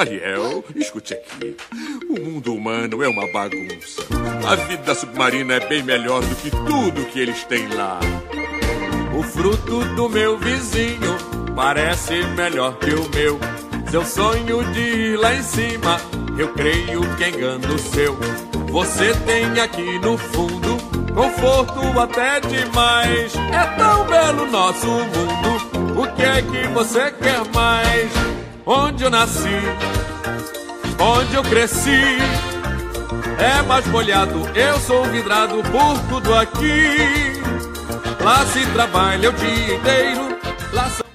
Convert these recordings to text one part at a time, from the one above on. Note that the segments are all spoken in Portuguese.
Ariel, escute aqui. O mundo humano é uma bagunça. A vida submarina é bem melhor do que tudo que eles têm lá. O fruto do meu vizinho parece melhor que o meu. Seu sonho de ir lá em cima, eu creio que engano seu. Você tem aqui no fundo conforto até demais. É tão belo nosso mundo. O que é que você quer mais? onde eu nasci, onde eu cresci. É mais molhado, eu sou vidrado por tudo aqui. Lá se trabalha o dia inteiro, lá são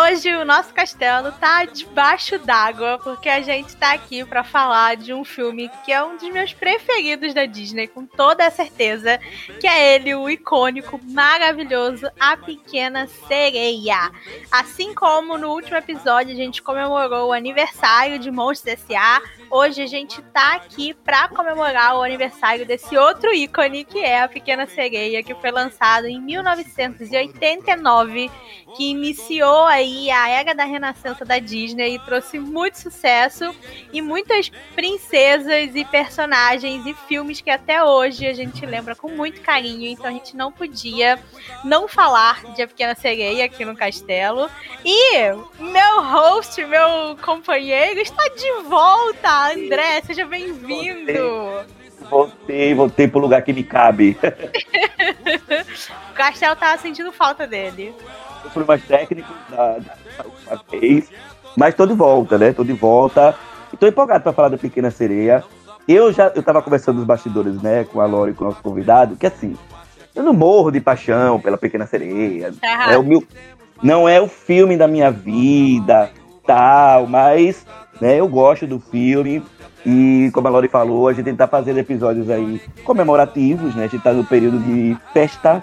Hoje o nosso castelo tá debaixo d'água, porque a gente tá aqui para falar de um filme que é um dos meus preferidos da Disney, com toda a certeza, que é ele, o icônico, maravilhoso A Pequena Sereia. Assim como no último episódio a gente comemorou o aniversário de Monstros S.A., Hoje a gente tá aqui para comemorar o aniversário desse outro ícone que é a Pequena Sereia, que foi lançado em 1989, que iniciou aí a era da renascença da Disney e trouxe muito sucesso e muitas princesas e personagens e filmes que até hoje a gente lembra com muito carinho, então a gente não podia não falar de A Pequena Sereia aqui no castelo. E meu host, meu companheiro está de volta André, seja bem-vindo. Voltei, voltei pro lugar que me cabe. o Castelo tava sentindo falta dele. Eu fui mais técnico da, da vez, mas tô de volta, né? Tô de volta. E tô empolgado pra falar da Pequena Sereia. Eu já eu tava conversando nos bastidores, né, com a Lore e com o nosso convidado, que assim, eu não morro de paixão pela Pequena Sereia. Ah. É o meu, não é o filme da minha vida, tal, mas né? Eu gosto do filme e, como a Lori falou, a gente está fazendo episódios aí comemorativos, né? A gente está no período de festa.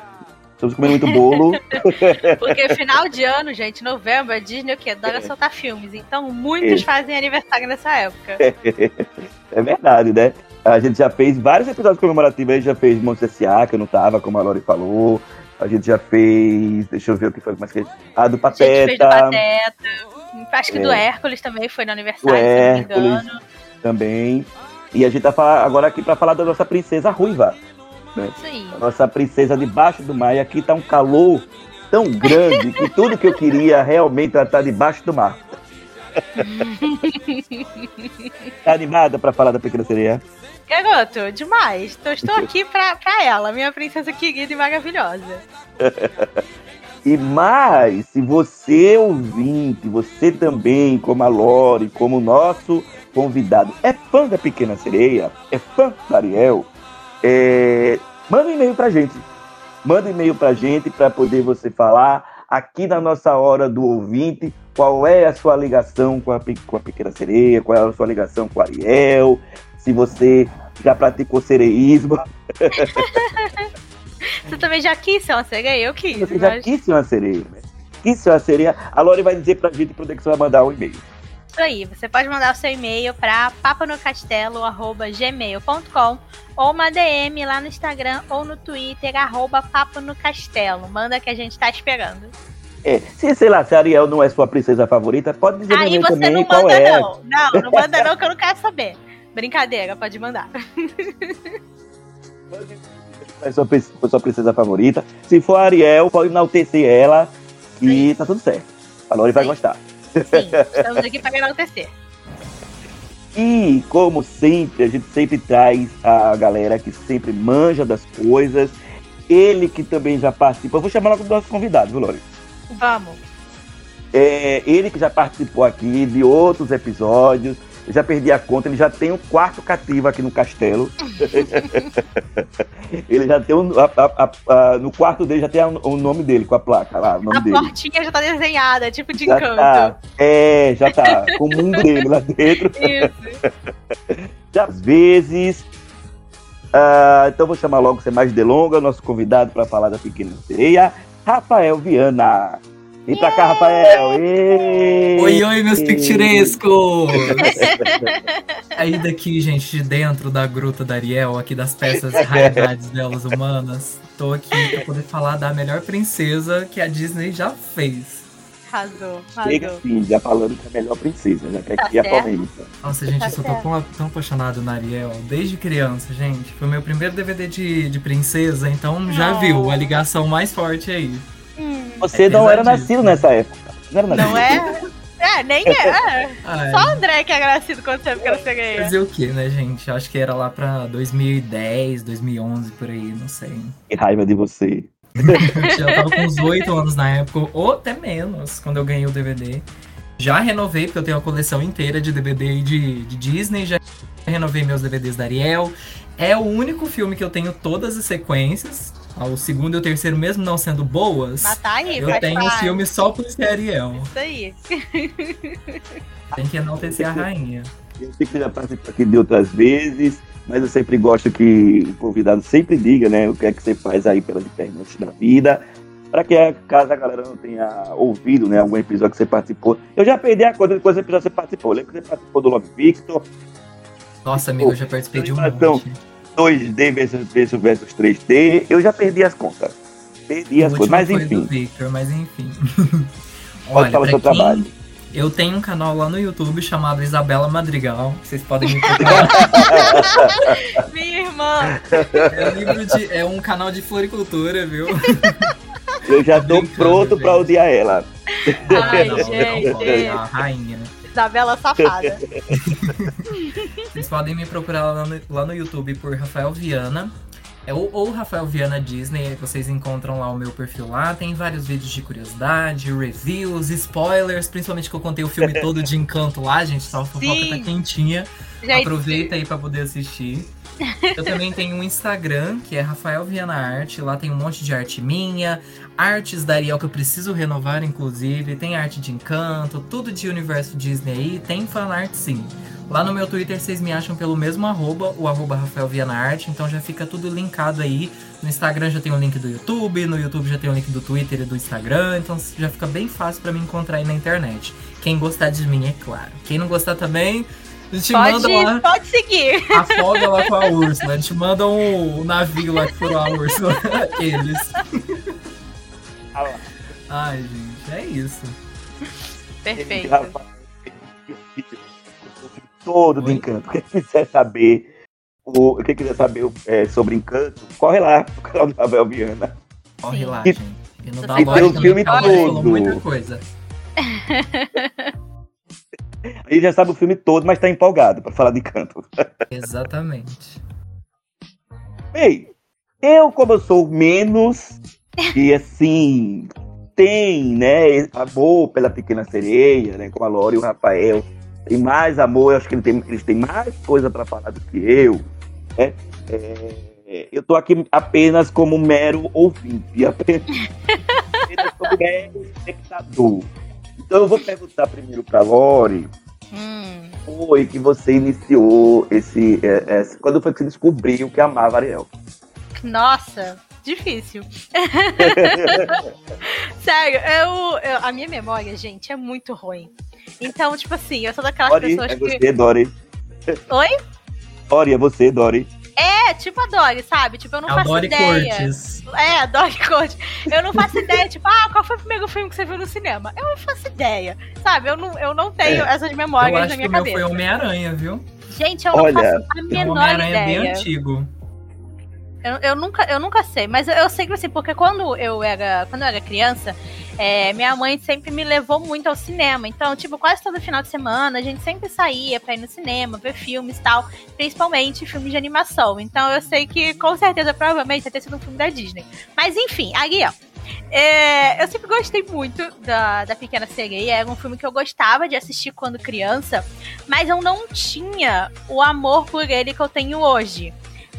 Estamos comendo muito bolo. Porque final de ano, gente, novembro, a Disney o quê? Adora é. soltar filmes. Então, muitos é. fazem aniversário nessa época. É verdade, né? A gente já fez vários episódios comemorativos. A gente já fez Monte S.A., que eu não tava, como a Lori falou. A gente já fez. Deixa eu ver o que foi mais que. A do Pateta. A gente fez do Pateta. Acho que é. do Hércules também foi no aniversário, do Hércules também. E a gente tá agora aqui para falar da nossa princesa ruiva. Né? Sim. A nossa princesa debaixo do mar. E aqui tá um calor tão grande que tudo que eu queria realmente era estar debaixo do mar. tá animada para falar da Pequena Sereia? Garoto, demais. Então, estou aqui pra ela, minha princesa querida e maravilhosa. E mais, se você ouvinte, você também, como a Lore, como o nosso convidado, é fã da Pequena Sereia, é fã da Ariel, é... manda um e-mail pra gente. Manda um e-mail pra gente para poder você falar aqui na nossa hora do ouvinte qual é a sua ligação com a, com a Pequena Sereia, qual é a sua ligação com a Ariel, se você já praticou sereísmo. Você também já quis ser uma sereia? Eu quis. Você mas... já quis ser uma sereia. Né? Quis ser uma sereia. A Lori vai dizer pra gente pra onde é que você vai mandar um e-mail. Isso aí, você pode mandar o seu e-mail para paponocastelo.gmail.com ou uma DM lá no Instagram ou no Twitter, arroba Papo no Castelo. Manda que a gente tá esperando. É, se, sei lá, se a Ariel não é sua princesa favorita, pode dizer Aí você também não qual manda é. não. Não, não manda não que eu não quero saber. Brincadeira, pode mandar. é sua, sua princesa favorita. Se for a Ariel, pode enaltecer ela e Sim. tá tudo certo. A Lori vai gostar. Sim, estamos aqui para enaltecer. E, como sempre, a gente sempre traz a galera que sempre manja das coisas. Ele que também já participa. Eu vou chamar logo do nosso convidado, viu, Lori? Vamos. É, ele que já participou aqui de outros episódios. Eu já perdi a conta, ele já tem um quarto cativo aqui no castelo. ele já tem um, a, a, a, no quarto dele já tem o nome dele com a placa lá. a dele. portinha já tá desenhada, tipo de já encanto. Tá, é, já tá. com o mundo dele lá dentro. Isso. às vezes Uh, então vou chamar logo, sem mais delonga, nosso convidado para falar da Pequena Sereia, Rafael Viana. Vem pra cá, Rafael! Oi, oi, meus picturescos! Aí daqui, gente, de dentro da gruta da Ariel, aqui das peças raridades delas humanas, tô aqui pra poder falar da melhor princesa que a Disney já fez. Arrasou, Chega sim, já falando que é a melhor princesa, né? Que tá aqui é a polêmica. Nossa, gente, tá eu sou tão, tão apaixonado na Ariel desde criança, gente. Foi meu primeiro DVD de, de princesa, então já viu a ligação mais forte aí. Hum. Você é não era nascido nessa época. Não, era nascido. não é? É, nem é. Ai. Só o André que é nascido quando você que você ganhou. Fazer o que, né, gente? Acho que era lá pra 2010, 2011, por aí, não sei. Que raiva de você. eu tava com uns 8 anos na época, ou até menos, quando eu ganhei o DVD. Já renovei, porque eu tenho uma coleção inteira de DVD de, de Disney, já renovei meus DVDs da Ariel. É o único filme que eu tenho todas as sequências. O segundo e o terceiro, mesmo não sendo boas, Mas tá aí, eu tenho um filme só por ser Ariel. Isso aí. Tem que enaltecer a rainha. Eu sei que já participou aqui de outras vezes, mas eu sempre gosto que o convidado sempre diga, né, o que é que você faz aí pela internet da vida, para que caso a galera não tenha ouvido, né, algum episódio que você participou. Eu já perdi a conta de quantos episódios você participou. Eu lembro que você participou do Love Victor. Nossa, amigo, eu já participei de um monte. 2D versus, versus, versus 3D, eu já perdi as contas. Perdi as coisas, mas enfim. Victor, mas enfim. Pode falar seu quem... trabalho. Eu tenho um canal lá no YouTube chamado Isabela Madrigal. Vocês podem me procurar. Minha irmã. É, de, é, um canal de floricultura, viu? Eu já tô pronto pra odiar ela. Ai, não, gente. Não, é a rainha, né? Isabela Safada. Vocês podem me procurar lá no, lá no YouTube por Rafael Viana. É, ou, ou Rafael Viana Disney, vocês encontram lá o meu perfil lá. Tem vários vídeos de curiosidade, reviews, spoilers, principalmente que eu contei o filme todo de encanto lá, gente. Só a fofoca tá quentinha. Gente, Aproveita aí para poder assistir. Eu também tenho um Instagram, que é Rafael Viana Arte. Lá tem um monte de arte minha, artes da Ariel que eu preciso renovar, inclusive. Tem arte de encanto, tudo de universo Disney aí. Tem fanart sim. Lá no meu Twitter vocês me acham pelo mesmo arroba, o arroba Rafael Viana Arte, então já fica tudo linkado aí. No Instagram já tem o link do YouTube, no YouTube já tem o link do Twitter e do Instagram, então já fica bem fácil para me encontrar aí na internet. Quem gostar de mim, é claro. Quem não gostar também, a gente pode, manda lá. Pode seguir. Afoga lá com a Úrsula. A gente manda um, um navio lá que furou a Úrsula. Eles. Ai, gente, é isso. Perfeito. Todo do encanto. Quem quiser saber. O, quem quiser saber é, sobre encanto, corre lá pro canal do Ravel Viana. Corre lá, gente. E não dá e tem o filme todo. Muita coisa. Aí já sabe o filme todo, mas tá empolgado para falar de canto. Exatamente. Bem, eu, como eu sou menos, e assim, tem, né, amor pela Pequena Sereia, né, com a Lore e o Rafael, tem mais amor, eu acho que eles têm mais coisa para falar do que eu, né? É, eu tô aqui apenas como mero ouvinte, apenas, apenas como mero espectador. Então eu vou perguntar primeiro para Lore. Hum. Foi que você iniciou esse, é, esse, Quando foi que você descobriu que amava Ariel? Nossa, difícil. Sério, eu, eu, a minha memória, gente, é muito ruim. Então, tipo assim, eu sou daquelas Dori, pessoas é que. Você, Dori. Oi? Dori, é você, Dori. É, tipo a Dory, sabe? Tipo, eu não é faço Dory ideia. Cortes. É, a Dory Cortes. Eu não faço ideia, tipo, ah, qual foi o primeiro filme que você viu no cinema? Eu não faço ideia, sabe? Eu não, eu não tenho é. essas memórias na minha cabeça. Eu acho que o meu foi Homem-Aranha, viu? Gente, eu Olha, não faço a menor Homem-Aranha ideia. bem antigo. Eu, eu, nunca, eu nunca sei, mas eu, eu sei que assim, porque quando eu era, quando eu era criança, é, minha mãe sempre me levou muito ao cinema. Então, tipo, quase todo final de semana a gente sempre saía pra ir no cinema, ver filmes e tal, principalmente filmes de animação. Então eu sei que com certeza, provavelmente, vai ter sido um filme da Disney. Mas enfim, aí ó. É, eu sempre gostei muito da, da Pequena Sereia. Era um filme que eu gostava de assistir quando criança, mas eu não tinha o amor por ele que eu tenho hoje.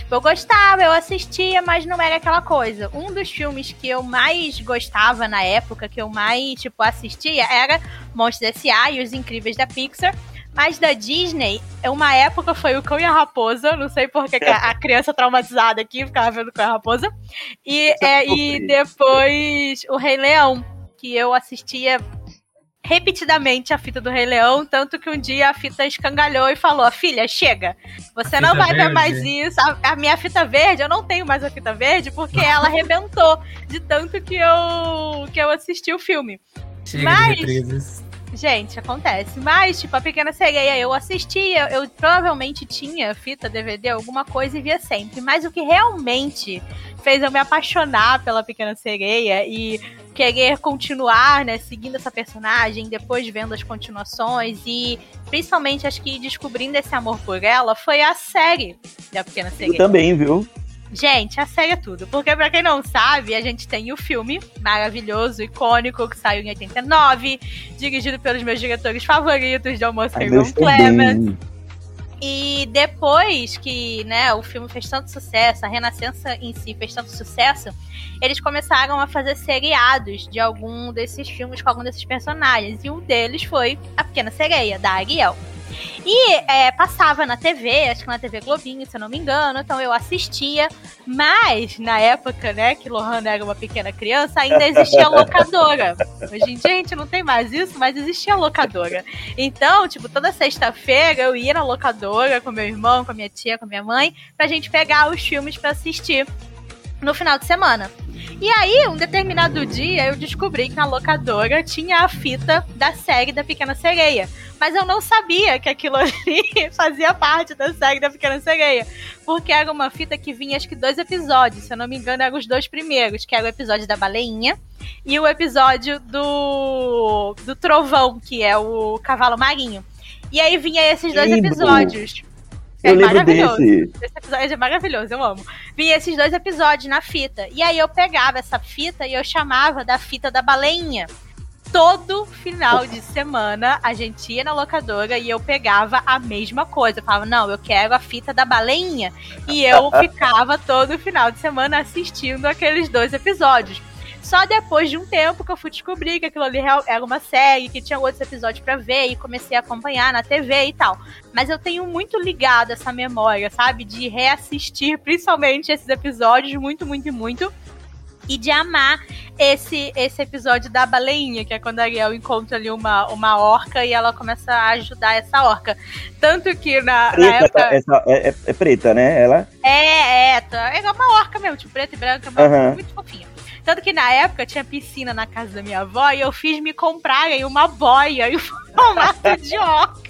Eu gostava, eu assistia, mas não era aquela coisa. Um dos filmes que eu mais gostava na época, que eu mais, tipo, assistia, era Monstros S.A. e Os Incríveis da Pixar. Mas da Disney, uma época foi o Cão e a Raposa. Não sei porque que a, a criança traumatizada aqui ficava vendo o Cão e a Raposa. E, é, e depois o Rei Leão, que eu assistia repetidamente a fita do Rei Leão, tanto que um dia a fita escangalhou e falou: Filha, chega, você não vai verde. ver mais isso. A, a, minha fita verde, eu não tenho mais a fita verde, porque ela arrebentou de tanto que eu, que eu assisti o filme. Chega Mas, Gente, acontece. Mas, tipo, a Pequena Sereia eu assistia, eu provavelmente tinha fita, DVD, alguma coisa e via sempre. Mas o que realmente fez eu me apaixonar pela Pequena Sereia e querer continuar, né, seguindo essa personagem, depois vendo as continuações e principalmente acho que descobrindo esse amor por ela foi a série da Pequena Sereia. Eu também, viu? Gente, a série é tudo. Porque, pra quem não sabe, a gente tem o filme maravilhoso, icônico, que saiu em 89, dirigido pelos meus diretores favoritos, John Musker e Ron Clement. E depois que né, o filme fez tanto sucesso, a Renascença em si fez tanto sucesso, eles começaram a fazer seriados de algum desses filmes com algum desses personagens. E um deles foi A Pequena Sereia, da Ariel. E é, passava na TV, acho que na TV Globinho, se eu não me engano, então eu assistia. Mas, na época, né, que Lohana era uma pequena criança, ainda existia locadora. Hoje em dia a gente não tem mais isso, mas existia locadora. Então, tipo, toda sexta-feira eu ia na locadora com meu irmão, com a minha tia, com a minha mãe, pra gente pegar os filmes para assistir no final de semana. E aí, um determinado dia, eu descobri que na locadora tinha a fita da série da Pequena Sereia. Mas eu não sabia que aquilo ali fazia parte da série da Pequena Sereia. Porque era uma fita que vinha, acho que dois episódios. Se eu não me engano, eram os dois primeiros, que era o episódio da baleinha e o episódio do, do trovão, que é o cavalo marinho. E aí vinha esses dois episódios. É eu maravilhoso. Desse. Esse episódio é maravilhoso, eu amo. Vinha esses dois episódios na fita. E aí eu pegava essa fita e eu chamava da fita da baleinha. Todo final de semana a gente ia na locadora e eu pegava a mesma coisa. Eu falava, não, eu quero a fita da baleinha. E eu ficava todo final de semana assistindo aqueles dois episódios. Só depois de um tempo que eu fui descobrir que aquilo ali era uma série, que tinha outros episódios para ver e comecei a acompanhar na TV e tal. Mas eu tenho muito ligado essa memória, sabe? De reassistir principalmente esses episódios muito, muito, muito e de amar esse esse episódio da baleinha, que é quando a Ariel encontra ali uma, uma orca e ela começa a ajudar essa orca. Tanto que na, preta, na época... Essa, é, é, é, preta, né? Ela? É, é, tá, é uma orca mesmo, tipo preta e branca, uhum. muito fofinha. Tanto que na época tinha piscina na casa da minha avó e eu fiz me comprarem uma boia e um formato de orca.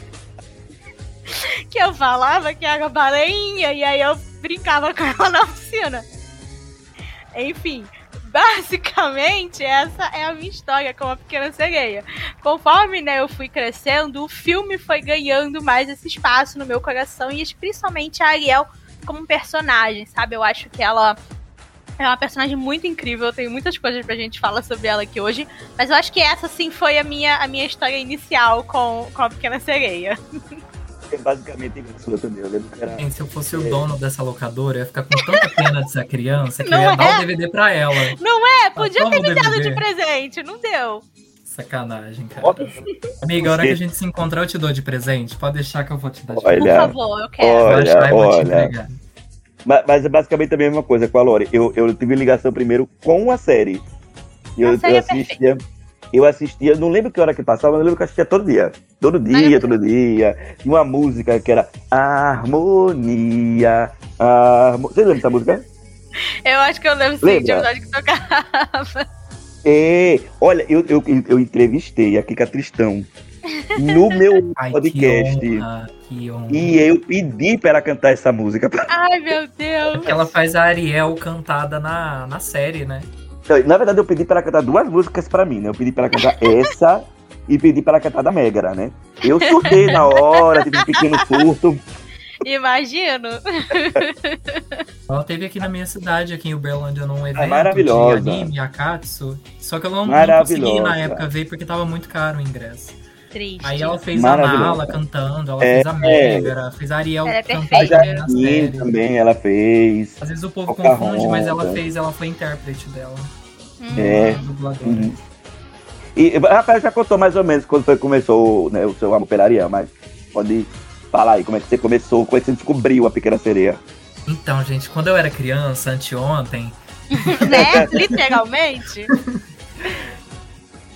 Que eu falava que era baleinha e aí eu brincava com ela na piscina. Enfim, basicamente essa é a minha história com a Pequena Sereia. Conforme né, eu fui crescendo, o filme foi ganhando mais esse espaço no meu coração e principalmente a Ariel como personagem, sabe? Eu acho que ela é uma personagem muito incrível, tem muitas coisas pra gente falar sobre ela aqui hoje, mas eu acho que essa sim foi a minha, a minha história inicial com, com a Pequena Sereia. É basicamente isso também. Eu lembro que era... Se eu fosse o dono dessa locadora, eu ia ficar com tanta pena dessa criança que não eu ia é? dar o DVD pra ela. Não é? Podia ter me dado de presente, não deu. Sacanagem, cara. Amiga, a hora que a gente se encontrar, eu te dou de presente. Pode deixar que eu vou te dar de olha, Por favor, eu quero. Olha, olha. vou te entregar. Mas, mas, é basicamente a mesma coisa com a Lore. Eu, eu tive ligação primeiro com a série. Eu, a série eu é assistia. É eu assistia, não lembro que hora que passava, mas eu lembro que eu assistia todo dia. Todo dia, todo dia. Tinha uma música que era Harmonia. Harmo... Você lembra dessa música? Eu acho que eu lembro sim, de verdade que tocava. É, olha, eu, eu, eu entrevistei a Kika Tristão no meu Ai, podcast. Que honra, que honra. E eu pedi pra ela cantar essa música. Ai, meu Deus. Porque ela faz a Ariel cantada na, na série, né? Na verdade, eu pedi pra ela cantar duas músicas pra mim, né? Eu pedi pra ela cantar essa e pedi pra ela cantar da Megara, né? Eu surtei na hora, tive um pequeno surto. Imagino. Ela teve aqui na minha cidade, aqui em Uberlândia, num evento é maravilhosa. de anime, Akatsu. Só que eu não, não consegui na época ver porque tava muito caro o ingresso. Triste. Aí ela fez a Nala cantando, ela é, fez a Megara, fez a Ariel é cantando na série. também ela fez. Às vezes o povo confunde, mas ela fez, ela foi intérprete dela. Hum. É. Uhum. E Rafael já contou mais ou menos quando foi que começou né, o seu amor pela Ariel, mas Pode falar aí como é que você começou, como é que você descobriu a Pequena Sereia. Então, gente, quando eu era criança, anteontem, né? Literalmente.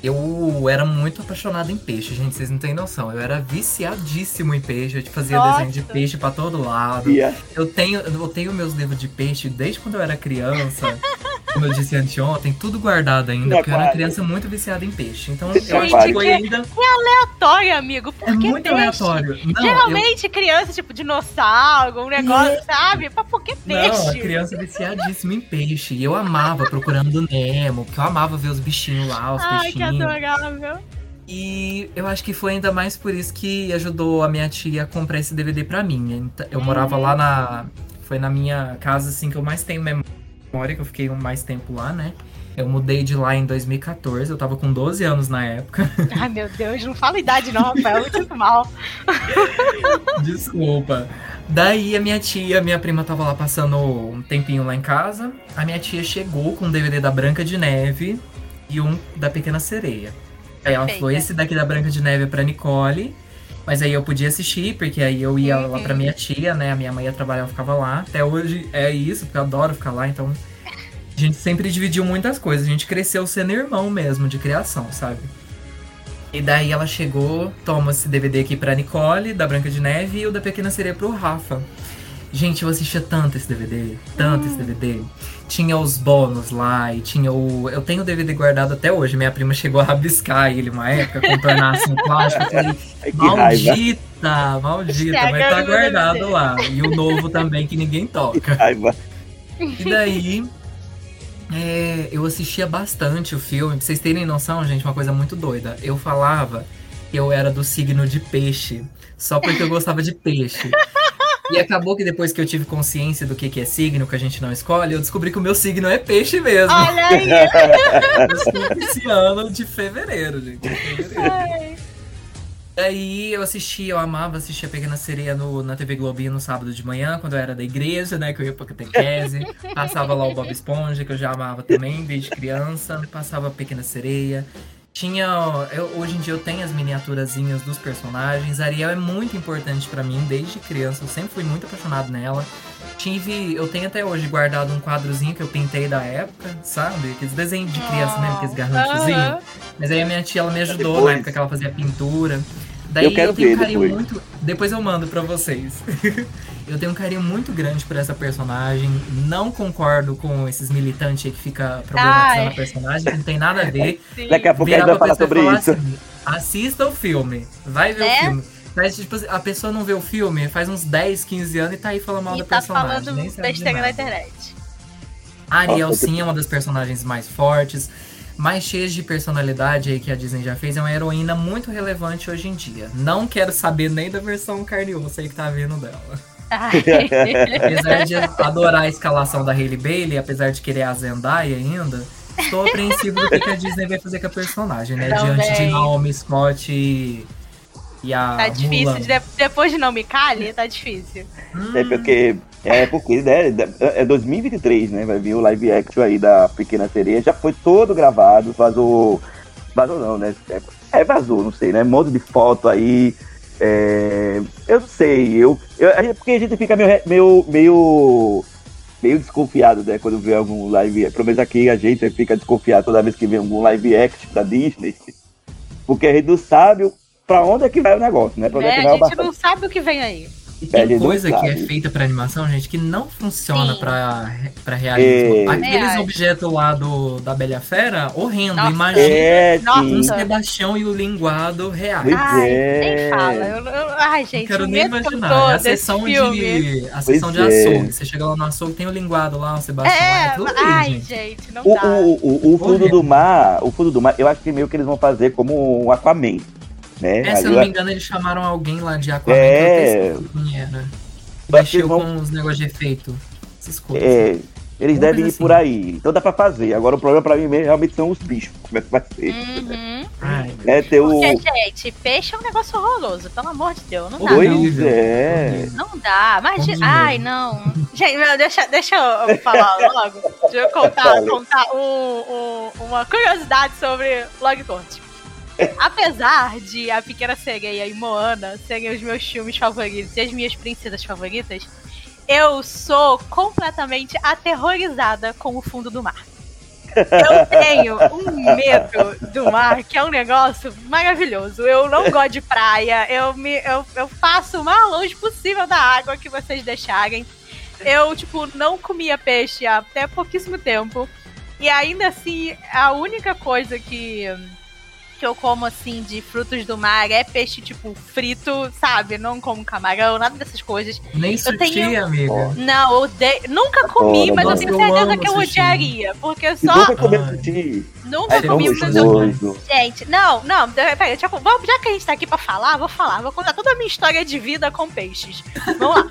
eu era muito apaixonado em peixe, gente. Vocês não têm noção. Eu era viciadíssimo em peixe. Eu fazia Nossa. desenho de peixe pra todo lado. Ia. Eu tenho, eu tenho meus livros de peixe desde quando eu era criança. Como eu disse anteontem, tudo guardado ainda, porque eu era criança muito viciada em peixe. Então Gente, eu acho que foi que- ainda. Aleatório, amigo. Por É que muito peixe? aleatório. Não, eu- Geralmente, criança, tipo, dinossauro, um negócio, sabe? Pra por que Não, a peixe? criança viciadíssima em peixe. E eu amava procurando Nemo, porque eu amava ver os bichinhos lá, os Ai, que peixinhos. adorável. E eu acho que foi ainda mais por isso que ajudou a minha tia a comprar esse DVD pra mim. Então, Eu morava lá na. Foi na minha casa, assim, que eu mais tenho memória, que eu fiquei mais tempo lá, né? Eu mudei de lá em 2014, eu tava com 12 anos na época. Ai, meu Deus, não fala idade não, Rafael. Eu sinto mal. Desculpa. Daí a minha tia, minha prima tava lá passando um tempinho lá em casa. A minha tia chegou com um DVD da Branca de Neve e um da Pequena Sereia. Aí ela falou: Perfeita. esse daqui da Branca de Neve é pra Nicole. Mas aí eu podia assistir, porque aí eu ia lá Uhum. pra minha tia, né? A minha mãe ia trabalhar, eu ficava lá. Até hoje é isso, porque eu adoro ficar lá, então. A gente sempre dividiu muitas coisas. A gente cresceu sendo irmão mesmo, de criação, sabe? E daí ela chegou, toma esse DVD aqui pra Nicole, da Branca de Neve, e o da Pequena Sereia pro Rafa. Gente, eu assistia tanto esse DVD, tanto esse DVD. Tinha os bônus lá, e tinha o. Eu tenho o DVD guardado até hoje. Minha prima chegou a rabiscar ele uma época, contornar assim plástico. Eu falei, raiva. maldita, maldita, mas tá o guardado lá. E o novo também, que ninguém toca. E daí, é, eu assistia bastante o filme. Pra vocês terem noção, gente, uma coisa muito doida. Eu falava que eu era do signo de peixe, só porque eu gostava de peixe. E acabou que depois que eu tive consciência do que, que é signo, que a gente não escolhe, eu descobri que o meu signo é peixe mesmo. Olha aí. Esse ano de fevereiro, gente. de fevereiro. Ai. Daí eu assisti, eu amava assistir a Pequena Sereia no, na TV Globinho no sábado de manhã, quando eu era da igreja, né? Que eu ia pra catequese. Passava lá o Bob Esponja, que eu já amava também, desde criança. Passava a Pequena Sereia. Tinha. eu- hoje em dia eu tenho as miniaturazinhas dos personagens. A Ariel é muito importante pra mim, desde criança. Eu sempre fui muito apaixonado nela. Tive. Eu tenho até hoje guardado um quadrozinho que eu pintei da época, sabe? Aqueles desenhos de criança mesmo, aqueles garranchozinhos. Aham. Mas aí a minha tia ela me ajudou Depois. na época que ela fazia pintura. Daí Eu quero tenho um ver carinho depois. muito. Depois eu mando pra vocês. eu tenho um carinho muito grande por essa personagem. Não concordo com esses militantes aí que fica problematizando Ai. a personagem, que não tem nada a ver. Sim. Daqui a pouco a gente vai pra falar pessoa e sobre falar isso. assim, assista o filme. Vai ver Né? o filme. Mas, tipo, a pessoa não vê o filme faz uns 10, 15 anos e tá aí falando mal E da tá personagem. falando sabe de besteira na internet. A Ariel Nossa, sim é uma das personagens mais fortes, mais cheias de personalidade aí que a Disney já fez. É uma heroína muito relevante hoje em dia. Não quero saber nem da versão carne e osso aí que tá vindo dela. Apesar de adorar a escalação da Hailey Bailey, apesar de querer a Zendaya ainda, estou apreensivo do que que a Disney vai fazer com a personagem, né? Também. Diante de Naomi Scott e, e a Tá difícil. Mulan. de- depois de não me cale, tá difícil. Hum, É porque, é porque né, é 2023, né? Vai vir o live action aí da Pequena Sereia. Já foi todo gravado, vazou. Vazou não, né? É, é, vazou, não sei, né? Um monte de foto aí. É, eu não sei, eu, eu, é porque a gente fica meio, meio, meio, meio desconfiado, né? Quando vê algum live, pelo menos aqui a gente fica desconfiado toda vez que vê algum live action da Disney, porque a gente não sabe pra onde é que vai o negócio, né? Pra onde é Né? que A vai o gente bastante. não sabe o que vem aí. E É, a tem coisa que é feita pra animação, gente, que não funciona pra realismo. É. Aqueles objetos lá do, da Bela Fera, horrendo. Nossa. Imagina É, um Sebastião e o linguado reais. Pois Ai, é. nem fala. Eu, eu- ai, gente, Não quero o nem imaginar. É a sessão filme. de. A sessão de Pois é. açougue. Você chega lá no açougue, tem o linguado lá, o Sebastião. É, aquilo ali, ai, gente. gente, não O, dá. o, o, o fundo do mar, o fundo do mar, eu acho que meio que eles vão fazer como um Aquaman, né? É, se eu não me engano, eles chamaram alguém lá de Aquaman É. que eu esqueci quem era. Que Mexeu eles vão- com os negócios de efeito. Essas coisas. é, eles Uma devem ir por assim. aí. Então dá pra fazer. Agora o problema pra mim mesmo realmente são os bichos. Como é que vai ser? Uhum. Ai, É ter o. Porque, gente, peixe é um negócio horroroso, pelo amor de Deus. Não dá, Pois não. é. Não dá. Imagina. Ai, não. Gente, deixa, deixa eu falar logo. Deixa eu contar, contar um- um- uma curiosidade sobre Logcourt. Apesar de A Pequena Sereia e Moana serem os meus filmes favoritos e as minhas princesas favoritas, eu sou completamente aterrorizada com o fundo do mar. Eu tenho um medo do mar, que é um negócio maravilhoso. Eu não gosto de praia, eu, me, eu, eu faço o mais longe possível da água que vocês deixarem. Eu, tipo, não comia peixe há até pouquíssimo tempo. E ainda assim, a única coisa que que eu como, assim, de frutos do mar é peixe, tipo, frito, sabe? Não como camarão, nada dessas coisas. Nem sushi, tenho... amiga. Não, odeio. Nunca comi, mas eu tenho certeza que eu odiaria. Porque só. nunca comi sushi. Nunca é comi, mas eu... Gente, não, não, peraí, já, vamos, já que a gente tá aqui pra falar, vou falar. Vou contar toda a minha história de vida com peixes. Vamos lá.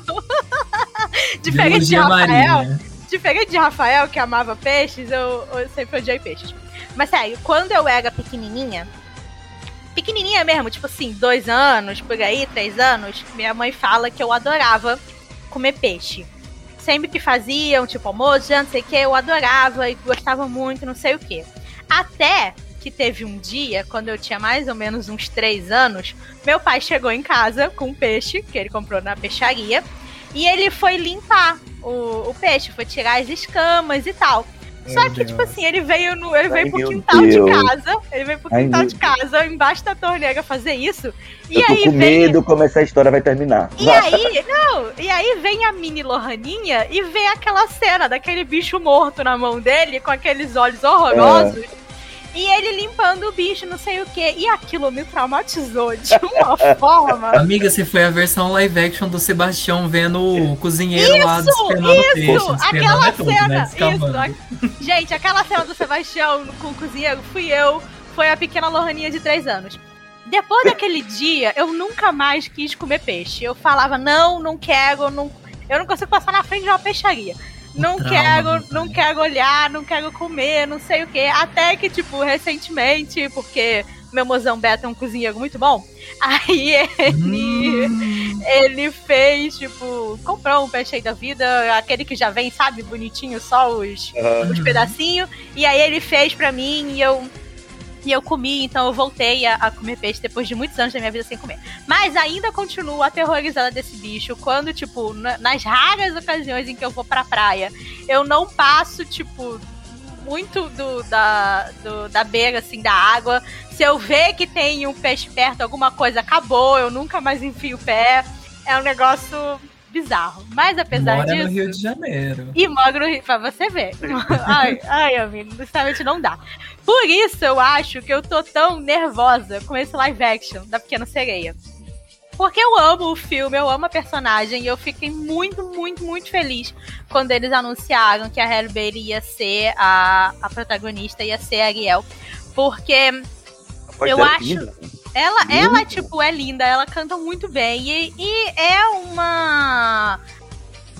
Diferente de Rafael. Marinha. Diferente de Rafael, que amava peixes, eu, eu sempre odiei peixes. Mas sério, quando eu era pequenininha, pequenininha mesmo, tipo assim, dois anos, por aí, três anos, minha mãe fala que eu adorava comer peixe. Sempre que faziam, tipo, almoço, já não sei o que, eu adorava e gostava muito, não sei o que. Até que teve um dia, quando eu tinha mais ou menos uns três anos, meu pai chegou em casa com um peixe que ele comprou na peixaria e ele foi limpar o, o peixe, foi tirar as escamas e tal. Só que, tipo assim, ele veio no. Ele veio Ai, pro quintal Deus. de casa. Ele veio pro quintal Ai, de casa, embaixo da torneira fazer isso. E eu tô aí com vem... medo como essa história vai terminar. E aí, não, e aí vem a mini Lohaninha e vê aquela cena daquele bicho morto na mão dele, com aqueles olhos horrorosos. É. E ele limpando o bicho, não sei o que. E aquilo me traumatizou de uma forma. Amiga, se foi a versão live action do Sebastião vendo o cozinheiro isso, lá despenando isso, peixe. Aquela é cena, né? isso. Gente, aquela cena do Sebastião com o cozinheiro fui eu, foi a pequena Lohaninha de 3 anos. Depois daquele dia, eu nunca mais quis comer peixe. Eu falava, não, não quero, não, eu não consigo passar na frente de uma peixaria não Trauma, quero, não quero olhar, não quero comer, não sei o que. Até que, tipo, recentemente, porque meu mozão Beto é um cozinheiro muito bom. Aí ele, hum. ele fez, tipo, comprou um peixe da vida, aquele que já vem, sabe, bonitinho, só os, uhum. os pedacinhos. E aí ele fez pra mim e eu e eu comi, então eu voltei a, a, comer peixe depois de muitos anos da minha vida sem comer. Mas ainda continuo aterrorizada desse bicho. Quando, tipo, na, nas raras ocasiões em que eu vou pra praia, eu não passo, tipo, muito do, da, do, da beira, assim, da água. Se eu ver que tem um peixe perto, alguma coisa, acabou, eu nunca mais enfio o pé. É um negócio bizarro. Mas apesar Mora disso. no Rio de Janeiro. E mora no Rio, pra você ver. ai, ai, amigo, justamente não dá. Por isso eu acho que eu tô tão nervosa com esse live action da Pequena Sereia. Porque eu amo o filme, eu amo a personagem e eu fiquei muito, muito, muito feliz quando eles anunciaram que a Halle Berry ia ser a, a protagonista, ia ser a Ariel. Porque eu acho. Linda. Ela, ela, tipo, é linda, ela canta muito bem e, e é uma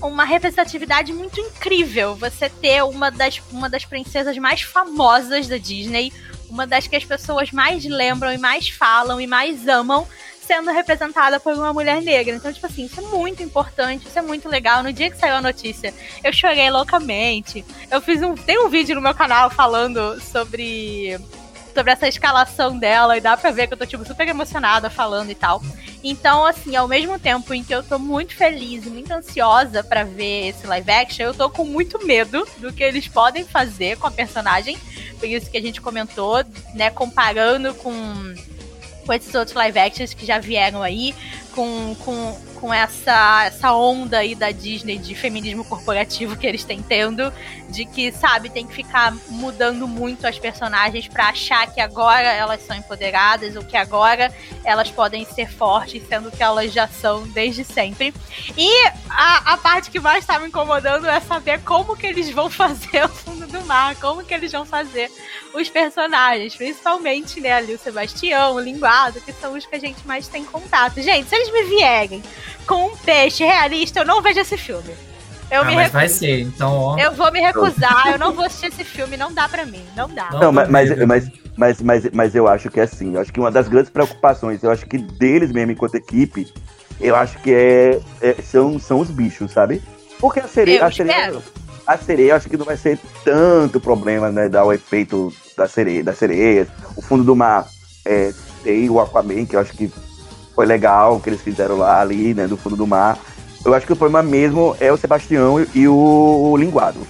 uma representatividade muito incrível você ter uma das, uma das princesas mais famosas da Disney, uma das que as pessoas mais lembram e mais falam e mais amam, sendo representada por uma mulher negra. Então, tipo assim, isso é muito importante, isso é muito legal. No dia que saiu a notícia, eu chorei loucamente. Eu fiz um. Tem um vídeo no meu canal falando sobre sobre essa escalação dela e dá pra ver que eu tô, tipo, super emocionada falando e tal. Então, assim, ao mesmo tempo em que eu tô muito feliz e muito ansiosa para ver esse live action, eu tô com muito medo do que eles podem fazer com a personagem. Por isso que a gente comentou, né, comparando com com esses outros live actions que já vieram aí, com, com, com essa, essa onda aí da Disney de feminismo corporativo que eles têm tendo, de que, sabe, tem que ficar mudando muito as personagens para achar que agora elas são empoderadas ou que agora elas podem ser fortes, sendo que elas já são desde sempre. E a, a parte que mais está me incomodando é saber como que eles vão fazer o fundo do mar, como que eles vão fazer os personagens, principalmente, né, ali o Sebastião, o Linguado, que são os que a gente mais tem contato. Gente, eles me vierem com um peixe realista, eu não vejo esse filme. Eu ah, me mas recuso. vai ser, então, ó. Eu vou me recusar, eu não vou assistir esse filme, não dá pra mim, não dá. Não, mas, mas, mas, mas, mas, mas eu acho que é assim, eu acho que uma das grandes preocupações, eu acho que deles mesmo, enquanto equipe, eu acho que é, é são, são os bichos, sabe? Porque a sereia, a sereia, a sereia, acho que não vai ser tanto problema, né? Dar o efeito da sereia, das sereias. O fundo do mar é, tem o Aquaman, que eu acho que foi legal que eles fizeram lá ali, né? Do fundo do mar. Eu acho que o problema mesmo é o Sebastião e o, o Linguado.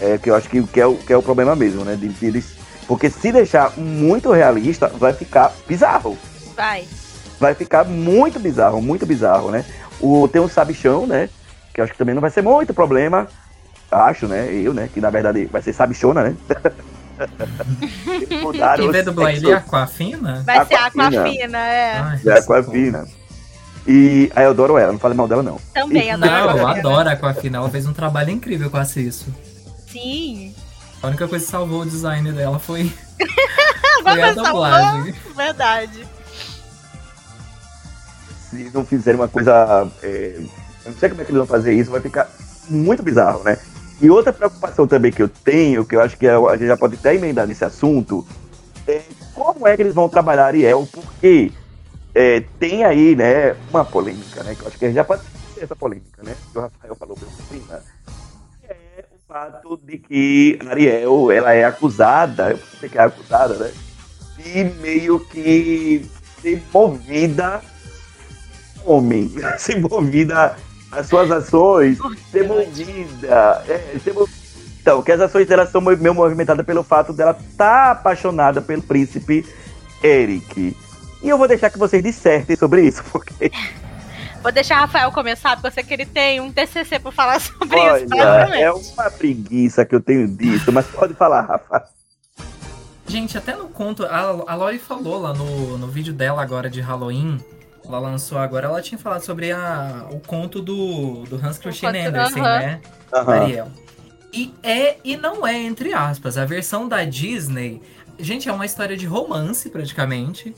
É, que eu acho que, que, é o, que é o problema mesmo, né? De, de eles, porque se deixar muito realista, vai ficar bizarro. Vai. Vai ficar muito bizarro, muito bizarro, né? O, tem o Sabichão, né? Que eu acho que também não vai ser muito problema. Acho, né? Eu, né? Que na verdade vai ser Sabichona, né? Quem vai dublar ele é Aquafina? Vai ser Aquafina, é. Ai, é Aquafina. E aí eu adoro ela, não falei mal dela, não. Também e, adoro. Não, eu adoro a Aquafina, ela fez um trabalho incrível com a Cisso. Sim. A única coisa que salvou o design dela foi, foi a dublagem. Verdade. Se não fizerem uma coisa. É, eu não sei como é que eles vão fazer isso, vai ficar muito bizarro, né? E outra preocupação também que eu tenho, que eu acho que a gente já pode até emendar nesse assunto, é como é que eles vão trabalhar Ariel, porque é, tem aí, né, uma polêmica, né, que eu acho que a gente já pode ter essa polêmica, né, que o Rafael falou por cima, é o fato de que Ariel, ela é acusada, eu sei que é acusada, né, de meio que ser movida homem, ser movida as suas ações, ser movida. É, ser Então, que as ações dela são meio movimentadas pelo fato dela estar tá apaixonada pelo príncipe Eric. E eu vou deixar que vocês dissertem sobre isso, porque. Vou deixar o Rafael começar, porque eu sei que ele tem um TCC para falar sobre Olha, isso. É uma preguiça que eu tenho disso, mas pode falar, Rafa. Gente, até no conto, a, a Lori falou lá no, no vídeo dela agora de Halloween ela lançou agora, ela tinha falado sobre a, o conto do, do Hans Christian Andersen, uh -huh. né? Uh -huh. Ariel. E é e não é, entre aspas. A versão da Disney, gente, é uma história de romance, praticamente.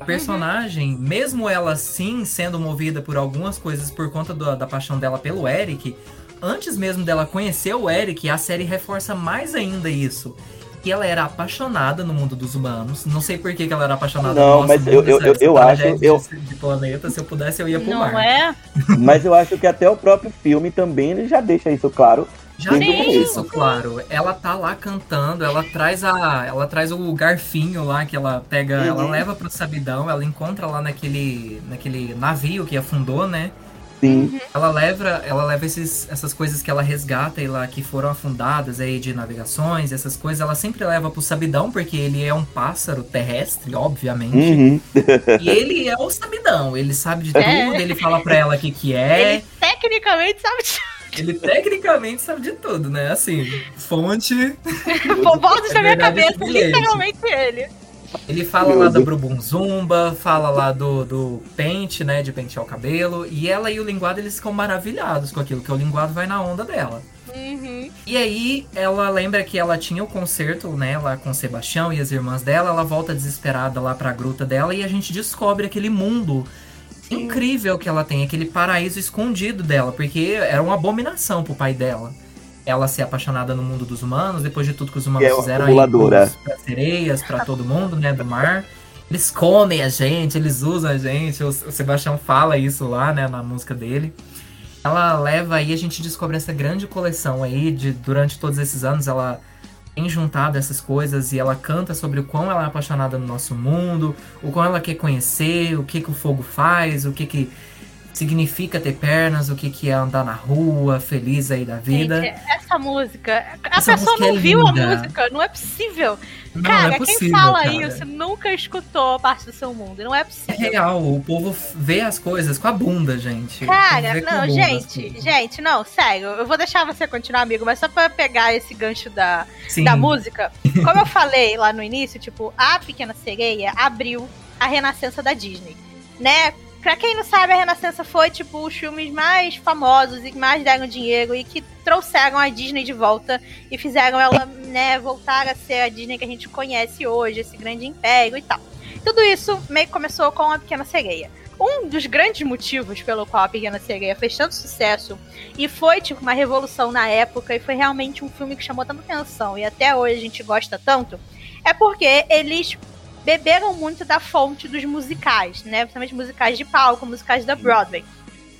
A personagem, uhum. mesmo ela sim sendo movida por algumas coisas por conta do, da paixão dela pelo Eric, antes mesmo dela conhecer o Eric, a série reforça mais ainda isso que ela era apaixonada no mundo dos humanos. Não sei por que, que ela era apaixonada não, no mas mundo, eu, eu, eu, eu acho eu... de planeta. Se eu pudesse, eu ia pro não mar. É? Mas eu acho que até o próprio filme também ele já deixa isso claro. Já deixa isso claro. Ela tá lá cantando, ela traz a, ela traz o garfinho lá que ela pega, uhum. ela leva pro sabidão, ela encontra lá naquele, naquele navio que afundou, né? Sim. Uhum. Ela leva, ela leva esses, essas coisas que ela resgata e lá que foram afundadas aí de navegações, essas coisas, ela sempre leva pro Sabidão, porque ele é um pássaro terrestre, obviamente. Uhum. e ele é o Sabidão, ele sabe de é. tudo, ele fala pra ela o que, que é. Ele tecnicamente sabe de tudo. Ele tecnicamente sabe de tudo, né? Assim, fonte. Vozes da minha cabeça, literalmente ele. Ele fala lá do Brubum Zumba, fala lá do, do pente, né? De pentear o cabelo. E ela e o linguado, eles ficam maravilhados com aquilo, que o linguado vai na onda dela. Uhum. E aí, ela lembra que ela tinha o concerto, né, lá com o Sebastião e as irmãs dela. Ela volta desesperada lá pra gruta dela e a gente descobre aquele mundo Sim. incrível que ela tem, aquele paraíso escondido dela, porque era uma abominação pro pai dela ela ser apaixonada no mundo dos humanos, depois de tudo que os humanos é fizeram aí pra sereias, para todo mundo, né, do mar. Eles comem a gente, eles usam a gente. O, o Sebastião fala isso lá, né, na música dele. Ela leva aí, a gente descobre essa grande coleção aí, de durante todos esses anos ela tem juntado essas coisas e ela canta sobre o quão ela é apaixonada no nosso mundo, o quão ela quer conhecer, o que que o fogo faz, o que que significa ter pernas, o que, que é andar na rua, feliz aí da vida. Gente, essa música, a essa pessoa música não é viu linda. a música, não é possível. Não, cara, é possível, quem fala cara. isso nunca escutou parte do seu mundo, não é possível. É real, o povo vê as coisas com a bunda, gente. Cara, não, gente, gente, não, sério, eu vou deixar você continuar, amigo, mas só pra pegar esse gancho da, da música, como eu falei lá no início, tipo, a Pequena Sereia abriu a renascença da Disney, né? Pra quem não sabe, a Renascença foi, tipo, os filmes mais famosos e que mais deram dinheiro e que trouxeram a Disney de volta e fizeram ela, né, voltar a ser a Disney que a gente conhece hoje, esse grande império e tal. Tudo isso meio que começou com A Pequena Sereia. Um dos grandes motivos pelo qual A Pequena Sereia fez tanto sucesso e foi, tipo, uma revolução na época e foi realmente um filme que chamou tanta atenção e até hoje a gente gosta tanto, é porque eles beberam muito da fonte dos musicais, né? Principalmente musicais de palco, musicais da Broadway.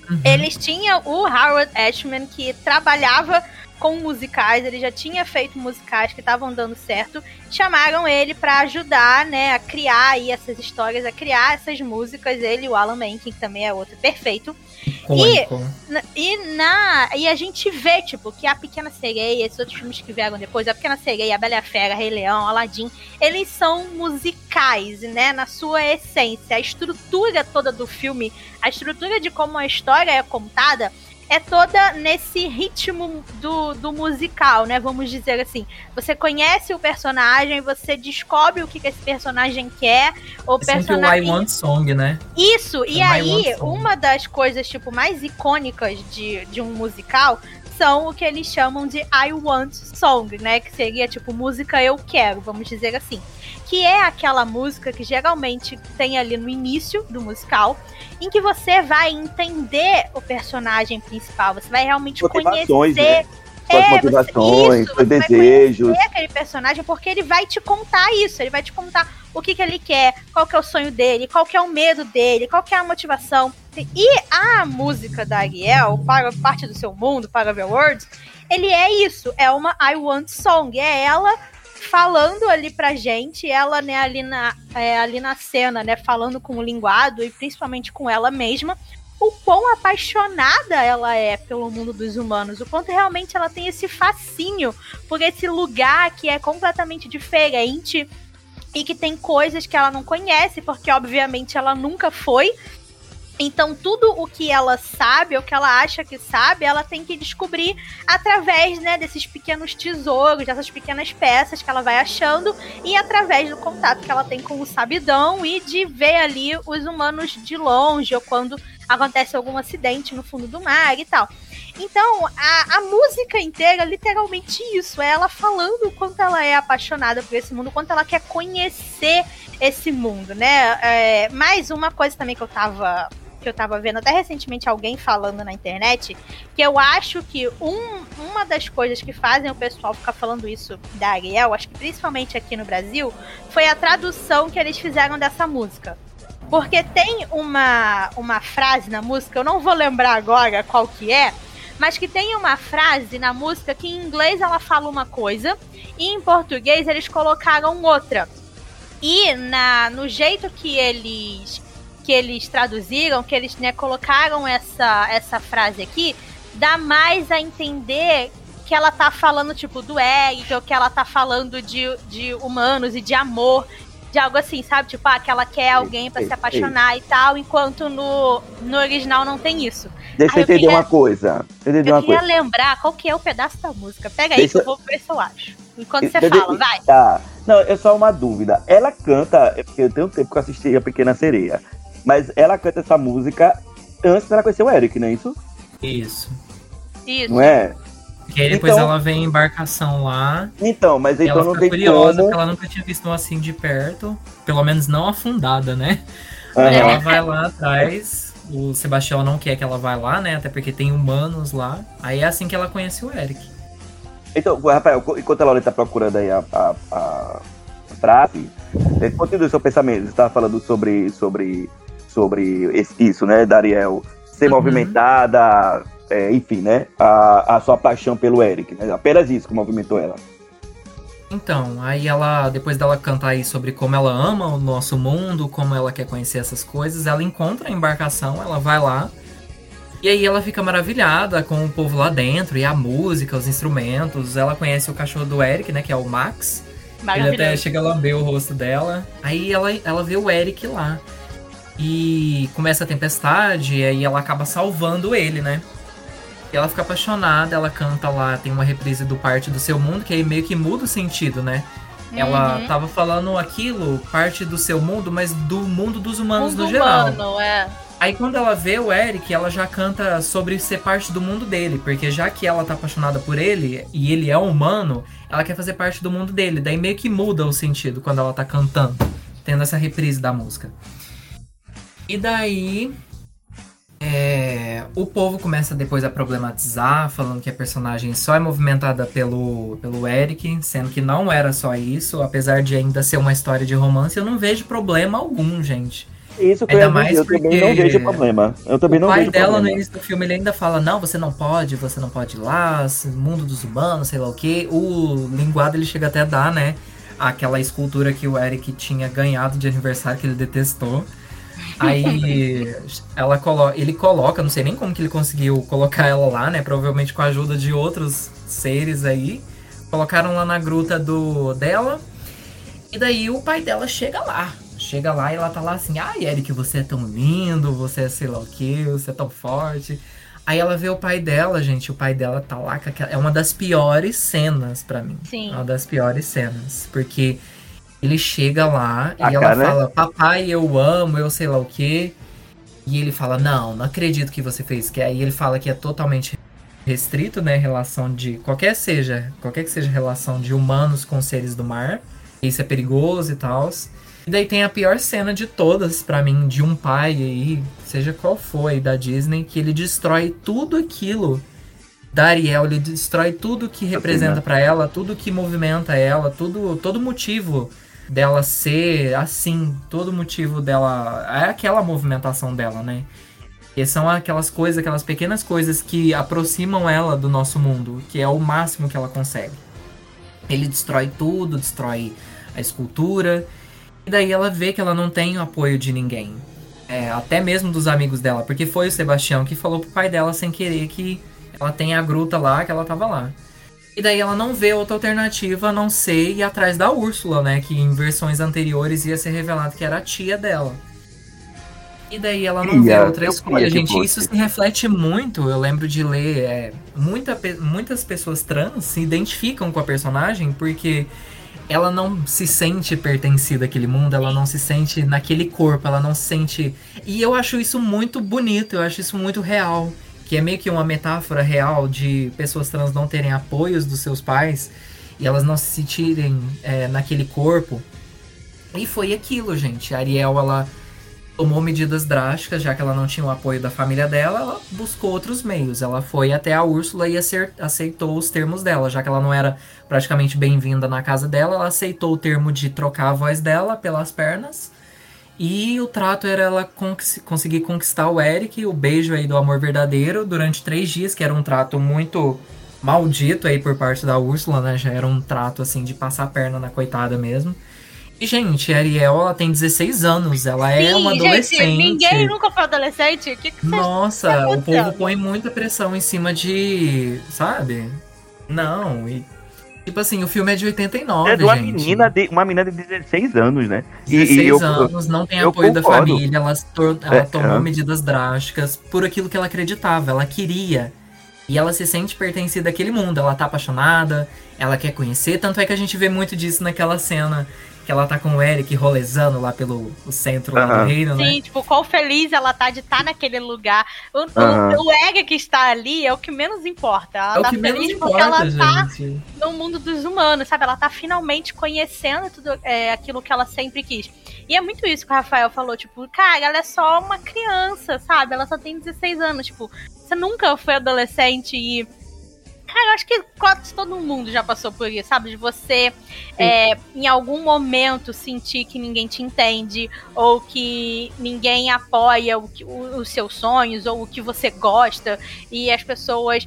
Uhum. Eles tinham o Howard Ashman, que trabalhava com musicais, ele já tinha feito musicais que estavam dando certo, chamaram ele para ajudar, né, a criar aí essas histórias, a criar essas músicas, ele o Alan Menken, que também é outro perfeito. E, e, na, e a gente vê, tipo, que a Pequena Sereia, esses outros filmes que vieram depois, a Pequena Sereia, a Bela a Fera, Rei Leão, Aladdin, eles são musicais, né, na sua essência. A estrutura toda do filme, a estrutura de como a história é contada, é toda nesse ritmo do, do musical, né? Vamos dizer assim. Você conhece o personagem, você descobre o que, que esse personagem quer. O é personagem. o I Want Song, né? Isso, é e aí, uma das coisas, tipo, mais icônicas de, de um musical são o que eles chamam de I Want Song, né? Que seria tipo música eu quero, vamos dizer assim. Que é aquela música que geralmente tem ali no início do musical, em que você vai entender o personagem principal, você vai realmente conhecer. Né? Suas é, motivações, seus desejos. aquele personagem porque ele vai te contar isso, ele vai te contar o que, que ele quer, qual que é o sonho dele, qual que é o medo dele, qual que é a motivação. E a música da Ariel, para parte do seu mundo, para The Words, ele é isso, é uma I Want Song, é ela falando ali pra gente, ela, né, ali na, é, ali na cena, né, falando com o linguado e principalmente com ela mesma, o quão apaixonada ela é pelo mundo dos humanos, o quanto realmente ela tem esse fascínio por esse lugar que é completamente diferente e que tem coisas que ela não conhece, porque obviamente ela nunca foi, então, tudo o que ela sabe, ou que ela acha que sabe, ela tem que descobrir através, né, desses pequenos tesouros, dessas pequenas peças que ela vai achando, e através do contato que ela tem com o sabidão e de ver ali os humanos de longe, ou quando acontece algum acidente no fundo do mar e tal. Então, a, a música inteira é literalmente isso. É ela falando o quanto ela é apaixonada por esse mundo, o quanto ela quer conhecer esse mundo, né? É, mais uma coisa também que eu tava que eu tava vendo até recentemente alguém falando na internet, que eu acho que um, uma das coisas que fazem o pessoal ficar falando isso da Ariel, acho que principalmente aqui no Brasil, foi a tradução que eles fizeram dessa música. Porque tem uma, uma frase na música, eu não vou lembrar agora qual que é, mas que tem uma frase na música que em inglês ela fala uma coisa e em português eles colocaram outra. E na, no jeito que eles que eles traduziram, que eles né, colocaram essa, essa frase aqui, dá mais a entender que ela tá falando, tipo, do Eric, ou que ela tá falando de, de humanos e de amor, de algo assim, sabe? Tipo, ah, que ela quer alguém para se apaixonar e tal, enquanto no, no original não tem isso. Deixa eu entender queria, uma coisa. Eu uma queria coisa. lembrar qual que é o pedaço da música. Pega aí Deixa... que eu vou ver se eu acho. Enquanto você fala, vai. Tá. Não, é só uma dúvida. Ela canta, é porque eu tenho tempo que eu assisti a Pequena Sereia. Mas ela canta essa música antes dela conhecer o Eric, não é isso? Isso. Isso. Não é? Porque aí depois então, ela vem em embarcação lá. Então, mas então ela não tem curiosa, como... porque ela nunca tinha visto um assim de perto. Pelo menos não afundada, né? Uhum. Ela vai lá atrás. O Sebastião não quer que ela vá lá, né? Até porque tem humanos lá. Aí é assim que ela conhece o Eric. Então, Rafael, enquanto a Laura tá procurando aí a, a, a frase, é, continue o seu pensamento. Você estava falando sobre, sobre sobre isso, né, Dariel? Ser uhum. movimentada, é, enfim, né? A, a sua paixão pelo Eric, né? Apenas isso que movimentou ela. Então, aí ela, depois dela cantar aí sobre como ela ama o nosso mundo, como ela quer conhecer essas coisas, ela encontra a embarcação, ela vai lá. E aí ela fica maravilhada com o povo lá dentro, e a música, os instrumentos. Ela conhece o cachorro do Eric, né, que é o Max. Ele até chega a lamber o rosto dela. Aí ela, ela vê o Eric lá. E começa a tempestade, e aí ela acaba salvando ele, né? E ela fica apaixonada, ela canta lá, tem uma reprise do Parte do Seu Mundo, que aí meio que muda o sentido, né? Uhum. Ela tava falando aquilo, parte do seu mundo, mas do mundo dos humanos mundo no geral. Humano, é. Aí quando ela vê o Eric, ela já canta sobre ser parte do mundo dele, porque já que ela tá apaixonada por ele e ele é humano, ela quer fazer parte do mundo dele. Daí meio que muda o sentido quando ela tá cantando, tendo essa reprise da música. E daí. É, o povo começa depois a problematizar, falando que a personagem só é movimentada pelo, pelo Eric, sendo que não era só isso, apesar de ainda ser uma história de romance, eu não vejo problema algum, gente. Isso que eu, Ainda ia mais eu também porque não vejo problema. Eu também o não pai vejo dela no problema. início do filme ele ainda fala: Não, você não pode, você não pode ir lá, mundo dos humanos, sei lá o que. O linguado ele chega até a dar, né? Aquela escultura que o Eric tinha ganhado de aniversário que ele detestou. Aí ela colo ele coloca, não sei nem como que ele conseguiu colocar ela lá, né? Provavelmente com a ajuda de outros seres aí. Colocaram lá na gruta do dela. E daí o pai dela chega lá. Chega lá e ela tá lá assim, ai Eric, você é tão lindo, você é sei lá o que, você é tão forte. Aí ela vê o pai dela, gente, o pai dela tá lá. É uma das piores cenas pra mim. Sim. Uma das piores cenas. Porque ele chega lá A e ela cara, né? fala, papai, eu amo, eu sei lá o que. E ele fala, não, não acredito que você fez. Que aí ele fala que é totalmente restrito, né? Relação de qualquer seja, qualquer que seja relação de humanos com seres do mar. Isso é perigoso e tal. E daí tem a pior cena de todas, pra mim, de um pai aí, seja qual for aí da Disney, que ele destrói tudo aquilo da Ariel, ele destrói tudo que representa pra ela, tudo que movimenta ela, tudo, todo motivo dela ser assim, todo motivo dela, é aquela movimentação dela, né? E são aquelas coisas, aquelas pequenas coisas que aproximam ela do nosso mundo, que é o máximo que ela consegue. Ele destrói tudo, destrói a escultura, e daí ela vê que ela não tem o apoio de ninguém. É, até mesmo dos amigos dela, porque foi o Sebastião que falou pro pai dela sem querer que ela tem a gruta lá, que ela tava lá. E daí ela não vê outra alternativa a não ser ir atrás da Úrsula, né? Que em versões anteriores ia ser revelado que era a tia dela. E daí ela não vê Ia, outra escolha, gente. Isso se reflete muito. Eu lembro de ler. é, muita muitas pessoas trans se identificam com a personagem porque ela não se sente pertencida àquele mundo, ela não se sente naquele corpo, ela não se sente. E eu acho isso muito bonito, eu acho isso muito real. Que é meio que uma metáfora real de pessoas trans não terem apoios dos seus pais e elas não se sentirem é, naquele corpo. E foi aquilo, gente. A Ariel, ela tomou medidas drásticas, já que ela não tinha o apoio da família dela, ela buscou outros meios. Ela foi até a Úrsula e aceitou os termos dela, já que ela não era praticamente bem-vinda na casa dela, ela aceitou o termo de trocar a voz dela pelas pernas. E o trato era ela conseguir conquistar o Eric, o beijo aí do amor verdadeiro, durante três dias, que era um trato muito maldito aí por parte da Úrsula, né? Já era um trato assim de passar a perna na coitada mesmo. E, gente, a Ariel, ela tem 16 anos, ela é uma Sim, adolescente. gente, ninguém nunca foi adolescente. Que, que Nossa, tá o povo põe muita pressão em cima de. Sabe? Não, e. Tipo assim, o filme é de 89, É de uma gente. menina, de, uma menina de 16 anos, né? E- 16 e eu- anos, não tem apoio da concordo. família, ela, se tor- ela É, tomou é. medidas drásticas por aquilo que ela acreditava, ela queria. E ela se sente pertencida àquele mundo, ela tá apaixonada, ela quer conhecer, tanto é que a gente vê muito disso naquela cena que ela tá com o Eric rolezando lá pelo o centro do reino, né? Sim, tipo, quão feliz ela tá de estar naquele lugar. O, o- Aham. o Ega que está ali é o que menos importa. Ela É o tá feliz menos porque importa, ela tá gente. no mundo dos humanos, sabe? Ela tá finalmente conhecendo tudo é, aquilo que ela sempre quis. E é muito isso que o Rafael falou, tipo, cara, ela é só uma criança, sabe? Ela só tem 16 anos, tipo, você nunca foi adolescente e. Cara, eu acho que quase todo mundo já passou por isso, sabe? De você, é, em algum momento, sentir que ninguém te entende, ou que ninguém apoia o que- o- os seus sonhos, ou o que você gosta, e as pessoas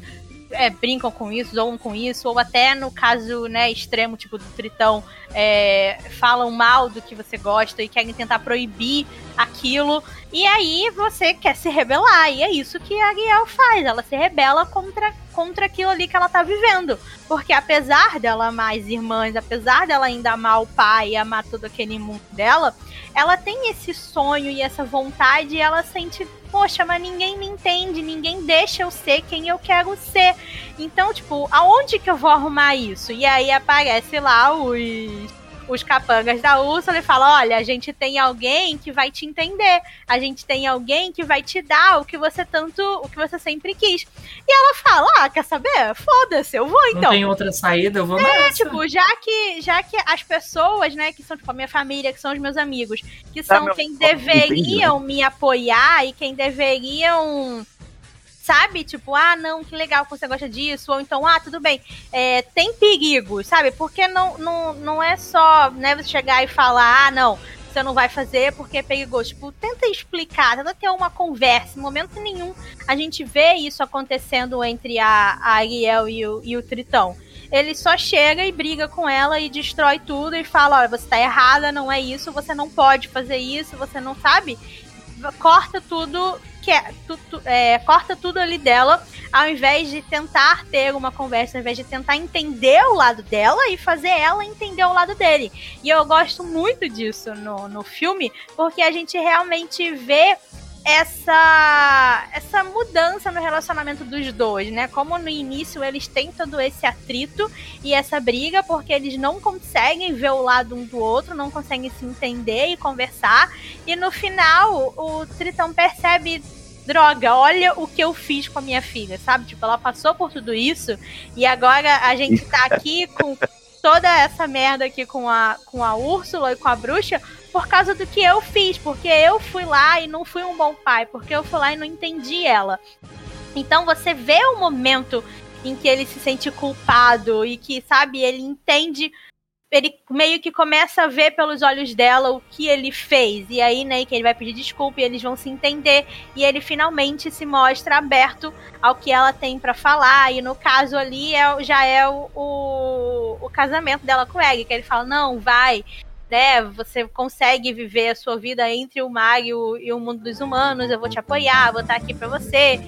é, brincam com isso, zoam com isso, ou até no caso né, extremo, tipo do Tritão, é, falam mal do que você gosta e querem tentar proibir aquilo. E aí você quer se rebelar. E é isso que a Ariel faz. Ela se rebela contra, contra aquilo ali que ela tá vivendo. Porque apesar dela amar as irmãs, apesar dela ainda amar o pai e amar todo aquele mundo dela, ela tem esse sonho e essa vontade e ela sente, poxa, mas ninguém me entende, ninguém deixa eu ser quem eu quero ser. Então, tipo, aonde que eu vou arrumar isso? E aí aparece lá os os capangas da Úrsula e fala: Olha, a gente tem alguém que vai te entender, a gente tem alguém que vai te dar o que você tanto, o que você sempre quis. E ela fala: Ah, quer saber? Foda-se, eu vou Não então. tem outra saída, eu vou É, nessa. tipo, já que, já que as pessoas, né, que são tipo a minha família, que são os meus amigos, que Tá, são meu- quem entendi, deveriam me apoiar e quem deveriam. Sabe? Tipo, ah, não, que legal que você gosta disso. Ou então, ah, tudo bem. É, tem perigo, sabe? Porque não, não, não é só, né, você chegar e falar, ah, não, você não vai fazer porque é perigoso. Tipo, tenta explicar, tenta ter uma conversa. Em momento nenhum a gente vê isso acontecendo entre a, a Ariel e o, e o Tritão. Ele só chega e briga com ela e destrói tudo e fala: olha, você tá errada, não é isso, você não pode fazer isso, você não sabe. Corta tudo que é, tu, tu, é, corta tudo ali dela, ao invés de tentar ter uma conversa, ao invés de tentar entender o lado dela e fazer ela entender o lado dele. E eu gosto muito disso no, no filme, porque a gente realmente vê essa essa mudança no relacionamento dos dois, né? Como no início eles têm todo esse atrito e essa briga porque eles não conseguem ver o lado um do outro, não conseguem se entender e conversar. E no final o Tritão percebe droga, olha o que eu fiz com a minha filha, sabe? Tipo, ela passou por tudo isso e agora a gente tá aqui com toda essa merda aqui com a, com a Úrsula e com a bruxa por causa do que eu fiz, porque eu fui lá e não fui um bom pai, porque eu fui lá e não entendi ela. Então você vê o momento em que ele se sente culpado e que, sabe, ele entende ele meio que começa a ver pelos olhos dela o que ele fez. E aí, né, que ele vai pedir desculpa e eles vão se entender. E ele finalmente se mostra aberto ao que ela tem para falar. E no caso ali é, já é o, o, o casamento dela com o Egg, que ele fala: não, vai. Né, você consegue viver a sua vida entre o mar e o, e o mundo dos humanos, eu vou te apoiar, vou estar aqui para você.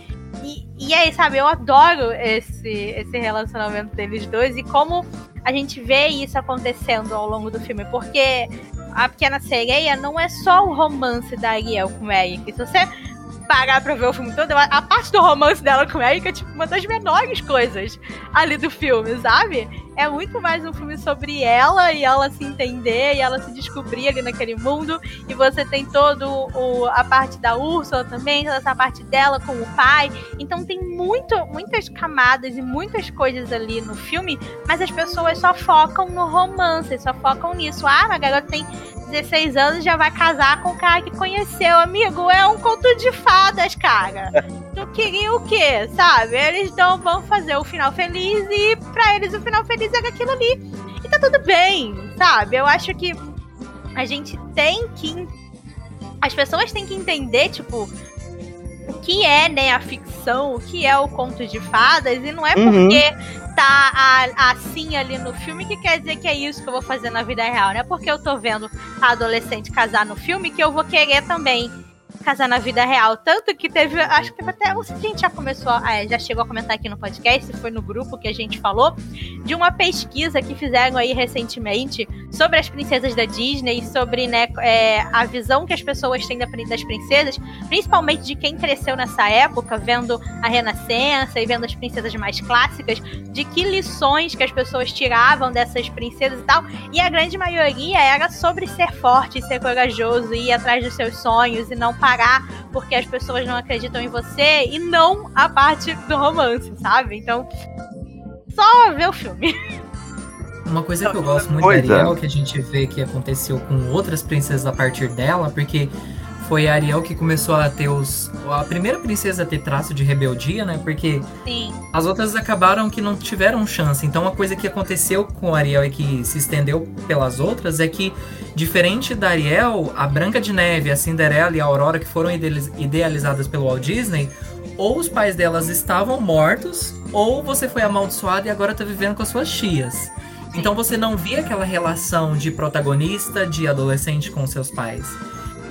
E, e aí, sabe, eu adoro esse, esse relacionamento deles dois e como a gente vê isso acontecendo ao longo do filme, porque a Pequena Sereia não é só o romance da Ariel com o Eric. Se você parar pra ver o filme todo, a parte do romance dela com o Eric é tipo uma das menores coisas ali do filme, sabe? É muito mais um filme sobre ela e ela se entender e ela se descobrir ali naquele mundo. E você tem todo o, a parte da Úrsula também, essa parte dela com o pai. Então tem muito, muitas camadas e muitas coisas ali no filme, mas as pessoas só focam no romance, só focam nisso. Ah, a garota tem 16 anos já vai casar com o cara que conheceu. Amigo, é um conto de fadas, cara. Tu queria o quê, sabe? Eles não vão fazer o final feliz e pra eles o final feliz é aquilo ali. E tá tudo bem, sabe? Eu acho que a gente tem que. As pessoas têm que entender, tipo, o que é, né, a ficção, o que é o conto de fadas, e não é Uhum. porque tá a- assim ali no filme que quer dizer que é isso que eu vou fazer na vida real, não é porque eu tô vendo a adolescente casar no filme que eu vou querer também casar na vida real. Tanto que teve, acho que teve até, a gente já começou, é, já chegou a comentar aqui no podcast, foi no grupo que a gente falou, de uma pesquisa que fizeram aí recentemente sobre as princesas da Disney, sobre né, é, a visão que as pessoas têm das princesas, principalmente de quem cresceu nessa época, vendo a Renascença e vendo as princesas mais clássicas, de que lições que as pessoas tiravam dessas princesas e tal. E a grande maioria era sobre ser forte, ser corajoso, ir atrás dos seus sonhos e não parar porque as pessoas não acreditam em você e não a parte do romance, sabe? Então, só ver o filme. Uma coisa que eu gosto muito da é. Ariel, que a gente vê que aconteceu com outras princesas a partir dela, porque foi a Ariel que começou a ter os. A primeira princesa a ter traço de rebeldia, né? Porque Sim. as outras acabaram que não tiveram chance. Então, uma coisa que aconteceu com a Ariel e que se estendeu pelas outras é que, diferente da Ariel, a Branca de Neve, a Cinderela e a Aurora, que foram idealiz- idealizadas pelo Walt Disney, ou os pais delas estavam mortos, ou você foi amaldiçoado e agora tá vivendo com as suas tias. Então você não via aquela relação de protagonista, de adolescente com seus pais.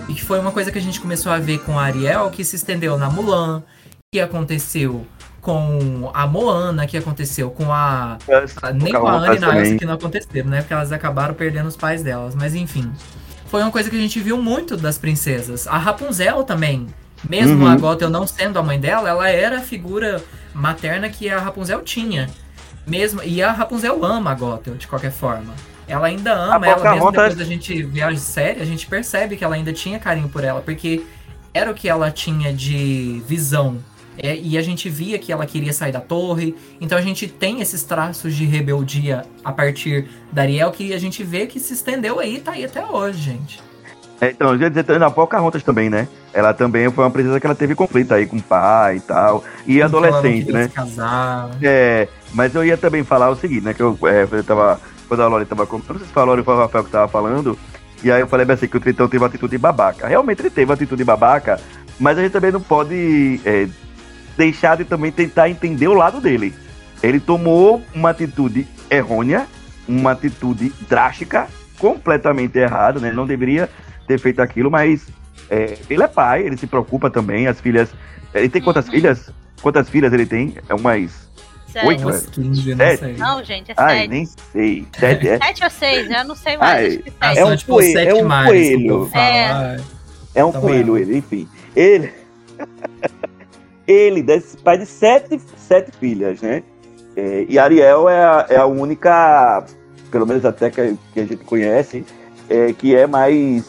E que foi uma coisa que a gente começou a ver com a Ariel, que se estendeu na Mulan, que aconteceu com a Moana, que aconteceu com a. a- nem com a Anne e que não aconteceram, né? Porque elas acabaram perdendo os pais delas. Mas enfim. Foi uma coisa que a gente viu muito das princesas. A Rapunzel também. Mesmo Uhum. a Gothel não sendo a mãe dela, ela era a figura materna que a Rapunzel tinha. Mesmo, e a Rapunzel ama a Gothel, de qualquer forma. Ela ainda ama A ela, mesmo Pocahontas- depois da gente ver a série, a gente percebe que ela ainda tinha carinho por ela, porque era o que ela tinha de visão. É, e a gente via que ela queria sair da torre. Então a gente tem esses traços de rebeldia a partir da Ariel que a gente vê que se estendeu aí e tá aí até hoje, gente. É, então, eu ia dizer também na Pocahontas também, né? Ela também foi uma princesa que ela teve conflito aí com o pai e tal. E Então, adolescente, né? Se casar. É, mas eu ia também falar o seguinte, né? Que eu, é, eu tava. Quando a Lori tava. com- Eu não sei se foi foi o Rafael que tava falando. E aí eu falei assim que o Tritão teve uma atitude babaca. Realmente ele teve uma atitude babaca, mas a gente também não pode é, deixar de também tentar entender o lado dele. Ele tomou uma atitude errônea, uma atitude drástica, completamente errada, né? Ele não deveria ter feito aquilo, mas é, ele é pai, ele se preocupa também. As filhas. Ele tem quantas filhas? Quantas filhas ele tem? É umas. Sete. Oito, Umas 15, não sei. Não, gente, é Ai, sete. nem sei. Sete, é? sete ou seis, eu não sei mais. Ai, é, um tipo, coelho, é um coelho. É. é um então, coelho, é. ele, enfim. Ele. ele, pai de sete, sete filhas, né? É, e Ariel é a, é a única, pelo menos até que, que a gente conhece, é, que é mais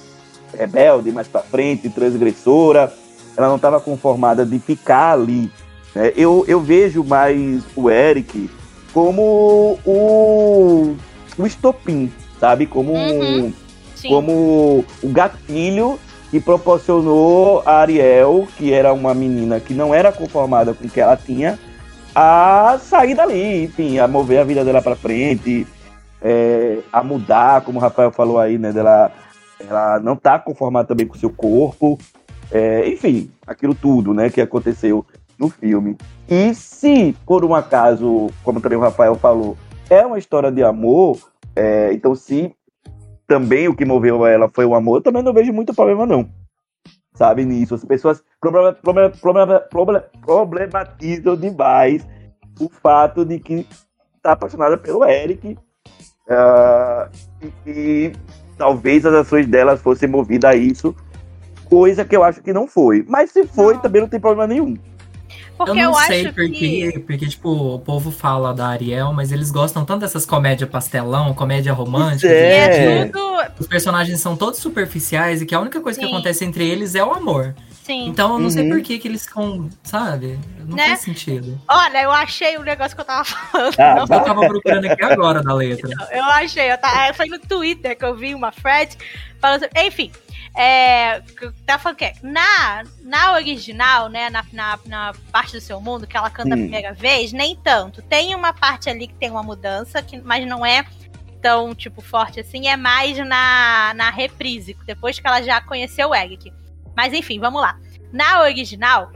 rebelde, mais para frente, transgressora. Ela não estava conformada de ficar ali. Né? Eu, eu vejo mais o Eric como o, o estopim, sabe? Como, uhum. como o gatilho que proporcionou a Ariel, que era uma menina que não era conformada com o que ela tinha, a sair dali, enfim, a mover a vida dela para frente, é, a mudar, como o Rafael falou aí, né? Dela, ela não tá conformada também com o seu corpo, é, enfim, aquilo tudo, né, que aconteceu no filme. E se, por um acaso, como também o Rafael falou, é uma história de amor, é, então se também o que moveu ela foi o amor, eu também não vejo muito problema, não sabe, nisso. As pessoas problem, problem, problem, problematizam demais o fato de que está apaixonada pelo Eric uh, e, e, talvez as ações delas fossem movidas a isso, coisa que eu acho que não foi. Mas se foi, não. também não tem problema nenhum. Porque eu não eu sei porque, que... porque, tipo, o povo fala da Ariel, mas eles gostam tanto dessas comédias pastelão, comédia romântica. É. é tudo... Os personagens são todos superficiais e que a única coisa Sim. que acontece entre eles é o amor. Sim. Então eu não uhum. sei por que, que eles ficam, sabe? Não né? faz sentido. Olha, eu achei o negócio que eu tava falando. Ah, eu tava procurando aqui agora da letra. Eu achei, eu tava, foi no Twitter que eu vi uma thread falando Enfim, é, tá falando que na, na original, né, na, na, na, parte do seu mundo, que ela canta hum. a primeira vez, nem tanto. Tem uma parte ali que tem uma mudança, que, mas não é tão, tipo, forte assim, é mais na, na reprise, depois que ela já conheceu o Eric. Mas enfim, vamos lá. Na original,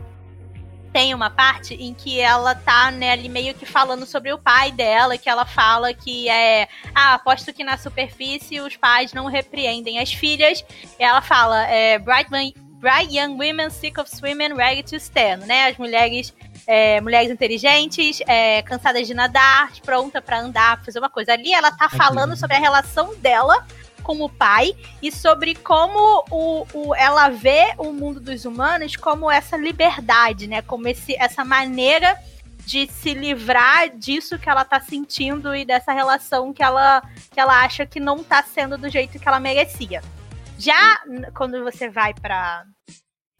tem uma parte em que ela tá, né, ali meio que falando sobre o pai dela, que ela fala que é. Ah, aposto que na superfície os pais não repreendem as filhas. E ela fala, é, bright, bright young women sick of swimming, ready to stand, né? As mulheres. É, mulheres inteligentes, é, cansadas de nadar, pronta para andar, fazer uma coisa. Ali ela tá falando sobre a relação dela com o pai e sobre como o, o, ela vê o mundo dos humanos como essa liberdade, né? Como esse, essa maneira de se livrar disso que ela tá sentindo e dessa relação que ela, que ela acha que não tá sendo do jeito que ela merecia. Já quando você vai para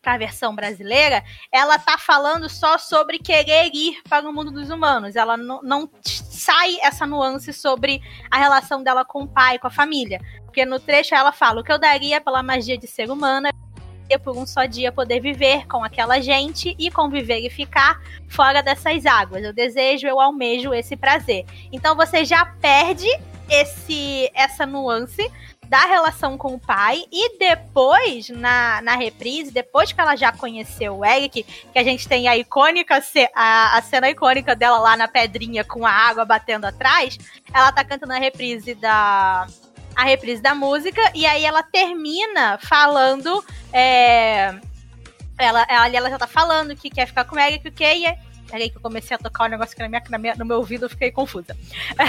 a versão brasileira, ela tá falando só sobre querer ir para o mundo dos humanos. Ela não sai essa nuance sobre a relação dela com o pai, com a família. Porque no trecho ela fala: o que eu daria pela magia de ser humana por um só dia poder viver com aquela gente e conviver e ficar fora dessas águas. Eu desejo, eu almejo esse prazer. Então você já perde esse essa nuance da relação com o pai e depois na, na reprise, depois que ela já conheceu o Eric, que a gente tem a icônica a, a cena icônica dela lá na pedrinha com a água batendo atrás, ela tá cantando a reprise da a reprise da música, e aí ela termina falando. É, ela, ela, ela já tá falando que quer ficar com o Eric, o que? E Peraí que eu comecei a tocar um negócio que na minha, na minha, no meu ouvido eu fiquei confusa.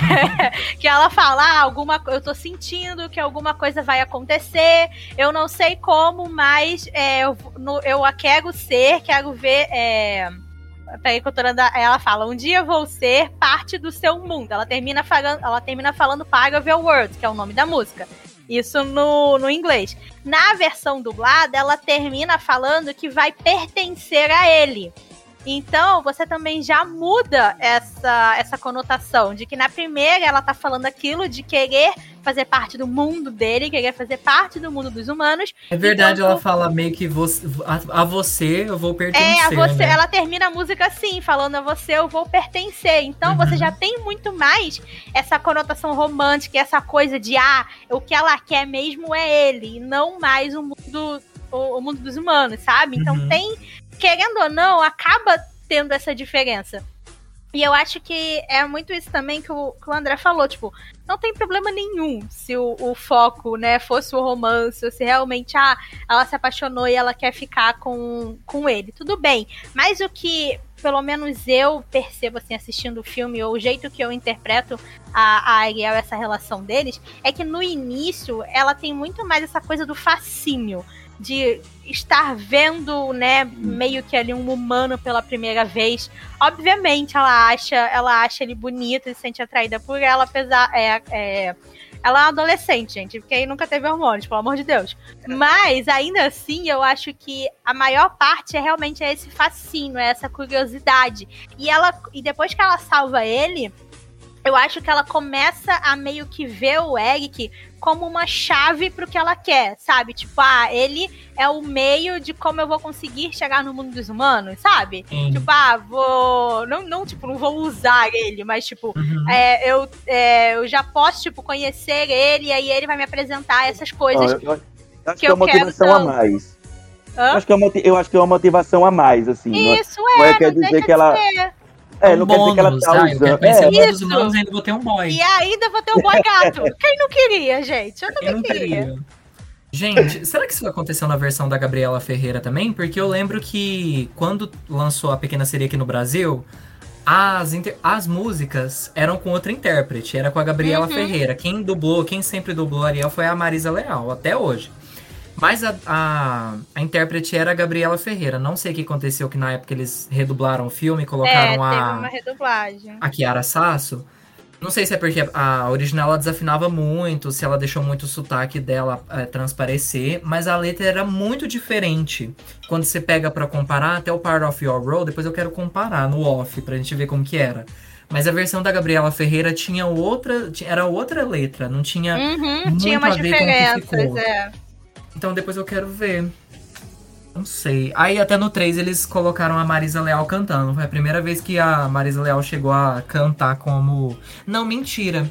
que ela fala, ah, alguma, eu tô sentindo que alguma coisa vai acontecer, eu não sei como, mas é, eu, no, eu a quero ser, quero ver... É, Lendo, ela fala, um dia vou ser parte do seu mundo. Ela termina falando, ela termina falando Part of Your World, que é o nome da música. Isso no, no inglês. Na versão dublada, ela termina falando que vai pertencer a ele. Então, você também já muda essa, essa conotação de que na primeira ela tá falando aquilo de querer fazer parte do mundo dele, querer fazer parte do mundo dos humanos. É verdade, ela fala meio que você, a, a, você eu vou pertencer. É, a você, né? ela termina a música assim, falando a você eu vou pertencer. Então uhum. você já tem muito mais essa conotação romântica, essa coisa de ah, o que ela quer mesmo é ele, e não mais o mundo o, o mundo dos humanos, sabe? Então uhum. tem, querendo ou não, acaba tendo essa diferença. E eu acho que é muito isso também que o, que o André falou, tipo, não tem problema nenhum se o, o, foco, né, fosse o romance, ou se realmente, ah, ela se apaixonou e ela quer ficar com, com ele. Tudo bem. Mas o que, pelo menos eu percebo, assim, assistindo o filme, ou o jeito que eu interpreto a, a Ariel, essa relação deles, é que no início ela tem muito mais essa coisa do fascínio de estar vendo, né, meio que ali um humano pela primeira vez. Obviamente, ela acha, ela acha ele bonito e se sente atraída por ela, apesar é, é ela é uma adolescente, gente, porque aí nunca teve hormônios, pelo amor de Deus. Mas ainda assim, eu acho que a maior parte é realmente esse fascínio, é essa curiosidade. E ela e depois que ela salva ele, eu acho que ela começa a meio que ver o Eric como uma chave pro que ela quer, sabe? Tipo, ah, ele é o meio de como eu vou conseguir chegar no mundo dos humanos, sabe? Sim. Tipo, ah, vou. Não, não, tipo, não vou usar ele, mas, tipo, uhum. é, eu, é, eu já posso, tipo, conhecer ele e aí ele vai me apresentar essas coisas. eu, eu acho que, que é uma motivação a mais. Eu acho, que é uma, eu acho que é uma motivação a mais, assim. Isso, não, é, não quer dizer que ela. É, não bônus, quer dizer que ela tá ah, usando. Eu quero é. dos humanos ainda vou ter um boy. E ainda vou ter um boy gato. Quem não queria, gente? Eu também queria. queria. Gente, será que isso aconteceu na versão da Gabriela Ferreira também? Porque eu lembro que quando lançou a Pequena Sereia aqui no Brasil, as, as músicas eram com outra intérprete, era com a Gabriela uhum. Ferreira. Quem dublou, quem sempre dublou a Ariel foi a Marisa Leal, até hoje. Mas a, a, a, intérprete era a Gabriela Ferreira. Não sei o que aconteceu, que na época eles redublaram o filme e colocaram é, a. uma redublagem. A Kiara Sasso. Não sei se é porque a original ela desafinava muito, se ela deixou muito o sotaque dela é, transparecer, mas a letra era muito diferente. Quando você pega para comparar, até o Part of Your Road, depois eu quero comparar no off pra gente ver como que era. Mas a versão da Gabriela Ferreira tinha outra, era outra letra, não tinha uhum, muito tinha umas a ver diferenças, com o que ficou. É. Então depois eu quero ver. Não sei. Aí até no 3 eles colocaram a Marisa Leal cantando. Foi a primeira vez que a Marisa Leal chegou a cantar como. Não, mentira.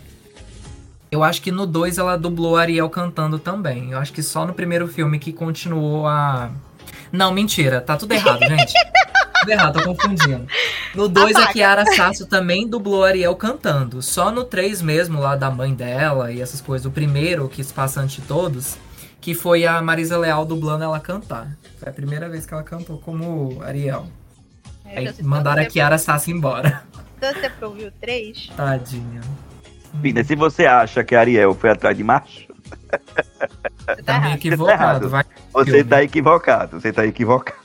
Eu acho que no 2 ela dublou Ariel cantando também. Eu acho que só no primeiro filme que continuou a. Não, mentira. Tá tudo errado, gente. tudo errado, tô confundindo. No 2 a Kiara Sasso também dublou Ariel cantando. Só no 3 mesmo, lá da mãe dela e essas coisas. O primeiro, que se passa antes de todos que foi a Marisa Leal dublando ela cantar. Foi a primeira vez que ela cantou como Ariel. É, Aí mandaram a Kiara Sassi embora. Então você ouviu três? Tadinha. Pina, se você acha que a Ariel foi atrás de macho. Você tá, tá equivocado. Vai você tá equivocado, você tá equivocado.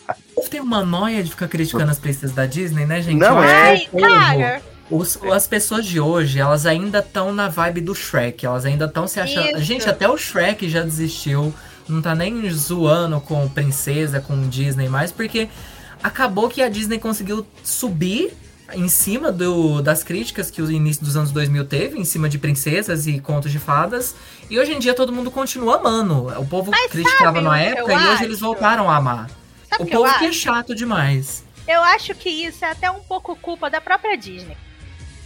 Tem uma noia de ficar criticando as princesas da Disney, né, gente? Não é. Ai, cara. Os, as pessoas de hoje, elas ainda estão na vibe do Shrek. Elas ainda estão se achando. Isso. Gente, até o Shrek já desistiu. Não tá nem zoando com princesa, com Disney mais, porque acabou que a Disney conseguiu subir em cima do, das críticas que o início dos anos 2000 teve, em cima de princesas e contos de fadas. E hoje em dia todo mundo continua amando. O povo Mas criticava na época e hoje acho? eles voltaram a amar. Sabe o povo que é chato demais. Eu acho que isso é até um pouco culpa da própria Disney.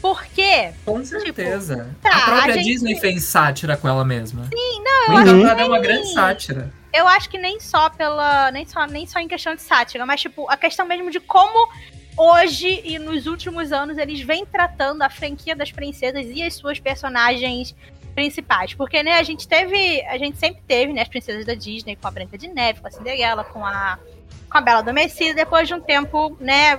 Por quê? Com tipo, certeza. Tipo, tá, a própria a gente... Disney fez sátira com ela mesma. Sim, não, eu o acho que. é uma grande sátira. Eu acho que nem só pela. Nem só, nem só em questão de sátira, mas, tipo, a questão mesmo de como hoje e nos últimos anos eles vêm tratando a franquia das princesas e as suas personagens principais. Porque, né, a gente teve. A gente sempre teve, né, as princesas da Disney com a Branca de Neve, com a Cinderela, com a. Com a Bela Adormecida, depois de um tempo, né,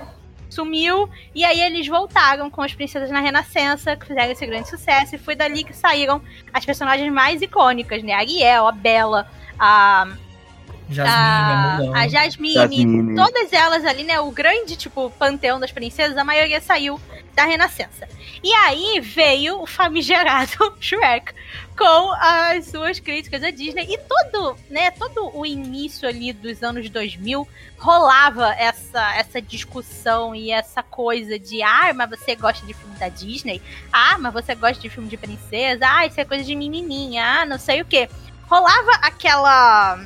sumiu, e aí eles voltaram com as princesas na Renascença, que fizeram esse grande sucesso, e foi dali que saíram as personagens mais icônicas, né? A Ariel, a Bela, a Jasmine, a, Mulan. a Jasmine, Jasmine. todas elas ali, né? O grande, tipo, panteão das princesas, a maioria saiu da Renascença. E aí veio o famigerado Shrek com as suas críticas à Disney e todo, né, todo o início ali dos anos 2000 rolava essa essa discussão e essa coisa de ah, mas você gosta de filme da Disney? Ah, mas você gosta de filme de princesa? Ah, isso é coisa de menininha. Ah, não sei o quê. Rolava aquela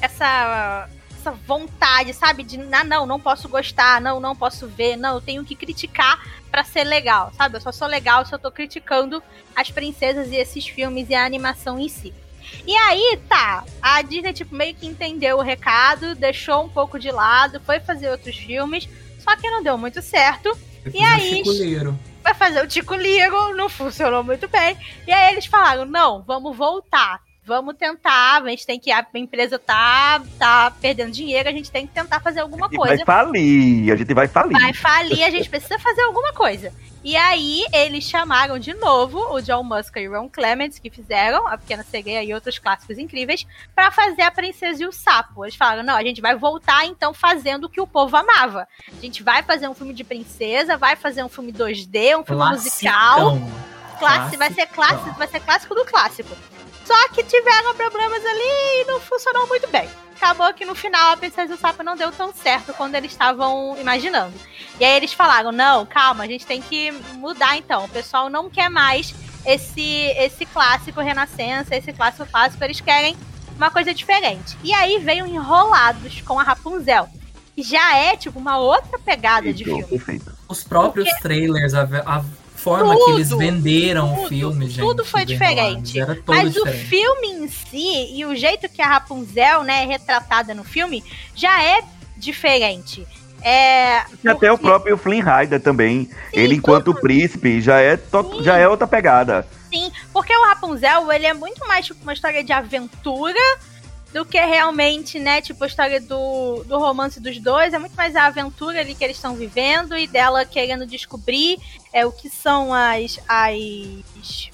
essa essa vontade, sabe? De, ah, não, não posso gostar, não, não posso ver, não, eu tenho que criticar pra ser legal, sabe? Eu só sou legal se eu tô criticando as princesas e esses filmes e a animação em si. E aí, tá, a Disney, tipo, meio que entendeu o recado, deixou um pouco de lado, foi fazer outros filmes, só que não deu muito certo. Eu E aí. Vai fazer o Tico Ligo, não funcionou muito bem. E aí eles falaram: não, vamos voltar. Vamos tentar, a gente tem que. A empresa tá, tá perdendo dinheiro, a gente tem que tentar fazer alguma coisa vai falir, a gente vai falir. vai falir, a gente precisa fazer alguma coisa. E aí, eles chamaram de novo o John Musker e o Ron Clements, que fizeram A Pequena Sereia e outros clássicos incríveis, pra fazer A Princesa e o Sapo. Eles falaram: não, a gente vai voltar então fazendo o que o povo amava. A gente vai fazer um filme de princesa, vai fazer um filme 2D, um filme musical. Classicão. Clássico, vai ser clássico, vai ser clássico do clássico. Só que tiveram problemas ali e não funcionou muito bem. Acabou que no final a Princesa e o Sapo não deu tão certo quando eles estavam imaginando. E aí eles falaram: não, calma, a gente tem que mudar então. O pessoal não quer mais esse, esse clássico Renascença, esse clássico clássico, eles querem uma coisa diferente. E aí veio Enrolados com a Rapunzel. Que já é, tipo, uma outra pegada de filme. Perfeito. Os próprios trailers, a, a forma que eles Tudo, venderam tudo, o filme, gente. tudo foi diferente. Era todo Mas o diferente. filme em si e o jeito que a Rapunzel, né, é retratada no filme, já é diferente. É. E até o próprio Flynn Rider também. ele, enquanto tudo. príncipe, já é, to- Sim. já é outra pegada. Sim, porque o Rapunzel, ele é muito mais tipo uma história de aventura do que realmente, né, tipo a história do, do romance dos dois, é muito mais a aventura ali que eles estão vivendo e dela querendo descobrir é, o que são as, as,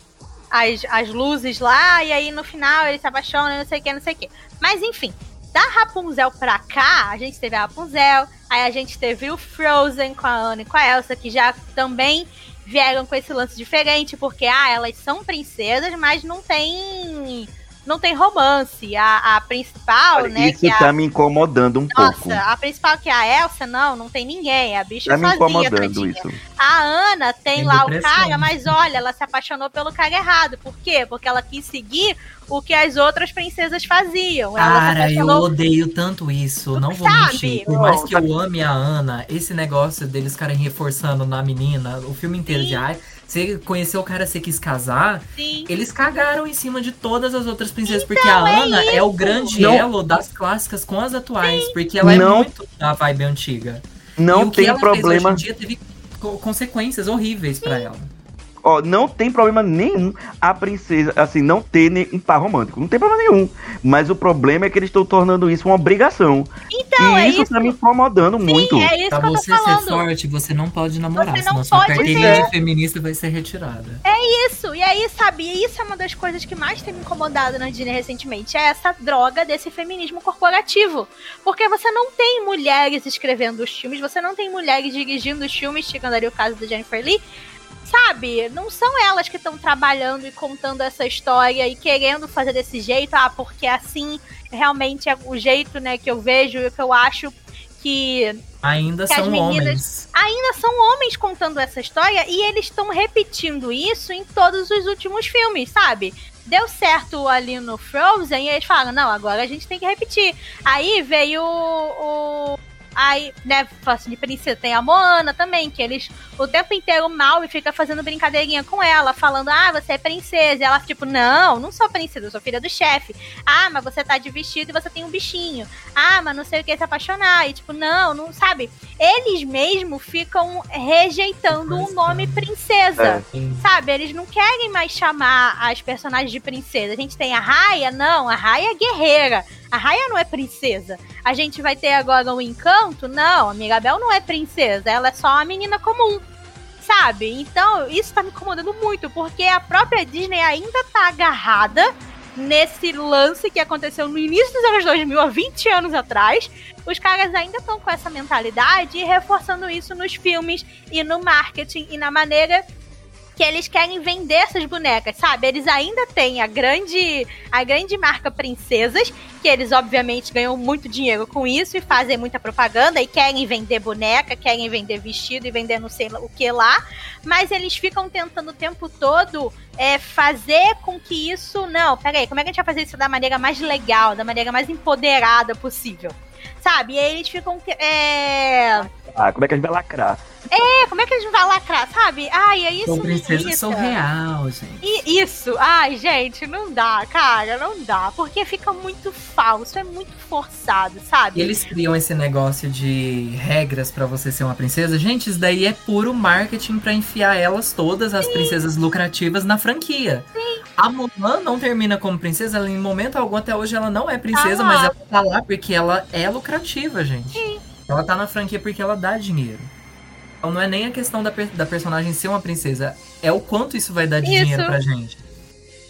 as, as luzes lá, e aí no final eles se apaixonam, não sei o que, não sei o que. Mas enfim, da Rapunzel pra cá, a gente teve a Rapunzel, aí a gente teve o Frozen com a Anna e com a Elsa, que já também vieram com esse lance diferente, porque ah, elas são princesas, mas não tem não tem romance. A, a principal, Olha, né, Isso que é tá a me incomodando um pouco. nossa, a principal que é a Elsa, não, não tem ninguém. A bicha Tá me sozinha, incomodando tadinha. isso. A Ana tem Tem lá depressão. o cara, mas olha, ela se apaixonou pelo cara errado. Por quê? Porque ela quis seguir o que as outras princesas faziam. Cara, eu odeio tanto isso. Não vou Sabe? mentir. Por mais que eu ame a Ana, esse negócio deles ficarem reforçando na menina o filme inteiro Sim. de ai, você conheceu o cara, você quis casar. assim. Eles cagaram em cima de todas as outras princesas. porque Então, a é Ana é, o grande Não. elo das clássicas com as atuais. Porque ela é Não. muito da vibe antiga. e Não o que tem ela fez problema. hoje em dia teve co- consequências horríveis pra ela. Ó, não tem problema nenhum a princesa, assim, não ter um par romântico. Não tem problema nenhum. Mas o problema é que eles estão tornando isso uma obrigação. Então, e é isso, isso. tá me incomodando muito. É isso Pra que eu tô você ser falando. forte, você não pode namorar, Você não senão sua pode carteirinha ser. de feminista vai ser retirada. Isso, e aí, sabe, e isso é uma das coisas que mais tem me incomodado na Disney recentemente, é essa droga desse feminismo corporativo. Porque você não tem mulheres escrevendo os filmes, você não tem mulheres dirigindo os filmes, chegando ali o caso da Jennifer Lee, sabe? Não são elas que estão trabalhando e contando essa história e querendo fazer desse jeito, ah, porque assim realmente é o jeito, né, que eu vejo e que eu acho que Ainda Que as são meninas- homens. ainda são homens contando essa história e eles estão repetindo isso em todos os últimos filmes, sabe? Deu certo ali no Frozen e eles falaram, não, agora a gente tem que repetir. Aí veio o. o- Aí, né, assim, de princesa, tem a Moana também, que eles o tempo inteiro mal e fica fazendo brincadeirinha com ela, falando, ah, você é princesa. E ela, tipo, não, não sou princesa, eu sou filha do chefe. Ah, mas você tá de vestido e você tem um bichinho. Ah, mas não sei o que se apaixonar. E, tipo, não, não sabe eles mesmo ficam rejeitando o nome princesa. É. Sabe? Eles não querem mais chamar as personagens de princesa. A gente tem a Raia, não, a Raia é guerreira. A Raia não é princesa. A gente vai ter agora o Encanto? Não, a Mirabel não é princesa, ela é só uma menina comum. Sabe? Então, isso tá me incomodando muito, porque a própria Disney ainda tá agarrada nesse lance que aconteceu no início dos anos 2000, há 20 anos atrás, os caras ainda estão com essa mentalidade e reforçando isso nos filmes e no marketing e na maneira que eles querem vender essas bonecas, sabe? Eles ainda têm a grande, a grande marca Princesas, que eles obviamente ganham muito dinheiro com isso e fazem muita propaganda e querem vender boneca, querem vender vestido e vender não sei o que lá, mas eles ficam tentando o tempo todo é, fazer com que isso. Não, peraí, como é que a gente vai fazer isso da maneira mais legal, da maneira mais empoderada possível? Sabe? E aí eles ficam. É... Ah, como é que a gente vai lacrar? É, como é que a gente vai lacrar, sabe? Ai, é isso. São princesas são real, gente. E isso, ai, gente, não dá, cara, não dá. Porque fica muito falso, é muito forçado, sabe? E eles criam esse negócio de regras para você ser uma princesa. Gente, isso daí é puro marketing para enfiar elas todas, as Sim. princesas lucrativas, na franquia. Sim. A Mulan não termina como princesa, ela, em momento algum até hoje ela não é princesa, ah, mas ela tá lá porque ela é lucrativa, gente. Sim. Ela tá na franquia porque ela dá dinheiro. Então não é nem a questão da, da personagem ser uma princesa, é o quanto isso vai dar de isso. dinheiro pra gente.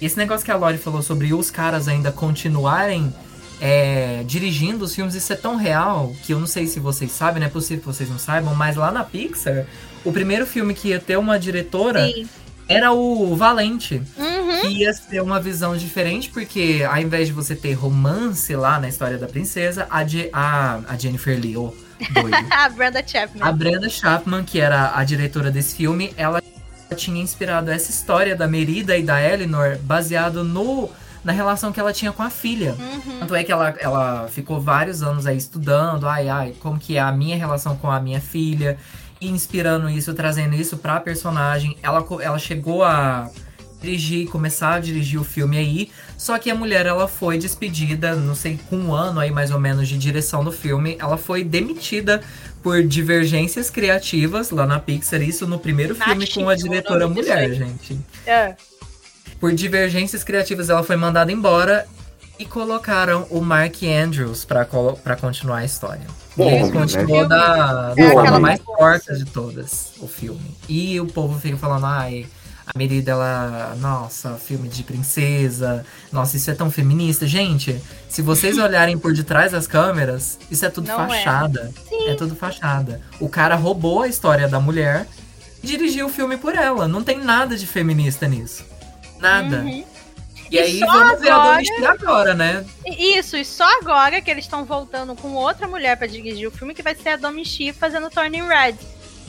Esse negócio que a Lori falou sobre os caras ainda continuarem é, dirigindo os filmes, isso é tão real que eu não sei se vocês sabem, não é possível que vocês não saibam, mas lá na Pixar, o primeiro filme que ia ter uma diretora Sim. Era o Valente. Uhum. Que ia ser uma visão diferente, porque ao invés de você ter romance lá na história da princesa, a, a, a Jennifer Lee, oh, a Brenda Chapman. A Brenda Chapman, que era a diretora desse filme, ela tinha inspirado essa história da Merida e da Eleanor baseado no na relação que ela tinha com a filha. Uhum. Tanto é que ela, ela ficou vários anos aí estudando, ai, ai, como que é a minha relação com a minha filha, inspirando isso, trazendo isso pra personagem. Ela, ela chegou a dirigir, começar a dirigir o filme aí. Só que a mulher, ela foi despedida, não sei, com um ano aí mais ou menos de direção do filme. Ela foi demitida por divergências criativas lá na Pixar. Isso no primeiro filme com a diretora mulher, gente. É. Por divergências criativas, ela foi mandada embora e colocaram o Mark Andrews para continuar a história. Bom, ele continuou né? da, da é forma mais forte de todas, o filme. E o povo fica falando, ai, a Merida, ela. Nossa, filme de princesa. Nossa, isso é tão feminista. Gente, se vocês olharem por detrás das câmeras, isso é tudo Não é. fachada. É. é tudo fachada. O cara roubou a história da mulher e dirigiu o filme por ela. Não tem nada de feminista nisso. Nada. Uhum. E, e aí vamos ver a Dona agora, né? Isso, e só agora que eles estão voltando com outra mulher para dirigir o filme, que vai ser a Domichi fazendo Turning Red.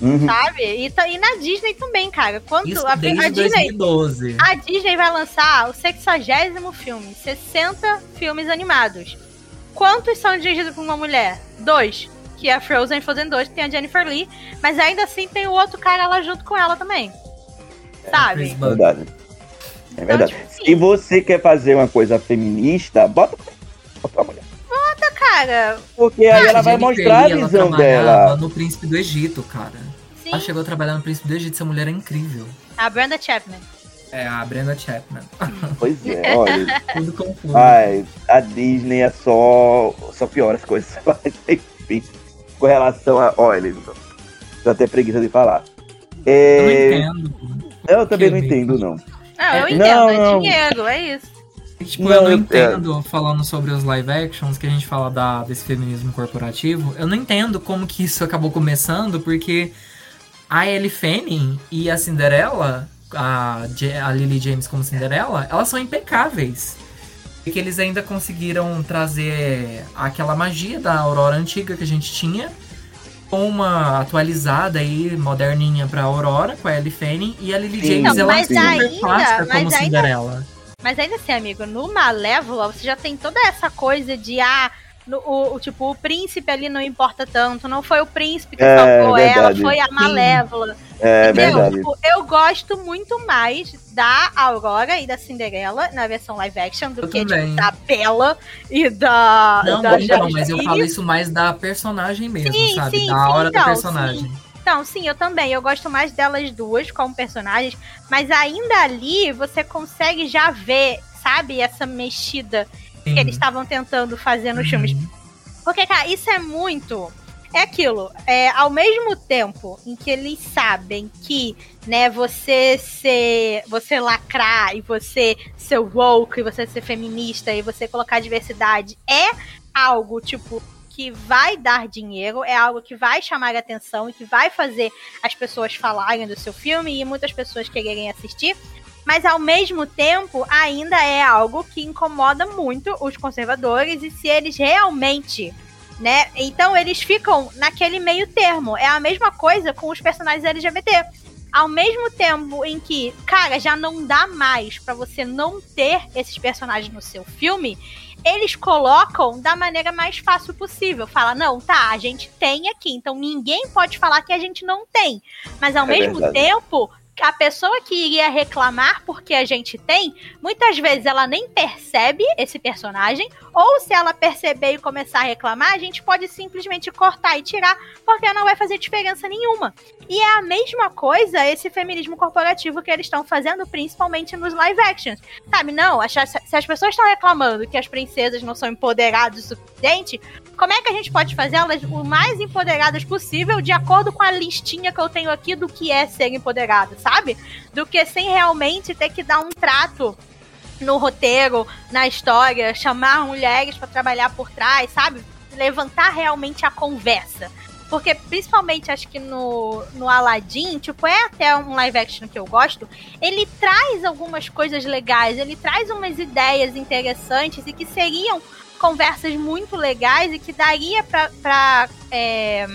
Uhum. Sabe? E, tá, e na Disney também, cara. Quanto Isso a, desde a Disney, 2012. A Disney vai lançar o 60 filme, 60 filmes animados. Quantos são dirigidos por uma mulher? Dois. Que é Frozen Frozen 2, que tem a Jennifer Lee. Mas ainda assim tem o outro cara lá junto com ela também. É, sabe? É verdade. É verdade. Então, tipo, Se você quer fazer uma coisa feminista, bota pra mulher cara. Porque aí ela vai mostrar a visão dela. no Príncipe do Egito, cara. Sim. Ela chegou a trabalhar no Príncipe do Egito, essa mulher é incrível. A Brenda Chapman. É, a Brenda Chapman. Pois é, olha. Tudo confuso. Ai, a Disney é só. Só piora as coisas. Enfim, com relação a. Olha, tô até preguiça de falar. É... Eu não entendo. Eu também não entendo, não. Não, eu entendo, não, é dinheiro, é isso. Tipo, não, eu não entendo, é... falando sobre os live actions, que a gente fala da, desse feminismo corporativo, eu não entendo como que isso acabou começando, porque a Ellie Fanning e a Cinderela, a, a Lily James como Cinderela, elas são impecáveis. Porque eles ainda conseguiram trazer aquela magia da Aurora antiga que a gente tinha, com uma atualizada aí, moderninha pra Aurora, com a Ellie Fanning, e a Lily James, não, ela é super ainda, clássica como Cinderela. Mas ainda assim, amigo, no Malévola você já tem toda essa coisa de ah, no, o, o, tipo, o príncipe ali não importa tanto, não foi o príncipe que é, salvou verdade. ela, foi a Malévola. É verdade. Tipo, eu gosto muito mais da Aurora e da Cinderela na versão live action do eu que tipo, da Bela e da. Não, da não, mas eu falo isso mais da personagem mesmo, sim, sabe? Sim, da hora então, da personagem. Sim. Então, sim, eu também. Eu gosto mais delas duas como personagens, mas ainda ali você consegue já ver, sabe, essa mexida sim. que eles estavam tentando fazer nos uhum. filmes. Porque, cara, isso é muito. É aquilo. É, ao mesmo tempo em que eles sabem que, né, você ser. você lacrar e você ser woke, e você ser feminista e você colocar diversidade é algo, tipo, que vai dar dinheiro, é algo que vai chamar a atenção e que vai fazer as pessoas falarem do seu filme e muitas pessoas quererem assistir. Mas ao mesmo tempo, ainda é algo que incomoda muito os conservadores e se eles realmente né? Então eles ficam naquele meio termo. É a mesma coisa com os personagens LGBT. Ao mesmo tempo em que, cara, já não dá mais para você não ter esses personagens no seu filme, eles colocam da maneira mais fácil possível. Fala, não, tá, a gente tem aqui, então ninguém pode falar que a gente não tem. Mas ao é mesmo verdade. tempo, a pessoa que iria reclamar porque a gente tem, muitas vezes ela nem percebe esse personagem, ou se ela perceber e começar a reclamar, a gente pode simplesmente cortar e tirar, porque não vai fazer diferença nenhuma. E é a mesma coisa esse feminismo corporativo que eles estão fazendo, principalmente nos live actions. Sabe, não, se as pessoas estão reclamando que as princesas não são empoderadas o suficiente, como é que a gente pode fazer elas o mais empoderadas possível de acordo com a listinha que eu tenho aqui do que é ser empoderada, sabe? Do que sem realmente ter que dar um trato no roteiro, na história, chamar mulheres para trabalhar por trás, sabe? Levantar realmente a conversa. Porque, principalmente, acho que no, no Aladdin, tipo, é até um live action que eu gosto, ele traz algumas coisas legais, ele traz umas ideias interessantes e que seriam conversas muito legais e que daria pra, pra é,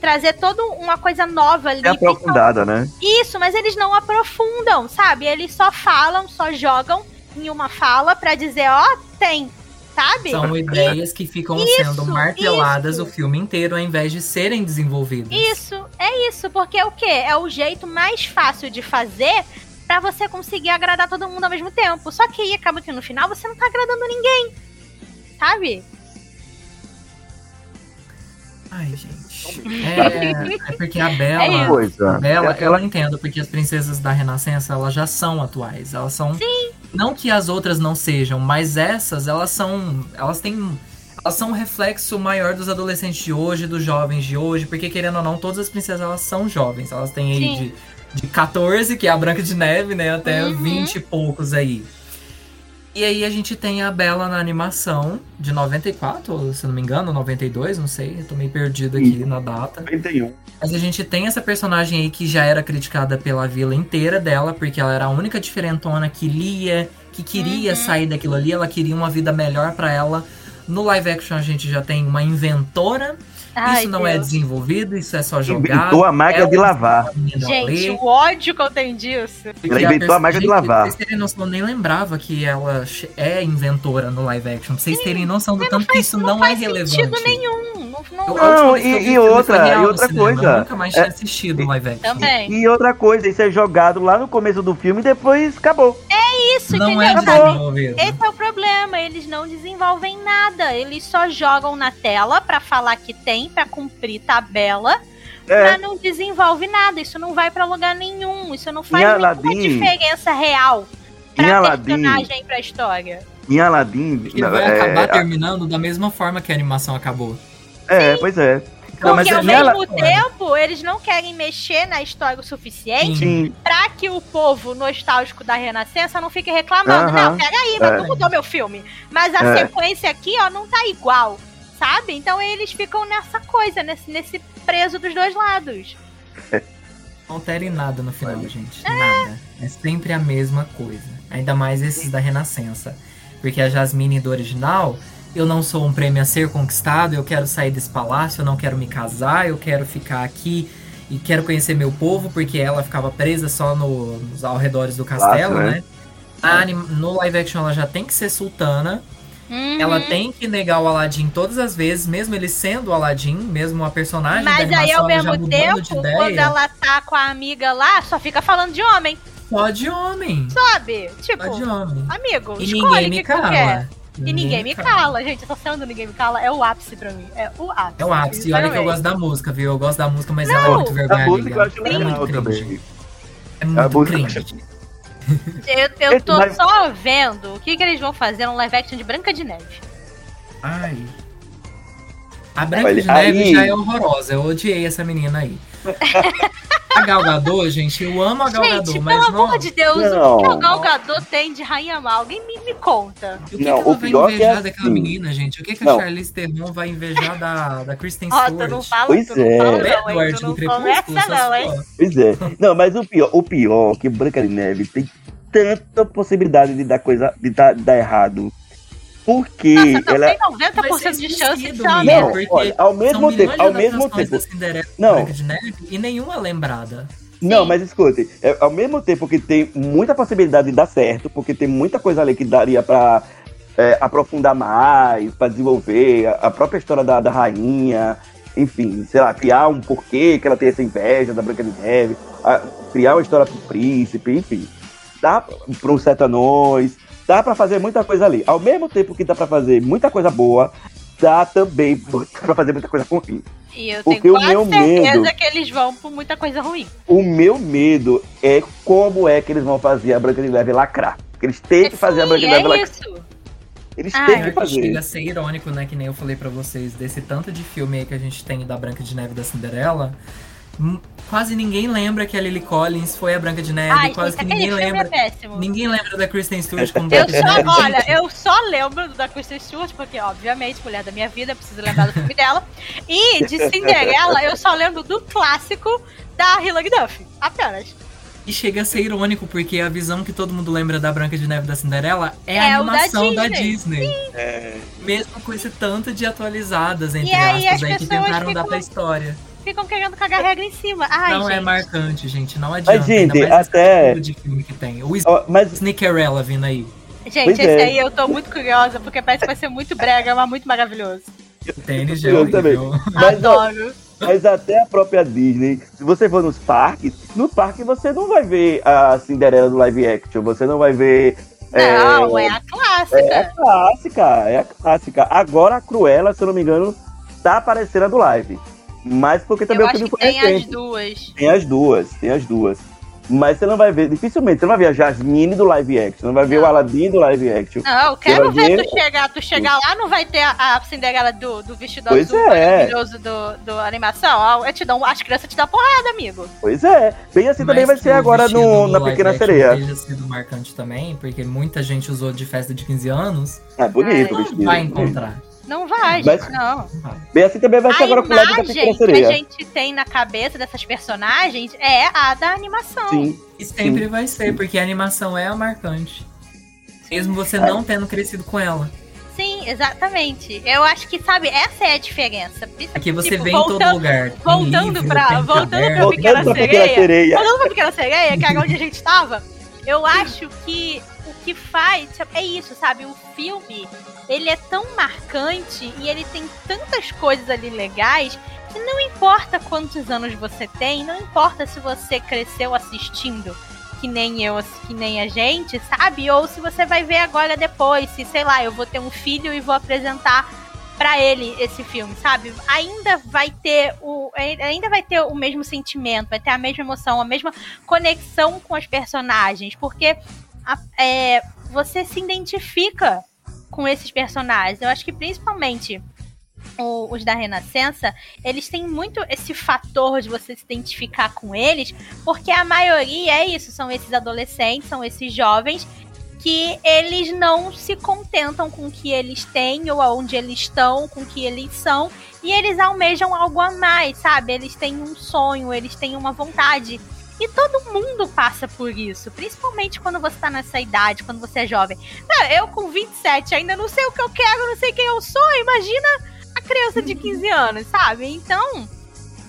trazer toda uma coisa nova ali. É aprofundada, né? Isso, mas eles não aprofundam, sabe? Eles só falam, só jogam em uma fala para dizer, ó, oh, tem, sabe? São ideias que ficam isso, sendo marteladas isso. o filme inteiro ao invés de serem desenvolvidas. Isso, é isso, porque é o quê? É o jeito mais fácil de fazer para você conseguir agradar todo mundo ao mesmo tempo. Só que aí acaba que no final você não tá agradando ninguém. Sabe? Ai, gente. É, é porque a Bela, é a Bela, eu entendo, porque as princesas da Renascença, elas já são atuais. Elas são Sim. Não que as outras não sejam, mas essas, elas são. Elas têm. Elas são um reflexo maior dos adolescentes de hoje, dos jovens de hoje, porque querendo ou não, todas as princesas elas são jovens. Elas têm aí de, de 14, que é a Branca de Neve, né? Até uhum. 20 e poucos aí. E aí a gente tem a Bela na animação de 94, se não me engano, 92, não sei, eu tô meio perdido aqui Sim. na data. 91. Mas a gente tem essa personagem aí que já era criticada pela vila inteira dela, porque ela era a única diferentona que lia, que queria uhum. sair daquilo ali, ela queria uma vida melhor para ela. No live action a gente já tem uma inventora Ai, isso não é Deus. é desenvolvido, isso é só jogado. Inventou a máquina é de lavar. Gente, o ódio que eu tenho disso. Ela inventou a, a máquina de lavar. Vocês terem noção, eu nem lembrava que ela é inventora no live action. Pra vocês terem noção do tanto que isso não, não é relevante. Não faz sentido nenhum. Não, não e, e outra, e outra coisa. Eu nunca mais tinha é, assistido live action. Também. E outra coisa, isso é jogado lá no começo do filme e depois acabou. É isso, não entendeu? É desenvolvido. Esse é o problema, eles não desenvolvem nada. Eles só jogam na tela para falar que tem, para cumprir tabela. É. Mas não desenvolve nada, isso não vai para lugar nenhum, isso não faz nenhuma Aladdin, diferença real pra personagem e pra história. Em Aladdin. Ele vai é, acabar terminando da mesma forma que a animação acabou. É, Sim. pois é. Não, Porque ao mesmo ela... tempo, eles não querem mexer na história o suficiente pra que o povo nostálgico da Renascença não fique reclamando. Uh -huh. Não, peraí, é. não mudou meu filme. Mas a é. sequência aqui, ó, não tá igual. Sabe? Então eles ficam nessa coisa, nesse, nesse preso dos dois lados. Não terem nada no final, gente. É. Nada. É sempre a mesma coisa. Ainda mais esses da Renascença. Porque a Jasmine do original, eu não sou um prêmio a ser conquistado, eu quero sair desse palácio, eu não quero me casar, eu quero ficar aqui e quero conhecer meu povo, porque ela ficava presa só no, nos arredores do castelo, né? né? no live action ela já tem que ser sultana. Uhum. Ela tem que negar o Aladdin todas as vezes, mesmo ele sendo o Aladdin, mesmo a personagem Mas aí ao mesmo tempo, quando ela tá com a amiga lá, só fica falando de homem. Só de homem. Sabe? Tipo, só de homem. amigo, e ninguém me cala. E ninguém me cala, gente. Essa cena do Ninguém Me Cala é o ápice pra mim. É o ápice. É o ápice. E olha que eu gosto da música, viu? Eu gosto da música, mas não, ela é muito vergonha. A música eu acho legal também. É muito cringe. Eu, eu tô só vendo o que, que eles vão fazer no live action de Branca de Neve. Ai. A Branca Olha, de Neve aí- já é horrorosa. Eu odiei essa menina aí. a Gal Gadot, gente, eu amo a Gal Gente, mas pelo não. amor de Deus, Não. o que a Gal Gadot tem de Rainha Mal? Alguém me, me conta. O que, Não, que ela o vai pior que é invejar daquela assim. menina, gente? O que, que a Não. Charlize Theron vai invejar da, da Kristen Ó, Stewart? tu não fala, Pois tu não é. fala não, hein? Edward Tu não começa não, hein? Pois é. Não, mas o pior, o pior é que Branca de Neve tem tanta possibilidade de dar coisa, de dar, de dar errado. Porque Nossa, não, ela. tem Vai 90% ser de chance de ser uma Não, olha, ao mesmo são tempo, ao mesmo tempo. e Não. Neve e nenhuma lembrada. Não, Sim. mas escute, é, ao mesmo tempo que tem muita possibilidade de dar certo, porque tem muita coisa ali que daria pra é, aprofundar mais, pra desenvolver a, a própria história da, da rainha, enfim, sei lá, criar um porquê que ela tem essa inveja da Branca de Neve, a- criar uma história pro príncipe, enfim. Dá pra um certo anões, dá pra fazer muita coisa ali. Ao mesmo tempo que dá pra fazer muita coisa boa, dá também pra fazer muita coisa ruim. E eu Porque tenho o quase meu certeza medo- que eles vão por muita coisa ruim. O meu medo é como é que eles vão fazer a Branca de Neve lacrar. Porque eles têm que fazer a Branca de Neve Sim, é lacrar. isso. Eles Ai. têm que que chega fazer. a ser irônico, né? Que nem eu falei pra vocês, desse tanto de filme aí que a gente tem da Branca de Neve e da Cinderela. Hum, Quase ninguém lembra que a Lily Collins foi a Branca de Neve. Ai, quase gente, que ninguém filme lembra. é. Ninguém lembra da Kristen Stewart como Eu Branca de Neve. só, olha, eu só lembro da Kristen Stewart, porque, obviamente, mulher da minha vida, preciso lembrar do filme dela. E de Cinderela, eu só lembro do clássico da Hilary Duff. Apenas. E chega a ser irônico, porque a visão que todo mundo lembra da Branca de Neve e da Cinderela é, É a o da animação da Disney. Disney. É, Mesmo com esse tanto de atualizadas, entre E aí aspas, as aí que tentaram dar pra história. Ficam querendo cagar regra em cima. Ai, não gente. é marcante, gente. Não adianta. gente, ainda mais esse até- tipo de filme que tem. O ó, mas Sneakerella vindo aí. Gente, Pois esse é. aí eu tô muito curiosa, porque parece que vai ser muito brega, mas muito maravilhoso. TNG é Eu também. Mas, Adoro. mas até a própria Disney, se você for nos parques, no parque você não vai ver a Cinderela do live action, você não vai ver. Não, é a clássica. É a clássica, é a clássica. Agora a Cruella, se eu não me engano, tá aparecendo a do live. Mas porque também eu o acho filme que tem as recente. duas. Tem as duas, tem as duas. Mas você não vai ver, dificilmente, você não vai ver a Jasmine do live action, você não vai ver o. Aladdin do live action. Não, eu quero vai ver ver- tu chegar, tu chegar lá, não vai ter a, a Cinderela do, do vestido Pois azul é. maravilhoso do, do animação. Ó, Eu te dou, as crianças te dão porrada, amigo. Pois é, bem assim também Mas vai que ser o agora no, do na Pequena action Sereia. Sido marcante também, porque muita gente usou de festa de 15 anos. É bonito o Ai, vestido. Vai encontrar. Não vai, Mas- gente, não. Bem assim também vai ser A agora com o lado da Pequena imagem que a Sereia. gente tem na cabeça dessas personagens é a da animação. Sim. E sempre vai ser, porque a animação é a marcante. Mesmo você não tendo crescido com ela. Sim, exatamente. Eu acho que, sabe, essa é a diferença. Aqui você Tipo, vê em todo voltando- lugar. Voltando livro, pra- voltando pra caderno. Voltando Pequena pra Pequena Sereia. Sereia. Falando pra Pequena Sereia, que era onde a gente tava, eu acho que que faz é isso, sabe? O filme, ele é tão marcante e ele tem tantas coisas ali legais que não importa quantos anos você tem, não importa se você cresceu assistindo que nem eu, que nem a gente, sabe? Ou se você vai ver agora depois, se sei lá, eu vou ter um filho e vou apresentar pra ele esse filme, sabe? Ainda vai ter o ainda vai ter o mesmo sentimento, vai ter a mesma emoção, a mesma conexão com os personagens, porque é, você se identifica com esses personagens. Eu acho que principalmente o- os da Renascença, eles têm muito esse fator de você se identificar com eles, porque a maioria é isso, são esses adolescentes, são esses jovens que eles não se contentam com o que eles têm ou aonde eles estão, com o que eles são, e eles almejam algo a mais, sabe? Eles têm um sonho, eles têm uma vontade. E todo mundo passa por isso, principalmente quando você tá nessa idade, quando você é jovem. Eu com 27 ainda não sei o que eu quero, não sei quem eu sou, imagina a criança de 15 anos, sabe? Então,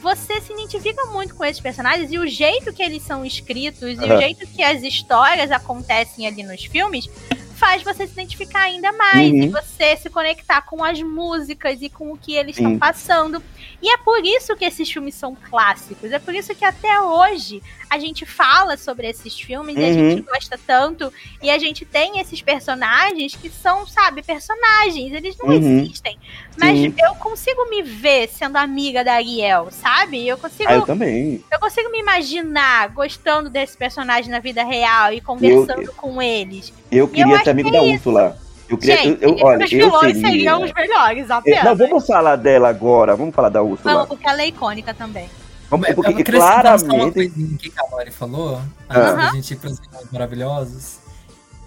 você se identifica muito com esses personagens e o jeito que eles são escritos e Aham. o jeito que as histórias acontecem ali nos filmes faz você se identificar ainda mais Uhum. e você se conectar com as músicas e com o que eles estão passando. E é por isso que esses filmes são clássicos. É por isso que até hoje a gente fala sobre esses filmes e a Uhum. gente gosta tanto. E a gente tem esses personagens que são, sabe, personagens. Eles não Uhum. existem. Mas Sim. eu consigo me ver sendo amiga da Ariel, sabe? Eu consigo, Ah, eu também. eu consigo me imaginar gostando desse personagem na vida real e conversando com eles. Eu queria acho ser amigo que da é isso. Úrsula. Eu queria, Gente, eu, eu- olha, os eu vilões seria... seriam os melhores, É, apenas. Não, vamos falar dela agora. Vamos falar da Úrsula. Vamos, porque ela é icônica também. Vamos, Eu porque uma claramente. coisinha que a Lori falou, antes da gente ir pros vilões maravilhosos.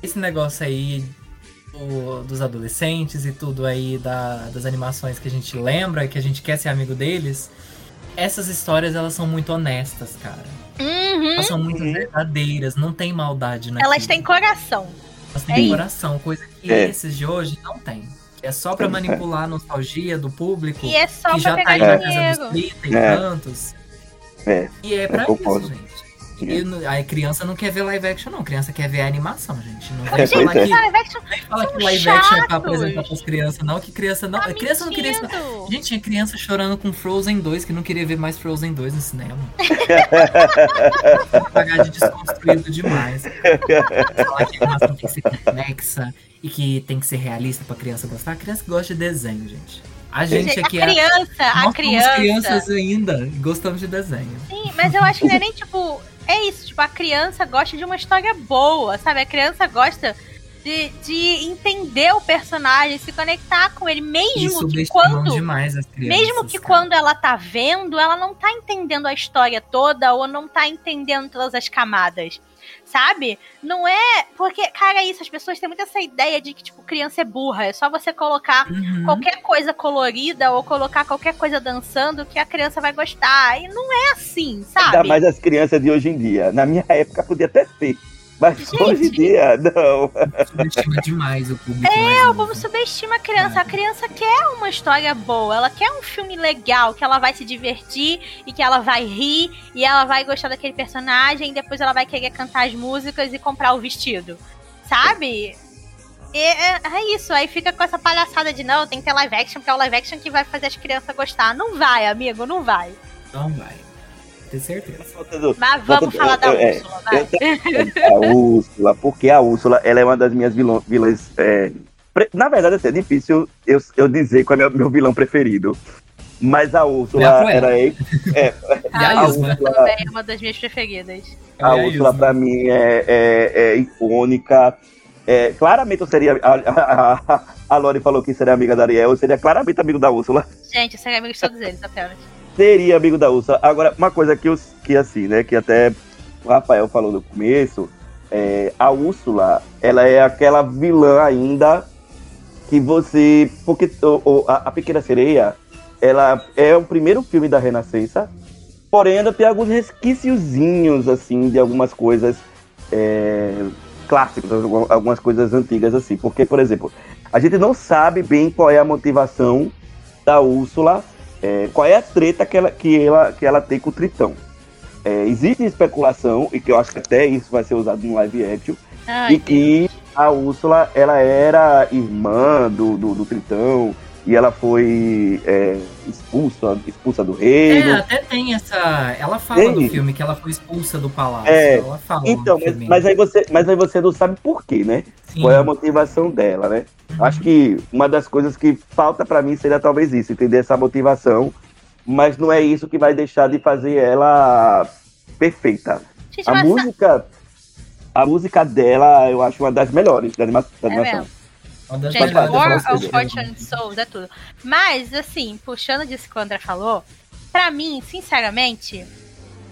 Esse negócio aí do- dos adolescentes e tudo aí da- das animações que a gente lembra, que a gente quer ser amigo deles, essas histórias elas são muito honestas, cara. Uhum. Elas são muito Uhum. verdadeiras, não tem maldade naquilo. Elas têm coração. Elas é têm isso. coração, coisa que É. esses de hoje não tem. É só pra manipular a nostalgia do público E é só que pra já tá aí na dinheiro. casa dos 30 e É. tantos. É, E é pra isso, gente. E não- a criança não quer ver live action, não. A criança quer ver a animação, gente. Não vai É, falar pois é. que, Live action vai falar são que live action é pra apresentar pras crianças, não. Que criança não. tá a criança não queria. mentindo. Gente, tinha criança chorando com Frozen 2 que não queria ver mais Frozen 2 no cinema. Pagar de desconstruído demais. Falar que a animação tem que ser complexa e que tem que ser realista pra criança gostar. A criança gosta de desenho, gente. A gente Gente, aqui a é. criança, Nós a criança. crianças ainda gostamos de desenho. Sim, mas eu acho que não é nem tipo. É isso, tipo, a criança gosta de uma história boa, sabe? A criança gosta de, de entender o personagem, se conectar com ele, mesmo que quando. demais as crianças. Mesmo que cara. quando ela tá vendo, ela não tá entendendo a história toda ou não tá entendendo todas as camadas. Sabe? Não é. Porque, cara, é isso, as pessoas têm muito essa ideia de que, tipo, criança é burra. É só você colocar Uhum. qualquer coisa colorida ou colocar qualquer coisa dançando que a criança vai gostar. E não é assim, Ainda sabe? mais as crianças de hoje em dia. Na minha época podia até ser. Mas Gente. hoje em dia, não. subestima demais o público. É, o povo subestima a criança. A criança quer uma história boa, ela quer um filme legal, que ela vai se divertir e que ela vai rir e ela vai gostar daquele personagem e depois ela vai querer cantar as músicas e comprar o vestido. Sabe? E é, é isso, aí fica com essa palhaçada de não, tem que ter live action, porque é o live action que vai fazer as crianças gostar. Não vai, amigo, não vai. Não vai. Tenho certeza. Mas vamos falar da é, Úrsula, vai. A Úrsula, porque a Úrsula, ela é uma das minhas vilã- vilãs. é, pre- na verdade, assim, é difícil eu, eu dizer qual é meu, meu vilão preferido. Mas a É a Úrsula, Cruella. ela é. é E a Isma. Úrsula, Também é uma das minhas preferidas. a É a Úrsula, pra mim, é, é, é icônica. É, claramente eu seria. A, a, a, a Lori falou que seria amiga da Ariel, eu seria claramente amigo da Úrsula. Gente, eu seria amigo de todos eles, apenas. Seria amigo da Úrsula. Agora, uma coisa que, eu, que assim, né, que até o Rafael falou no começo, é, a Úrsula, ela é aquela vilã ainda que você. Porque a, a Pequena Sereia, ela é o primeiro filme da Renascença, porém ainda tem alguns resquíciozinhos, assim, de algumas coisas é, clássicas, algum- algumas coisas antigas, assim. Porque, por exemplo, a gente não sabe bem qual é a motivação da Úrsula, é, qual é a treta que ela, que ela, que ela tem com o Tritão. É, existe especulação, e que eu acho que até isso vai ser usado no live action, Ai, e que a Úrsula, ela era irmã do, do, do Tritão, e ela foi é, expulsa, expulsa do É, reino. até tem essa. Ela fala Tem. no filme que ela foi expulsa do palácio. É, Ela fala Então, mas, mas aí você, mas aí você não sabe por quê, né? Sim. Qual é a motivação dela, né? Uhum. Acho que uma das coisas que falta pra mim seria talvez isso, entender essa motivação, mas não é isso que vai deixar de fazer ela perfeita. gente, A música, a música dela eu acho uma das melhores da anima- da É animação. mesmo. Melhores War of. Fortune Souls é tudo. Mas, assim, puxando disso que o André falou, pra mim, sinceramente,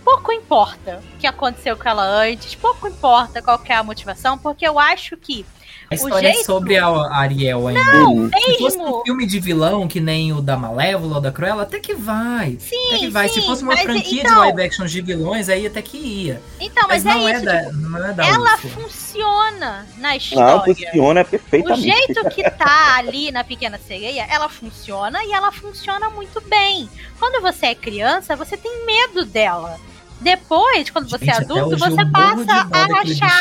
pouco importa o que aconteceu com ela antes, pouco importa qual que é a motivação, porque eu acho que A história jeito- é sobre a Ariel ainda. Não, Se fosse um mesmo. filme de vilão, que nem o da Malévola ou da Cruella, até que vai. até que vai. Se sim, fosse uma franquia de então- live action de vilões, aí até que ia. Então, Mas, mas, não, é é isso, da, tipo, não é da ela funciona na Não, história. funciona O perfeitamente. jeito que tá ali na Pequena Sereia, ela funciona e ela funciona muito bem. Quando você é criança, você tem medo dela. Depois, quando você é Gente, até adulto, você eu passa a achar.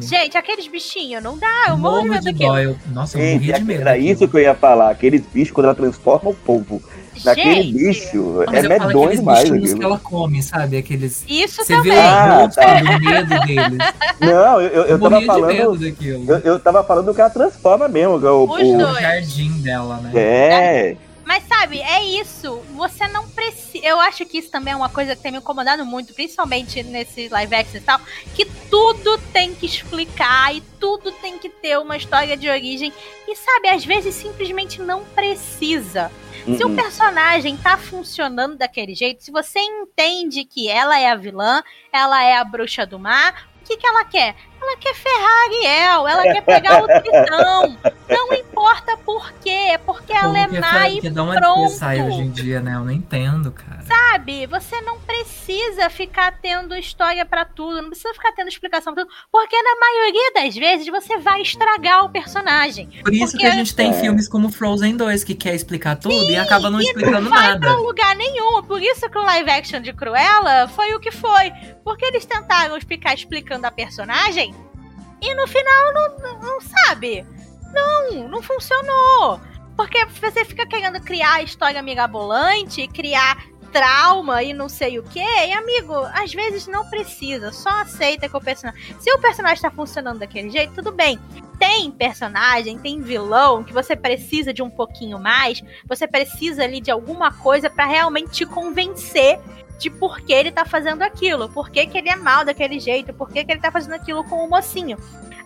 Gente, aqueles bichinhos, não dá, eu morro de morro medo de daquilo. dó. Eu, nossa, eu Gente, morria de medo. era daquilo. isso que eu ia falar. Aqueles bichos, quando ela transforma o povo naquele Gente, bicho, Mas é eu medonho aqueles demais. bichinhos que aquilo. ela come, sabe? Aqueles. Isso Você também. o Ah, tá. do medo deles. Não, eu, eu, eu tava morria de falando. medo daquilo. Eu, eu tava falando que ela transforma mesmo. que O, Os o- O dois. jardim dela, né? é. Mas sabe, é isso. Você não precisa. eu acho que isso também é uma coisa que tem me incomodado muito, principalmente nesse live action e tal, que tudo tem que explicar e tudo tem que ter uma história de origem. E sabe, às vezes simplesmente não precisa. Se o Uhum. personagem tá funcionando daquele jeito, se você entende que ela é a vilã, ela é a bruxa do mar, o que, que ela quer? Ela quer ferrar Ariel, ela quer pegar o tritão. Não importa por quê, é porque ela é má fa- e que dá uma pronto. sai hoje em dia, né? Eu não entendo, cara. sabe? Você não precisa ficar tendo história pra tudo, não precisa ficar tendo explicação pra tudo, porque na maioria das vezes você vai estragar o personagem. Por isso Porque- que a gente tem É. filmes como Frozen 2, que quer explicar tudo e acaba não explicando vai nada. pra lugar nenhum. Por isso que o live action de Cruella foi o que foi. Porque eles tentaram ficar explicando a personagem e no final não, não- sabe. Não, não funcionou. Porque você fica querendo criar história mirabolante, criar trauma e não sei o que. E amigo, às vezes não precisa. Só aceita que o personagem. Se o personagem tá funcionando daquele jeito, tudo bem. Tem personagem, tem vilão que você precisa de um pouquinho mais. Você precisa ali de alguma coisa pra realmente te convencer de por que ele tá fazendo aquilo, por que, que ele é mal daquele jeito, por que, que ele tá fazendo aquilo com o mocinho.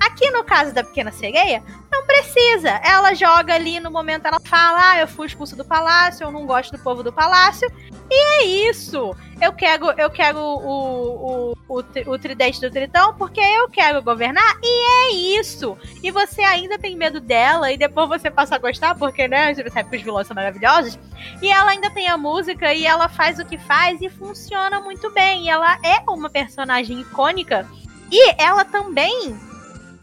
Aqui no caso da Pequena Sereia, não precisa. Ela joga ali no momento, ela fala: Ah, eu fui expulsa do palácio, eu não gosto do povo do palácio. E é isso. Eu quero, eu quero o, o, o, o tridente do tritão porque eu quero governar. E é isso. E você ainda tem medo dela, e depois você passa a gostar, porque, né? Você sabe que os vilões são maravilhosos. E ela ainda tem a música e ela faz o que faz e funciona muito bem. E ela é uma personagem icônica. E ela também,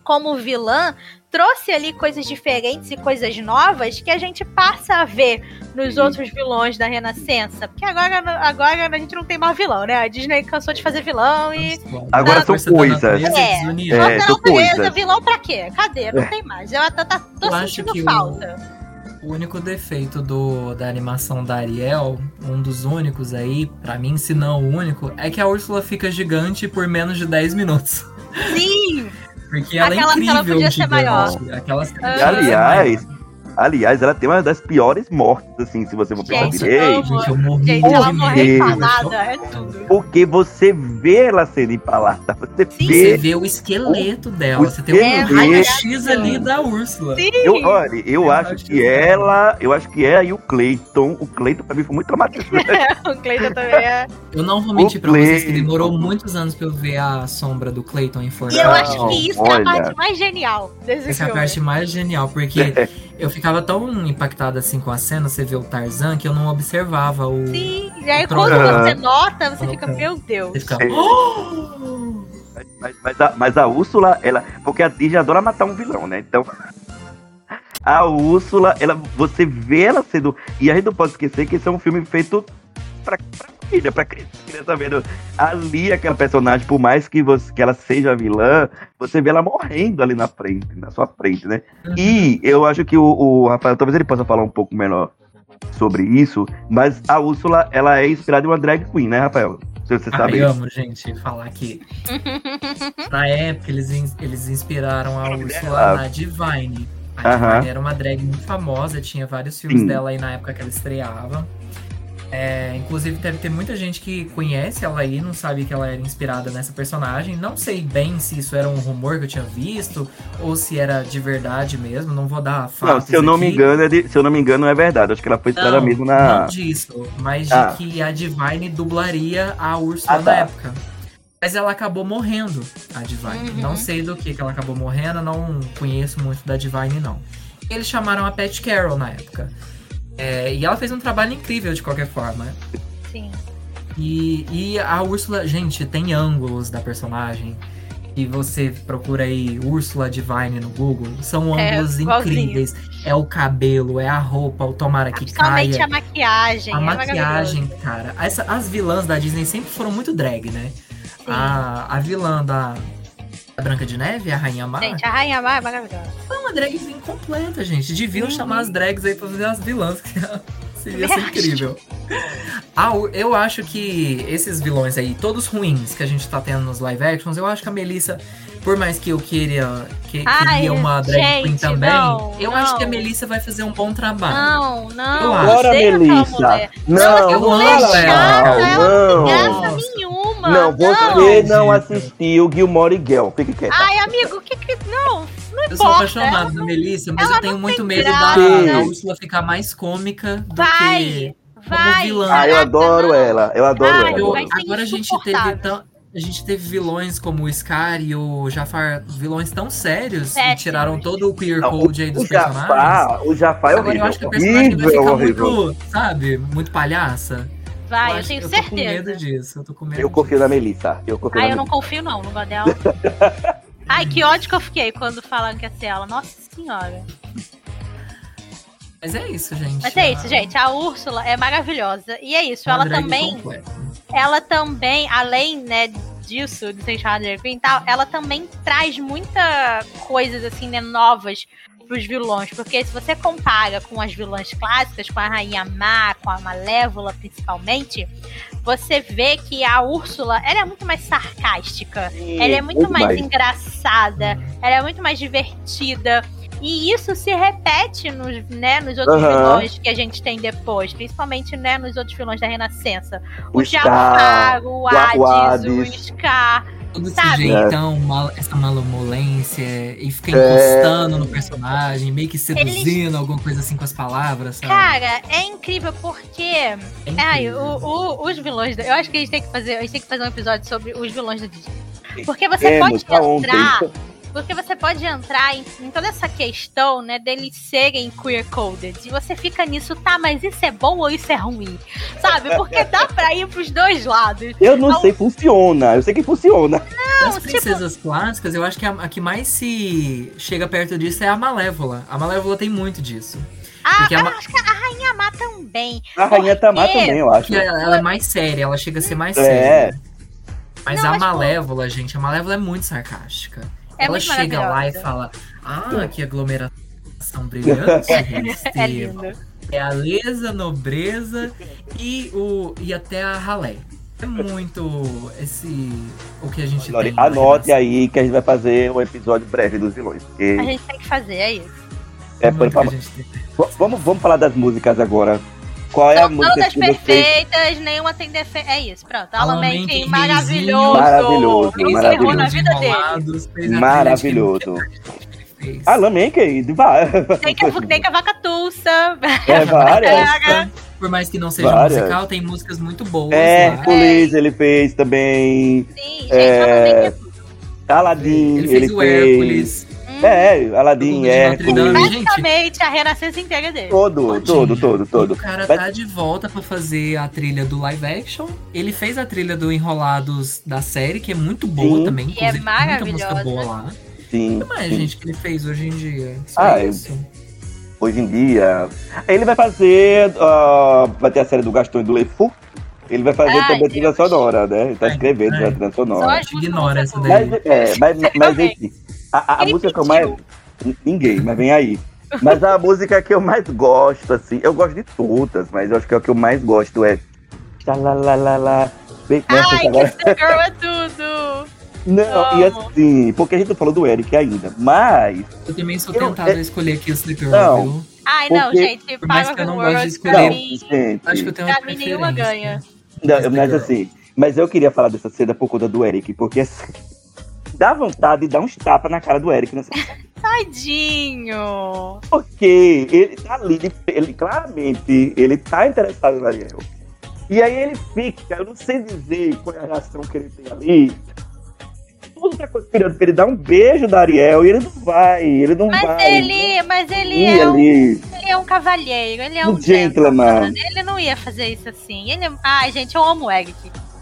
como vilã, trouxe ali coisas diferentes e coisas novas que a gente passa a ver nos Sim. outros vilões da Renascença. Porque agora, agora a gente não tem mais vilão, né? A Disney cansou de fazer vilão e. Agora Não, são coisas. É. É, são não, beleza, coisas. vilão pra quê? Cadê? Não tem mais. Eu tô, tá, tô Eu acho sentindo que o- falta. O único defeito do, da animação da Ariel, um dos únicos aí, pra mim, se não o único, é que a Úrsula fica gigante por menos de 10 minutos. Sim! Porque ela Aquela é incrível podia ser maior. Aquela Ah. E, aliás. Aliás, ela tem uma das piores mortes, assim, se você for pensar Gente, direito. Gente, morri ela Deus. empalada é tudo. Porque você vê ela sendo empalada. Você Sim. Você vê. vê o esqueleto dela. o Você tem um esqueleto. raio-x ali da Úrsula. Sim! Eu, olha, eu Eu acho acho que ela. Eu acho que ela e o Cleiton. O Cleiton pra mim foi muito traumatizante. o Cleiton também é. Eu não vou mentir O pra vocês que demorou muitos anos pra eu ver a sombra do Clayton em E eu acho que isso é a olha. parte mais genial desse Essa é a filme. parte mais genial, porque eu ficava tão impactada assim com a cena, você vê o Tarzan, que eu não observava o. Sim, e aí O quando você nota, você fica, meu Deus. Você fica. É. "Oh!" mas, mas a, mas a Úrsula, ela. Porque a Disney adora matar um vilão, né? Então. A Úrsula, ela, você vê ela sendo. E a gente não pode esquecer que esse é um filme feito pra, pra família, pra criança, criança vendo ali aquela personagem, por mais que, você, que ela seja vilã, você vê ela morrendo ali na frente, na sua frente, né? E eu acho que o, o Rafael, talvez ele possa falar um pouco melhor sobre isso, mas a Úrsula, ela é inspirada em uma drag queen, né, Rafael? Se você sabe Ai, isso. amo, gente, falar que na época eles, eles inspiraram a Úrsula Ah. na Divine. A. Divine era uma drag muito famosa, tinha vários filmes Sim. dela aí na época que ela estreava. É, inclusive, deve ter muita gente que conhece ela aí, não sabe que ela era inspirada nessa personagem. Não sei bem se isso era um rumor que eu tinha visto ou se era de verdade mesmo. Não vou dar fatos Não, se eu não me aqui. engano, é de- se eu não me engano, é verdade. Acho que ela foi inspirada Não, mesmo na. não disso, mas Ah. de que a Divine dublaria a Úrsula Ah, tá. na época. Mas ela acabou morrendo, a Divine. Uhum. Não sei do que, que ela acabou morrendo, não conheço muito da Divine, não. Eles chamaram a Pat Carroll na época. É, e ela fez um trabalho incrível de qualquer forma. Sim. E, e a Úrsula, gente, tem ângulos da personagem. E você procura aí Úrsula Divine no Google, são É, ângulos incríveis. É o cabelo, é a roupa, o tomara que caia. a maquiagem. A é maquiagem, cara. Essa- as vilãs da Disney sempre foram muito drag, né? Sim. A, a vilã da, da Branca de Neve, a Rainha Má, Gente, a Rainha Má é maravilhosa. foi uma dragzinha completa, gente. Deviam Uhum. chamar as drags aí pra fazer as vilãs, que seria ser incrível. Ah, eu acho que esses vilões aí, todos ruins que a gente tá tendo nos live actions, eu acho que a Melissa por mais que eu queria, que, Ai, queria uma drag queen gente, também, não, eu não. acho que a Melissa vai fazer um bom trabalho. Não, não. Eu acho. Bora, deixa aquela Melissa. mulher. Não, eu não amo ela. Ela não. Graça Nossa. Nenhuma. Não, você não, Não. assistiu Gilmore Girl. Fique quieto. Ai, amigo, o que que. Não, não Eu sou importa. apaixonado na Melissa, mas eu tenho muito medo graça. da, da Úrsula ficar mais cômica do Vai, que vai. vilã. Ah, eu adoro não. ela. Eu adoro Ai, ela. Eu- vai agora a gente teve tão- a gente teve vilões como o Scar e o Jafar, vilões tão sérios e Péssimos. tiraram todo o queer Não, code aí dos o personagens. Jafar, o Jafar é Agora eu horrível. acho que a personagem vai Horrível, ficar horrível. muito, sabe, muito palhaça. Vai, eu, acho- tenho eu tô com medo certeza. disso, eu tô com medo Eu confio disso. na Melissa. Eu confio Ai, na eu não Melissa. confio, não, no gosto dela. Ai, que ódio que eu fiquei quando falaram que ia ser ela. Nossa senhora. Mas é isso, gente. Mas é isso, gente. A Úrsula é maravilhosa. E é isso, Uma ela drag também. completa. ela também, além, né, disso, de ser chamada Queen e tal, ela também traz muita coisas, assim, né, novas pros vilões. Porque se você compara com as vilãs clássicas, com a Rainha Má, com a Malévola, principalmente, você vê que a Úrsula, ela é muito mais sarcástica. Ela é muito, mais, engraçada, ela é muito mais divertida. E isso se repete nos, né, nos outros Aham. vilões que a gente tem depois, principalmente né, nos outros vilões da Renascença. O, O Jafar, o o Hades, o. Scar. Todo esse Sabe? jeitão, mal- essa malemolência e fica É. encostando no personagem, meio que seduzindo, alguma coisa assim com as palavras, sabe? Cara, é incrível porque. É Ai, incrível. o, o- os vilões. da- Eu acho que a gente tem que fazer. A gente tem que fazer um episódio sobre os vilões da Disney. Porque você Temos, pode tá ontem. Porque você pode entrar em, em toda essa questão, né, deles serem queer coded. E você fica nisso, tá, mas isso é bom ou isso é ruim? Sabe? Porque dá pra ir pros dois lados. Eu não Ao- sei, funciona. Eu sei que funciona. Das tipo- princesas clássicas, eu acho que a, a que mais se chega perto disso é a Malévola. A Malévola tem muito disso. Ah, eu Ma- acho que a Rainha Má também. A Rainha Tamar quê? também, eu acho. Porque ela, ela é mais séria, ela chega a ser mais É. séria. Mas Não, a mas, pô- Malévola, gente, a Malévola é muito sarcástica. É ela chega lá e fala: Ah, que aglomeração brilhante, É Estevam. lindo. realeza, nobreza e, o, e até a ralé. É muito esse o que a gente Lore, tem. Anote aí que a gente vai fazer um episódio breve dos vilões. Porque A gente tem que fazer, é isso. é Vamos, vamos falar das músicas agora. Qual é a São música todas que perfeitas, nenhuma tem defeito. É isso, pronto. Alan Alan Menken, maravilhoso. Maravilhoso, Encerrou maravilhoso. na vida dele. Fez a Maravilhoso. ele fez. Alan Menken. Tem que, tem que a vaca tulsa. É, várias. Por mais que não seja Várias. musical, tem músicas muito boas. É. Hércules ele fez também. Sim, gente, É, Alan Menken. Aladdin, Ele fez o Hércules. É, Aladdin, Notre Dame. Hércules. Basicamente, a renascença inteira dele. Todo, todo, todo, todo. O cara Mas- tá de volta pra fazer a trilha do live action. Ele fez a trilha do Enrolados da série, que é muito boa Sim. também. E é tem muita música maravilhosa. boa lá. Sim. O que mais, sim. gente, que ele fez hoje em dia? Só Ah, eu- isso. Hoje em dia. Ele vai fazer. ah, vai ter a série do Gaston e do Lefu. Ele vai fazer Ai, também a trilha sonora, né? Ele tá escrevendo ai. a trilha Só sonora. músicas Ignora essa boas. Mas, é, mas, mas enfim. A, a- música que eu pediu? mais. Ninguém, mas vem aí. Mas a música que eu mais gosto, assim, eu gosto de todas, mas eu acho que a que eu mais gosto é. Xalalalala. Bem, não, Ai, Kiss the Girl é tudo. Não, e assim, porque a gente não falou do Eric ainda, mas. Eu também sou Eu- tentado é- a escolher aqui o Sleep Não. Girl, viu? Ai, não, Porque- gente. por mais que eu não the goste de World, escolher, mim, gente. Acho que eu tenho uma pra mim nenhuma ganha. Não, mas Girl. assim, mas eu queria falar dessa cena por conta do Eric, porque assim, dá vontade de dar uns tapas na cara do Eric nessa Tadinho. Porque ele tá ali, ele, ele claramente, ele tá interessado no Ariel. E aí ele fica, eu não sei dizer qual é a reação que ele tem ali. Tudo tá conspirando pra ele dar um beijo da Ariel e ele não vai, ele não Mas vai. ele, mas ele é, um, ele é um cavalheiro, ele é um um gentleman. Ele não ia fazer isso assim. Ele, ai, gente, eu amo o Eric.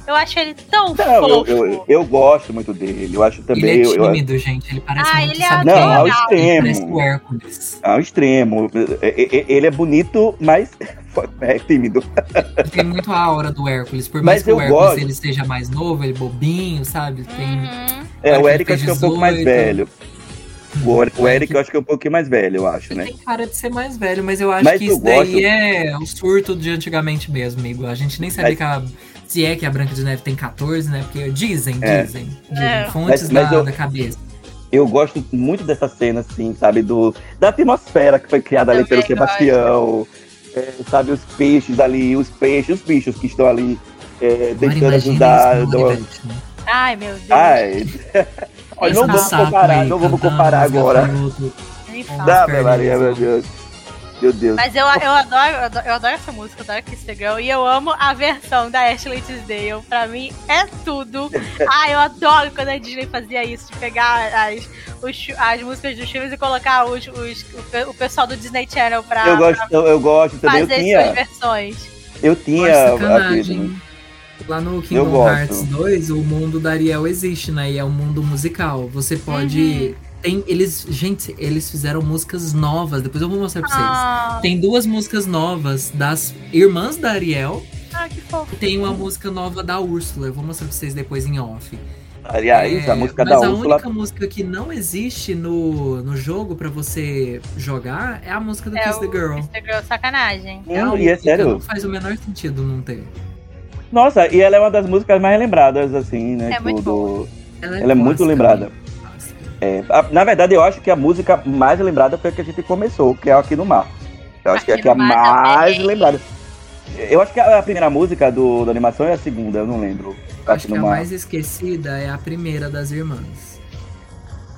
Eu acho ele tão Não, eu, fofo. eu, eu gosto muito dele. Eu acho também. Ele é eu- eu- tímido, gente. Ele parece Ah, muito, ele é sabe Não, quem? ao legal. Ele parece extremo. o Hércules. Ao extremo. E- e- Ele é bonito, mas é tímido. Ele tem muito a aura do Hércules. Por Mas mais que eu o Hércules gosto. ele seja mais novo, ele bobinho, sabe? Tem... Uhum. É, o que Eric acho que é um pouco mais 18. velho. O, o Eric eu acho que é um pouquinho mais velho, eu acho, né? Tem cara de ser mais velho, mas eu acho Mas que eu isso daí gosto- é o surto de antigamente mesmo, amigo. A gente nem sabia Mas- que a, se é que a Branca de Neve tem 14, né? Porque dizem, É. dizem. dizem É. fontes Mas- mas da, eu- da cabeça. Eu gosto muito dessa cena, assim, sabe? Do, da atmosfera que foi criada ali pelo Sebastião. É, sabe, os peixes ali, os peixes, os bichos que estão ali é, tentando ajudar. do- né? Ai, meu Deus. Ai. Olha, não vamos comparar, aí, não vamos comparar agora. Dá, Maria, meu Deus. Meu Deus. Mas eu, eu, adoro, eu adoro, eu adoro essa música, eu adoro Kiss the Girl. E eu amo a versão da Ashley Tisdale. Pra mim, é tudo. Ah, eu adoro quando a Disney fazia isso, de pegar as, os, as músicas dos filmes e colocar os, os- o o pessoal do Disney Channel pra, Eu gosto, eu, eu gosto pra também. Eu fazer suas tinha, versões. eu tinha que a sacanagem. Lá no Eu Kingdom. Hearts 2, o mundo da Ariel existe, né? E é um mundo musical. Você pode. Tem. Eles. Gente, eles fizeram músicas novas. Depois eu vou mostrar pra vocês. Ah, Tem duas músicas novas das irmãs da Ariel. ah, que fofo. E tem uma música nova da Úrsula. Eu vou mostrar pra vocês depois em off. Aliás, É, a música mas da a Úrsula. única música que não existe no, no jogo pra você jogar é a música do É Kiss the Girl. Kiss the Girl, sacanagem. É a Hum, e é única, sério. Não faz o menor sentido não ter. Nossa, e ela é uma das músicas mais lembradas, assim, né? É do- muito do- Ela Ela é muito lembrada. É, a- na verdade, eu acho que a música mais lembrada foi a que a gente começou, que é Aqui no Mar. Eu acho que é a Aqui que é a mais também. lembrada. Eu acho que a a primeira música do, da animação é a segunda, eu não lembro. Acho Aqui que no a Mar. mais esquecida é a primeira das irmãs.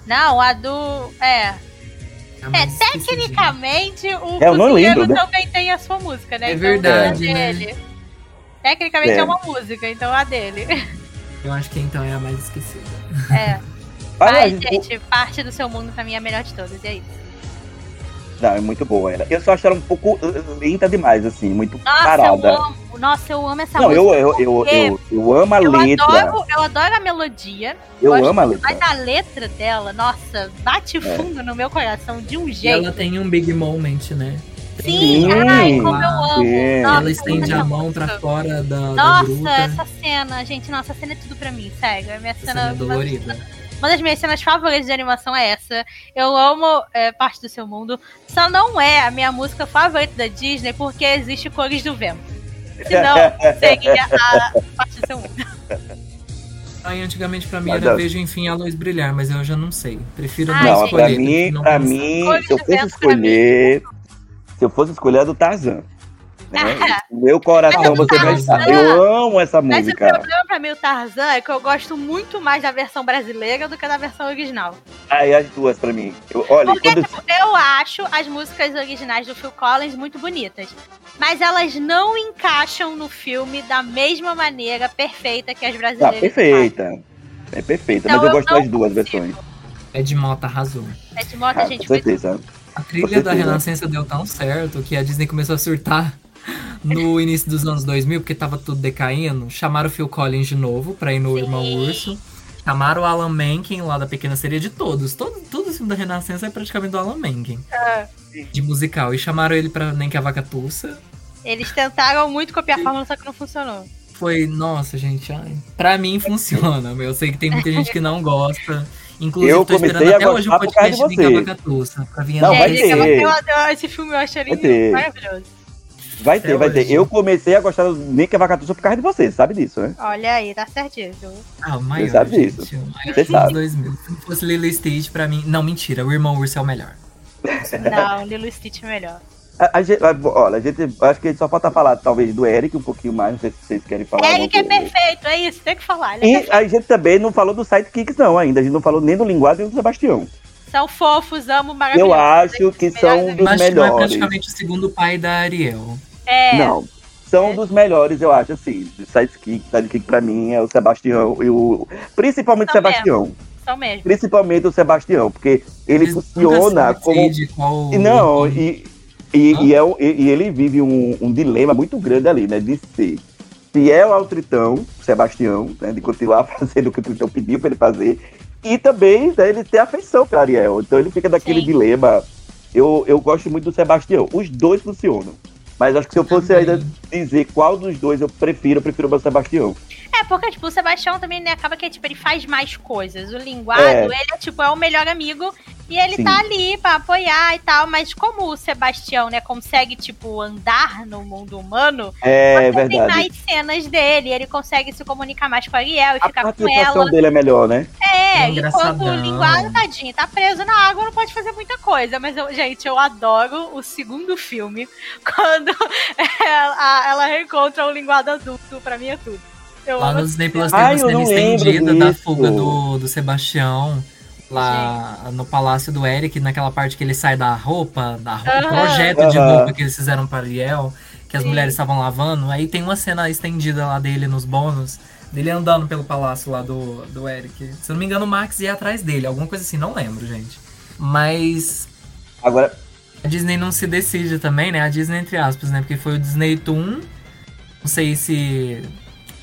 Não, a do. É. A É, tecnicamente, o É, eu não cozinheiro lembro, né? também tem a sua música, né? É Então, verdade, a né? dele. Tecnicamente é. É. uma música, então a dele. Eu acho que então é a mais esquecida. É. Mas, gente, parte do seu mundo pra mim é a melhor de todas, e é isso. Não, é muito boa ela. Eu só acho ela um pouco uh, lenta demais, assim, muito Nossa, parada. eu amo. Nossa, eu amo essa Não, música. eu, eu, eu, porque eu, eu amo a eu letra. adoro, eu adoro a melodia, eu amo a letra. mas a letra dela, nossa, bate fundo no meu coração de um E jeito. ela tem um big moment, né? Sim, Sim, ai, como eu amo. sim. Nossa, ela estende a mão pra fora da, da Nossa, gruta. essa cena, gente, nossa, essa cena é tudo pra mim, sério. É minha Essa cena. cena é dolorida. Uma das minhas cenas favoritas de animação é essa. Eu amo é, Parte do Seu Mundo. Só não é a minha música favorita da Disney porque existe Cores do Vento. Senão, seria a Parte do Seu Mundo. Aí antigamente pra mim Mas era a- Vejo Enfim a Luz Brilhar, mas eu já não sei. Prefiro Ai, não Não, escolher. pra mim, não pra mim, se eu fosse escolher. Se eu fosse escolher a do Tarzan. Né? Meu coração você vai estar. Eu amo essa Mas o música. problema pra mim, o Tarzan, é que eu gosto muito mais da versão brasileira do que da versão original. Aí as duas pra mim. Eu, olha, Porque, quando tipo, eu acho as músicas originais do Phil Collins muito bonitas. Mas elas não encaixam no filme da mesma maneira perfeita que as Tá brasileiras. perfeita. É perfeita, Então mas eu eu gosto das duas consigo. versões. Ed Mota arrasou. É de moto, Ah, a gente com foi certeza. A trilha da. Renascença deu tão certo que a Disney começou a surtar no início dos anos 2000, porque tava tudo decaindo. Chamaram o Phil Collins de novo pra ir no Sim. Irmão Urso. Chamaram o Alan Menken lá da Pequena Sereia de todos. Todo, todo o filme da Renascença é praticamente do Alan Menken. Ah. De musical. E chamaram ele pra Nem que a Vaca Tussa. Eles tentaram muito copiar a fórmula, só que não funcionou. Foi, nossa, gente, ai, pra mim funciona. meu. Eu sei que tem muita gente que não gosta. Inclusive, Eu tô esperando até hoje o de podcast de Nem que a. Vaca Tussa. Pra vir Não, vai Gente, ter. eu- eu- eu- esse filme eu achei ter. maravilhoso. Vai Até ter, vai ter. hoje. Eu comecei a gostar do Nem que a Vaca Tussa por causa de você, sabe disso, né? Olha aí, tá certíssimo. Ah, o maior, Você sabe gente. disso. O maior Você sabe. 2000. Se não fosse Lilo e Stitch, pra mim... Não, mentira. O Irmão Urso é o melhor. Não, Lilo e Stitch é melhor. A, a olha, a gente, acho que só falta falar talvez do Eric um pouquinho mais, não sei se vocês querem falar. Eric é perfeito, é isso, tem que falar. É E perfeito. a gente também não falou do Sidekicks não ainda, a gente não falou nem do Linguagem nem do Sebastião. São fofos, amo, maravilhosos. Eu acho que são dos Mas não é melhores. praticamente o segundo pai da Ariel. É, Não, são dos melhores, eu acho, assim. O Sidekick, Sidekick pra mim é o Sebastião e o... Principalmente o São Sebastião. são mesmo. Principalmente o Sebastião, porque ele funciona como... qual- Não, e, e, Hã? e, é e- e ele vive um, um dilema muito grande ali, né? De ser fiel ao Tritão, Sebastião, né? De continuar fazendo o que o Tritão pediu pra ele fazer. E também né, ele ter afeição pra Ariel. Então ele fica daquele Sim. dilema. Eu, eu gosto muito do Sebastião. Os dois funcionam. Mas acho que se eu fosse ainda dizer qual dos dois eu prefiro, eu prefiro o Sebastião. É, porque, tipo, o Sebastião também né, acaba que, tipo, ele faz mais coisas. O linguado, É. ele é, tipo, é o melhor amigo E ele Sim. tá ali pra apoiar e tal, mas como o Sebastião, né, consegue, tipo, andar no mundo humano, É você tem mais cenas dele, ele consegue se comunicar mais com a Ariel e A ficar com participação ela. dele é melhor, né? É, É enquanto o linguado, tadinho, tá preso na água, não pode fazer muita coisa. Mas, eu, gente, eu adoro o segundo filme, quando ela, ela reencontra o linguado adulto, pra mim é tudo. Eu Lá no Disney Plus tem uma cena estendida da fuga do, do Sebastião. Lá no palácio do Eric, naquela parte que ele sai da roupa, da roupa, Aham. projeto de Aham. roupa que eles fizeram para Ariel, que as Sim. mulheres estavam lavando. Aí tem uma cena estendida lá dele nos bônus, dele andando pelo palácio lá do, do Eric. Se eu não me engano, o Max ia atrás dele, alguma coisa assim, não lembro, gente. Mas Agora, a Disney não se decide também, né? A Disney, entre aspas, né? Porque foi o Disney Toon. Não sei se.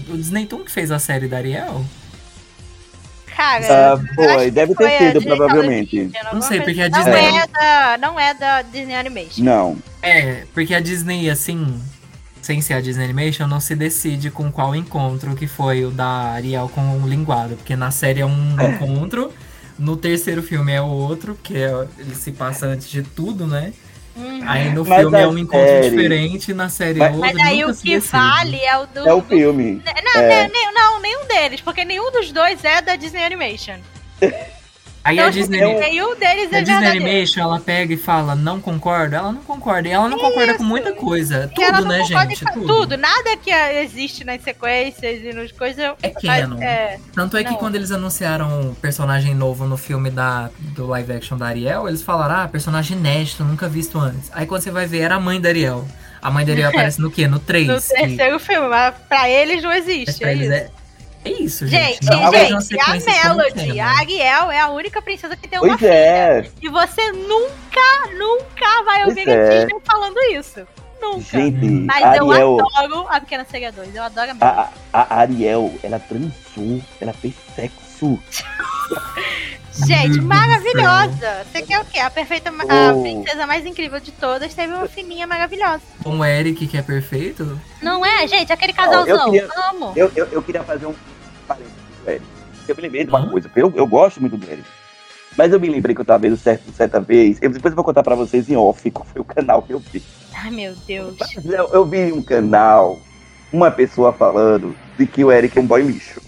O Disney Toon que fez a série da Ariel? Cara, Ah, foi, deve ter sido, Disney provavelmente. Television, alguma sei, coisa porque a assim. Disney- Não é, da, não é da Disney Animation. não. É, porque a Disney, assim, sem ser a Disney Animation, não se decide com qual encontro que foi o da Ariel com o linguado. Porque na série é um encontro, no terceiro filme é outro, que é, ele se passa antes de tudo, né? Uhum. Aí no Mas filme é um encontro série- diferente, na série Mas- é outro. Mas aí o que vale é o do. É o do- filme. Não, É. nem- nem- não, nenhum deles, porque nenhum dos dois é da Disney Animation. Aí Então, a Disney, nenhum deles a é Disney. Animation, ela pega e fala, não concorda? Ela não concorda. E ela não concorda com muita coisa. E Tudo, não né, gente? com Tudo. Nada que existe nas sequências e nas coisas. É canon. É, Tanto é que Não. quando eles anunciaram um personagem novo no filme da, do live action da Ariel, eles falaram, ah, personagem inédito, nunca visto antes. Aí quando você vai ver, era a mãe da Ariel. A mãe da Ariel aparece no quê? No 3. no terceiro filme, mas pra eles não existe. pra É eles isso. é, é isso, gente. Gente, Não gente, a sequências como Melody, canon. a Ariel é a única princesa que tem uma Pois filha. é. E você nunca, nunca vai Pois ouvir é. a Disney falando isso. Nunca. Gente, Mas a eu Ariel, adoro a Pequena Sereia 2. Eu adoro a Melody. a, a Ariel, ela transou, ela fez sexo. Gente, maravilhosa. Você quer o quê? A perfeita, a Oh. princesa mais incrível de todas teve uma fininha maravilhosa. Com o Eric, que é perfeito, Não é, gente? Aquele eu casalzão. queria- Amo. Eu, eu, eu queria fazer um parênteses do Eric. Eu me lembrei de uma Hã? coisa, porque eu, eu gosto muito do Eric. Mas eu me lembrei que eu tava vendo certo, certa vez. Eu, depois eu vou contar pra vocês em off qual foi o canal que eu vi. Ai, meu Deus. Mas Eu, eu vi um canal, uma pessoa falando de que o Eric é um boy lixo.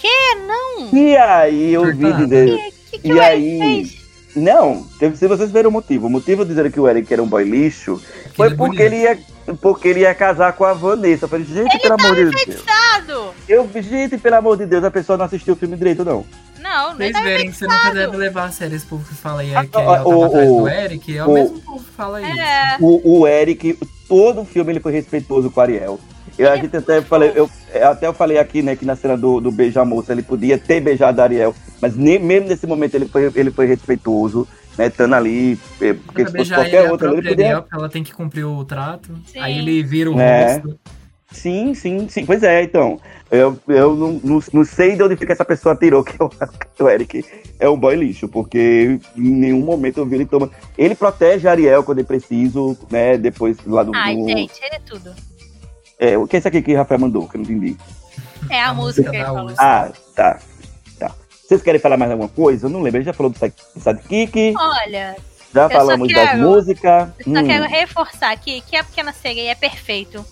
Que? Não. E aí eu vi Cortado. dizer. O que, que E o Eric aí? fez? Não, se vocês viram o motivo. O motivo de dizer que o Eric era um boy lixo porque foi ele é porque bonito. ele ia. Porque ele ia casar com a Vanessa. Eu falei, gente, pelo amor de Deus. Eu, gente, pelo amor de Deus, a pessoa não assistiu o filme direito, não. Não, não Vocês tá verem que você nunca deve levar a sério esse povo que fala aí que Ah, a Ariel o- tava atrás o- do Eric, é o, o- mesmo povo que fala isso. É. O, o Eric, todo o filme ele foi respeitoso com a Ariel. Eu, a é gente até falei, eu, até eu falei aqui, né, que na cena do, do beijo à moça ele podia ter beijado a Ariel, mas nem, mesmo nesse momento ele foi, ele foi respeitoso, né, estando ali, eh, porque Pra se fosse qualquer a outro, ele podia. Ariel, ela tem que cumprir o trato. Sim. Aí ele vira o É. rosto. Sim, sim, sim. Pois é, então. Eu, eu não, não, não sei de onde fica essa pessoa tirou que o, que o Eric é um boy lixo, porque em nenhum momento eu vi ele toma. Ele protege a Ariel quando é preciso, né? Depois lá do. Ai, do- gente, ele é tudo. É, o que é isso aqui que o Rafael mandou, que eu não entendi. É a, A música que ele falou. Ah, tá. Tá. Vocês querem falar mais alguma coisa? Eu não lembro. Gente já falou do Side- Sidekick, Olha, já falamos das quero- músicas. eu só Hum, quero reforçar aqui que a Pequena Sereia é perfeito.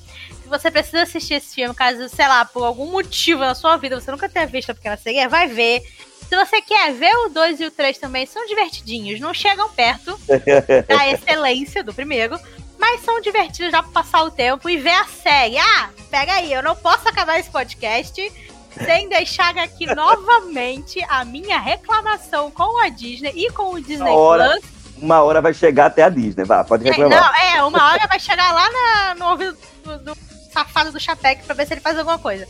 Se você precisa assistir esse filme, caso, sei lá, por algum motivo na sua vida você nunca tenha visto a Pequena Sereia, vai ver. Se você quer ver o 2 e o 3 também, são divertidinhos. Não chegam perto da excelência do primeiro, mas são divertidos já pra passar o tempo e ver a série. Ah, pega aí, eu não posso acabar esse podcast sem deixar aqui novamente a minha reclamação com a Disney e com o Disney Ora, Plus. Uma hora vai chegar até a Disney. Vá, pode É, reclamar. não, é, uma hora vai chegar lá na- no ouvido do, do safado do Chapec pra ver se ele faz alguma coisa.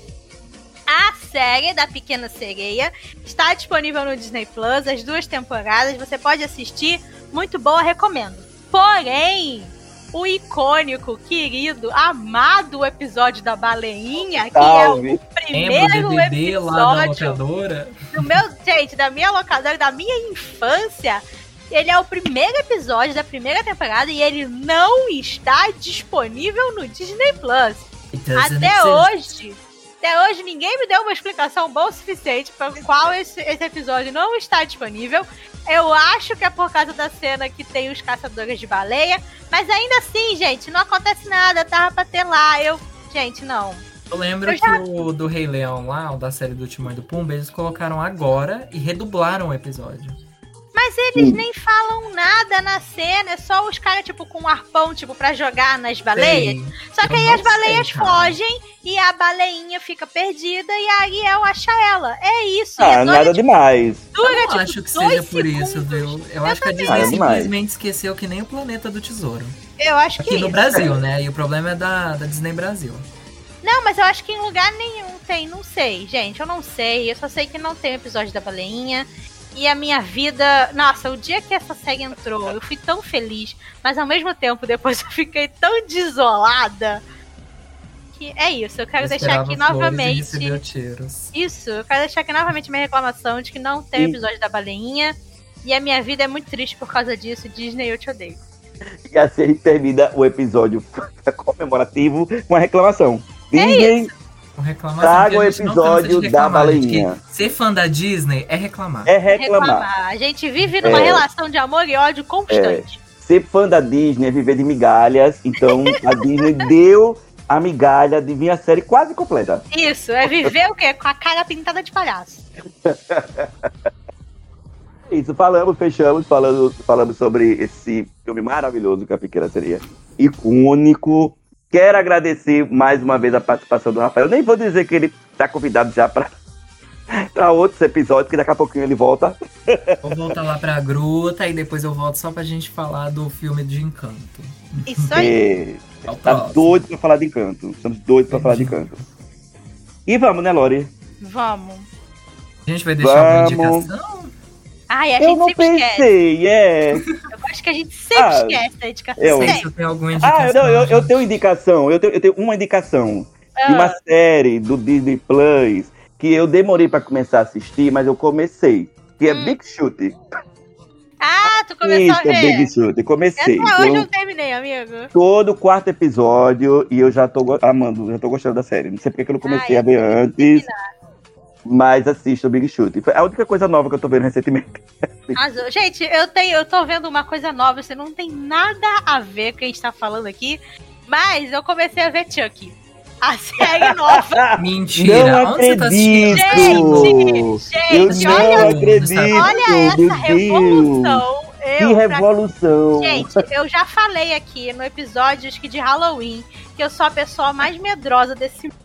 A série da Pequena Sereia está disponível no Disney Plus, as duas temporadas, você pode assistir, muito boa, recomendo. Porém, o icônico, querido, amado episódio da baleinha, que é o primeiro DVD lá da episódio locadora? do meu, gente, da minha locadora, da minha infância. Ele é o primeiro episódio da primeira temporada e ele não está disponível no Disney Plus. Doesn't Até exist. hoje, até hoje ninguém me deu uma explicação boa o suficiente para qual esse, esse episódio não está disponível. Eu acho que é por causa da cena que tem os caçadores de baleia. Mas ainda assim, gente, não acontece nada. Tava pra ter lá. Eu. Gente, não. Eu lembro Eu já- que o do Rei Leão lá, o da série do Timão e do Pumba, eles colocaram agora e redublaram o episódio. Mas eles Sim. nem falam nada na cena. É só os caras, tipo, com um arpão, tipo, pra jogar nas baleias. Sei. Só que Eu aí as baleias sei, fogem e a baleinha fica perdida e a Ariel acha ela. É isso. Ah, a nada demais. dura, Eu não tipo, acho que seja por isso, segundos. viu? Eu acho que a também. Disney Ah, demais. simplesmente esqueceu que nem o Planeta do Tesouro. Eu acho que Aqui no isso. Brasil, né? E o problema é da, da Disney Brasil. Não, mas eu acho que em lugar nenhum tem, não sei, gente, eu não sei. Eu só sei que não tem episódio da baleinha. E a minha vida. Nossa, o dia que essa série entrou, eu fui tão feliz, mas ao mesmo tempo depois eu fiquei tão desolada. Que é isso, eu quero Eu deixar aqui e novamente. Isso, eu quero deixar aqui novamente minha reclamação de que não tem episódio da baleinha. E a minha vida é muito triste por causa disso. Disney, eu te odeio. E assim a gente termina o episódio comemorativo com a reclamação. Disney Com reclamação Traga o episódio da reclamar, baleinha. Ser fã da Disney é reclamar. é reclamar. A gente vive numa É. relação de amor e ódio constante. Ser fã da Disney é viver de migalhas. Então a Disney deu a migalha de vir a série quase completa. Isso, é viver o quê? Com a cara pintada de palhaço. Isso, falamos, fechamos, falando, falamos sobre esse filme maravilhoso que é a Pequena Sereia. Icônico. Quero agradecer mais uma vez a participação do Rafael. Nem vou dizer que ele está convidado já para outros episódios, que daqui a pouquinho ele volta. Vou voltar lá pra gruta e depois eu volto só pra gente falar do filme de Encanto. Isso aí. É, tá próximo. doido para falar de Encanto. Estamos doidos para falar de Encanto. E vamos, né, Lori? Vamos. A gente vai deixar Vamos. indicação? Ai, a Eu gente não sempre esquece. pensei, é. Eu acho que a gente sempre Ah, esquece da indicação. eu- Sempre. alguma indicação. Ah, não, eu, eu tenho indicação. Eu tenho, eu tenho uma indicação de uma Ah, série do Disney Plus que eu demorei pra começar a assistir, mas eu comecei. Que é Hum. Big Shoot. Ah, tu começou a Isso, é ver. Big Shoot. Comecei. Até hoje eu Eu, não terminei, amigo. todo quarto episódio e eu já tô amando, já tô gostando da série. Não sei porque que eu não comecei Ai, a ver antes, mas assisto o Big Shoot. Foi a única coisa nova que eu tô vendo recentemente. Arrasou. Gente, eu tenho, eu tô vendo uma coisa nova, você não tem nada a ver com o que a gente tá falando aqui, mas eu comecei a ver Chucky. A série nova. Mentira, não onde você tá assistindo? acredito! eu Gente, não olha, acredito! olha essa revolução. Que Eu, pra revolução! Gente, eu já falei aqui no episódio acho que de Halloween que eu sou a pessoa mais medrosa desse mundo.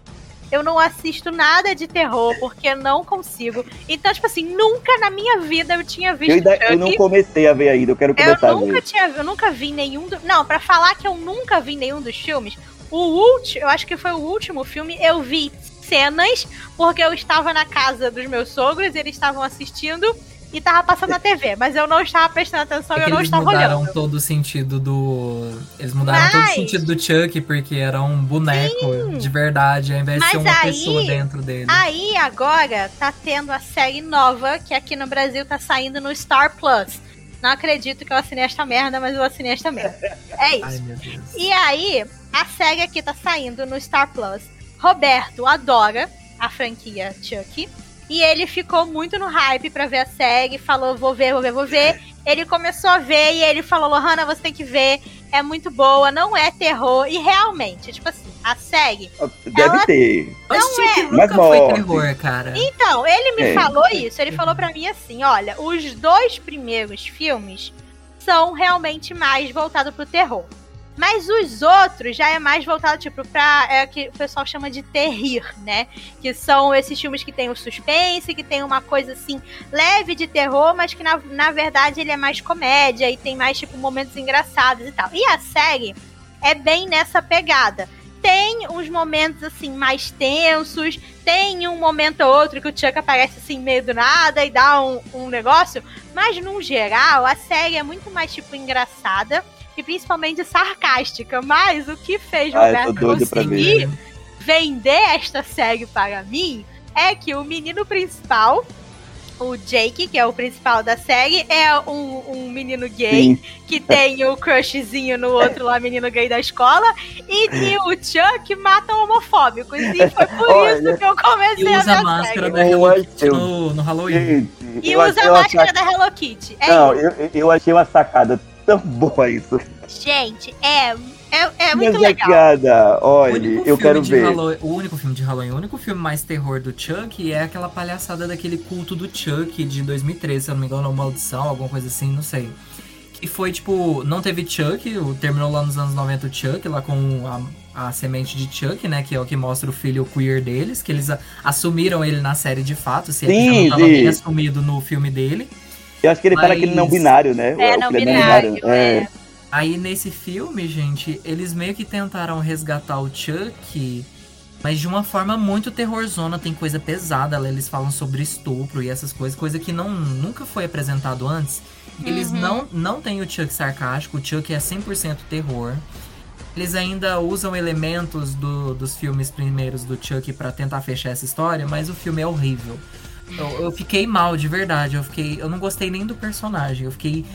Eu não assisto nada de terror porque não consigo. Então, tipo assim, nunca na minha vida eu tinha visto eu, ainda, eu não comecei a ver ainda, eu quero começar Eu a nunca ver. tinha, eu nunca vi nenhum. Do... Não, pra falar que eu nunca vi nenhum dos filmes, o último, eu acho que foi o último filme, eu vi cenas porque eu estava na casa dos meus sogros, eles estavam assistindo e tava passando na TV, mas eu não estava prestando atenção É e eu não eles estava mudaram olhando. todo o sentido do. Eles mudaram todo o Mas- sentido do Chuck, porque era um boneco de verdade, ao invés de ser Mas uma aí- pessoa dentro dele. Aí agora tá tendo a série nova que aqui no Brasil tá saindo no Star Plus. Não acredito que eu assinei esta merda, mas eu assinei esta merda. É isso. Ai, meu Deus. E aí, a série aqui tá saindo no Star Plus. Roberto adora a franquia Chuck. E ele ficou muito no hype pra ver a série. Falou, vou ver, vou ver, vou ver. Ele começou a ver e ele falou, Lohana, você tem que ver. É muito boa, não é terror. E realmente, tipo assim, a série. Deve ela- ter. Mas Chuck Mas nunca foi terror, cara. Então, ele me É. falou isso. Ele falou pra mim assim: olha, os dois primeiros filmes são realmente mais voltados pro terror. Mas os outros já é mais voltado, tipo, pra. É o que o pessoal chama de terrir, né? Que são esses filmes que tem o suspense, que tem uma coisa assim, leve de terror, mas que na, na verdade ele é mais comédia e tem mais, tipo, momentos engraçados e tal. E a série é bem nessa pegada. Tem uns momentos, assim, mais tensos, tem um momento ou outro que o Chuck aparece assim, meio do nada e dá um, um negócio, mas no geral, a série é muito mais, tipo, engraçada e principalmente sarcástica. Mas o que fez Ah, Roberto conseguir ver. vender esta série para mim é que o menino principal, o Jake, que é o principal da série, é um, um menino gay Sim. que tem o crushzinho no outro lá, menino gay da escola, e que o Chuck mata homofóbicos. E foi por Olha, isso que eu comecei a ver usa a máscara série. Eu no, no Halloween. Gente, E eu usa achei a máscara sac- da Hello Kitty. É Não, eu, eu achei uma sacada tão boa isso. Gente, é, é, é muito Minha legal. sacada, olha, eu quero ver. Halloween- o único filme de Halloween, o único filme mais terror do Chuck é aquela palhaçada daquele culto do Chuck de 2013, se eu não me engano, ou Maldição, alguma coisa assim, não sei. Que foi tipo, não teve Chuck, o- terminou lá nos anos 90 o Chuck, lá com a, a semente de Chuck, né? Que é o que mostra o filho queer deles, que eles a- assumiram ele na série de fato, se ele já Sim, não tava sim. bem assumido no filme dele. Eu acho que ele fala Mas- aquele não binário, né? É, O não filho binário. É. É. Aí nesse filme, gente, eles meio que tentaram resgatar o Chuck, mas de uma forma muito terrorzona, tem coisa pesada, lá eles falam sobre estupro e essas coisas, coisa que não nunca foi apresentado antes. Eles Uhum. não não tem o Chuck sarcástico, o Chuck é 100% terror. Eles ainda usam elementos do- dos filmes primeiros do Chuck pra tentar fechar essa história, mas o filme é horrível. Eu, eu fiquei mal, de verdade. Eu fiquei. Eu não gostei nem do personagem. Eu fiquei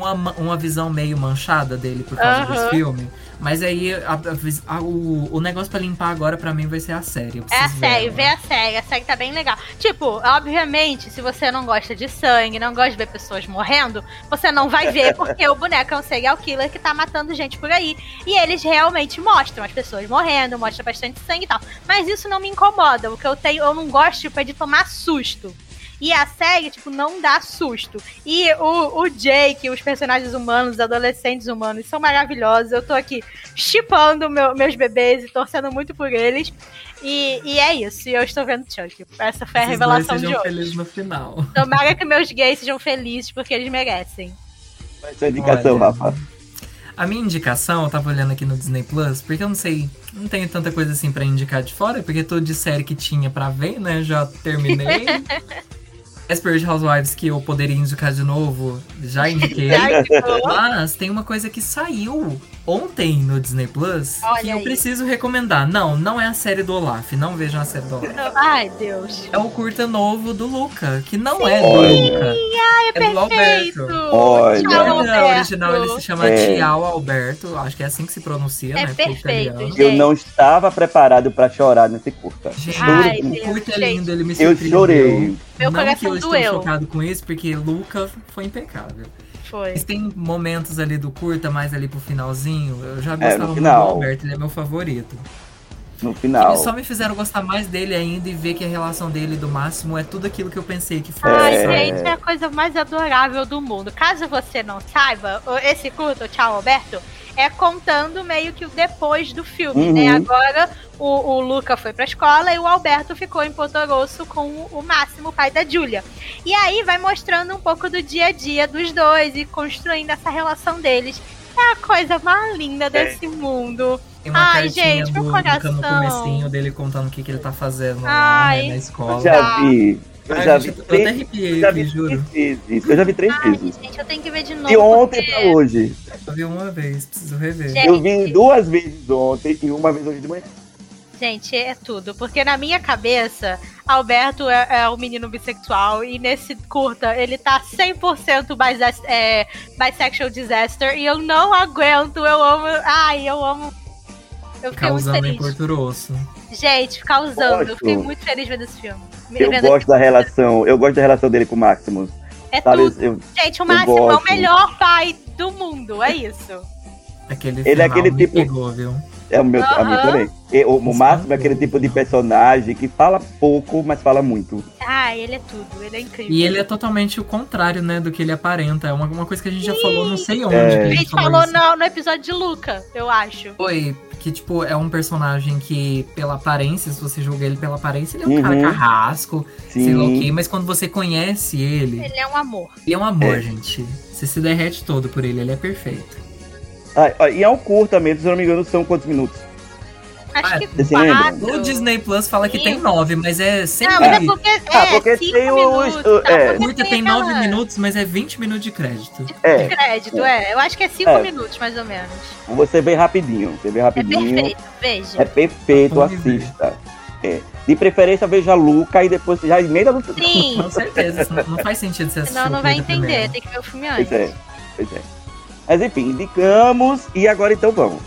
uma, ma- uma visão meio manchada dele por causa Aham. desse filme. Mas aí a- a o, o negócio pra limpar agora pra mim vai ser a série. É a série, vê a série, a série tá bem legal. Tipo, obviamente, se você não gosta de sangue, não gosta de ver pessoas morrendo, você não vai ver porque o boneco é um serial killer que tá matando gente por aí. E eles realmente mostram as pessoas morrendo, mostra bastante sangue e tal. Mas isso não me incomoda. O que eu tenho, eu não gosto, tipo, é de tomar susto. E a série, tipo, não dá susto. E o, o Jake, os personagens humanos, os adolescentes humanos, são maravilhosos. Eu tô aqui chipando meu- meus bebês e torcendo muito por eles. E, e é isso. E eu estou vendo Chuck. Essa foi a Esses revelação dois de sejam hoje. felizes no final. Tomara que meus gays sejam felizes, porque eles merecem. Vai ser a indicação, Olha. Rafa. A minha indicação, eu tava olhando aqui no Disney Plus, porque eu não sei, não tenho tanta coisa assim pra indicar de fora, porque tudo de série que tinha pra ver, né? Já terminei. Desperate Housewives, que eu poderia indicar de novo, já indiquei. Mas tem uma coisa que saiu ontem no Disney Plus Olha que eu aí. preciso recomendar. Não, não é a série do Olaf, não vejam a série do Olaf. Ai, Deus. É o curta novo do Luca, que não é do Olha. Luca. é do Perfeito. Alberto. Olha. Tchau, No Alberto. original ele se chama É. Tial Alberto, acho que é assim que se pronuncia, É né? perfeito. Eu não estava preparado pra chorar nesse curta. Gente, Ai, o Deus, curta é gente. lindo, ele me Eu surpreendeu. chorei. Meu não que coração eu estou doeu. chocado com isso, porque Luca foi impecável. Foi. Mas tem momentos ali do curta, mais ali pro finalzinho. Eu já É, gostava muito do. Alberto, ele é meu favorito. No final. Eles só me fizeram gostar mais dele ainda e ver que a relação dele do Máximo é tudo aquilo que eu pensei que fosse. Ai, É. gente, é a coisa mais adorável do mundo. Caso você não saiba, o- esse curto, Tchau Alberto, é contando meio que o depois do filme, Uhum. né? Agora o, o Luca foi pra escola e o Alberto ficou em Porto Grosso com o, o Máximo, o pai da Júlia. E aí vai mostrando um pouco do dia a dia dos dois e construindo essa relação deles. É a coisa mais linda desse mundo. Tem uma Ai, gente, do meu Luca no coração. comecinho dele contando o que, que ele tá fazendo lá Ai. né, na escola. Eu já vi. Eu Ai, já gente, vi eu três, arrepiei eu já vi juro. três vezes. Eu já vi três Ai, vezes. gente, eu tenho que ver de novo. De ontem porque- pra hoje. Eu vi uma vez, preciso rever. Gente. Eu vi duas vezes ontem e uma vez hoje de manhã. Gente, é tudo. Porque na minha cabeça, Alberto é, é um menino bissexual. E nesse curta, ele tá 100% bis é, bisexual disaster. E eu não aguento. Eu amo. Ai, eu amo. Eu fiquei muito Causando em feliz. Grosso. Gente, ficar usando. Eu fiquei muito feliz vendo esse filme. Eu Vendo gosto da relação, eu gosto da relação dele com o Maximus. É Sabe, tudo. eu- Gente, o eu Máximo é o melhor pai do mundo. É isso. Aquele Ele é aquele me tipo- pegou, viu? É o meu, a minha Aham. também. E o, o Máximo é aquele tipo de personagem que fala pouco, mas fala muito. Ah, ele é tudo. Ele é incrível. E ele é totalmente o contrário, né, do que ele aparenta. É uma, uma coisa que a gente já falou, não sei onde. É. que A a gente falou isso. no, no episódio de Luca, eu acho. Foi, que tipo, é um personagem que, pela aparência, se você julga ele pela aparência, ele é um cara Uhum. carrasco, sei lá o quê, Sim. mas quando você conhece ele, Ele é um amor. ele é um amor, É. gente. Você se derrete todo por ele, ele é perfeito. Ah, e é um curta mesmo, se eu não me engano, são quantos minutos? Acho Ah, que você quatro. No Disney Plus fala que tem nove, mas é sempre. Não, mas é porque, é, Ah, porque cinco tem os- minutos, o- tá? é. Curta tem nove minutos, mas é 20 minutos de crédito. de É, crédito, é. Eu acho que é cinco É. minutos, mais ou menos. você vê rapidinho, você vê É rapidinho. perfeito, veja. É perfeito, assista. É. De preferência, veja Luca e depois você já emenda no. Sim, Com certeza, senão não faz sentido você assistir. senão não vai entender, primeiro. tem que ver o filme Pois antes. é, pois é. Mas enfim, indicamos e agora então vamos.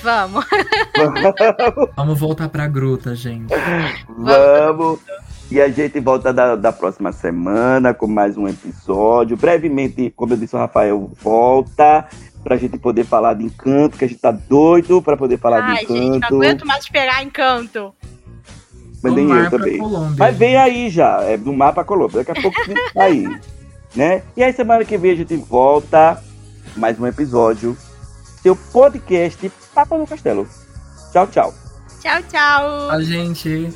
Vamos. Vamos voltar pra gruta, gente. vamos. E a gente volta da, da próxima semana com mais um episódio. Brevemente, como eu disse, o Rafael volta pra gente poder falar de encanto, que a gente tá doido pra poder falar Ai, de gente, não encanto. aguento mais esperar encanto. Mas Do nem mar eu também. Colômbia, Mas gente. vem aí já, é do mar pra Colômbia. Daqui a pouco tá aí. Né? E aí, semana que vem a gente volta mais um episódio. Seu podcast Papa no Castelo. Tchau, tchau. Tchau, tchau. A gente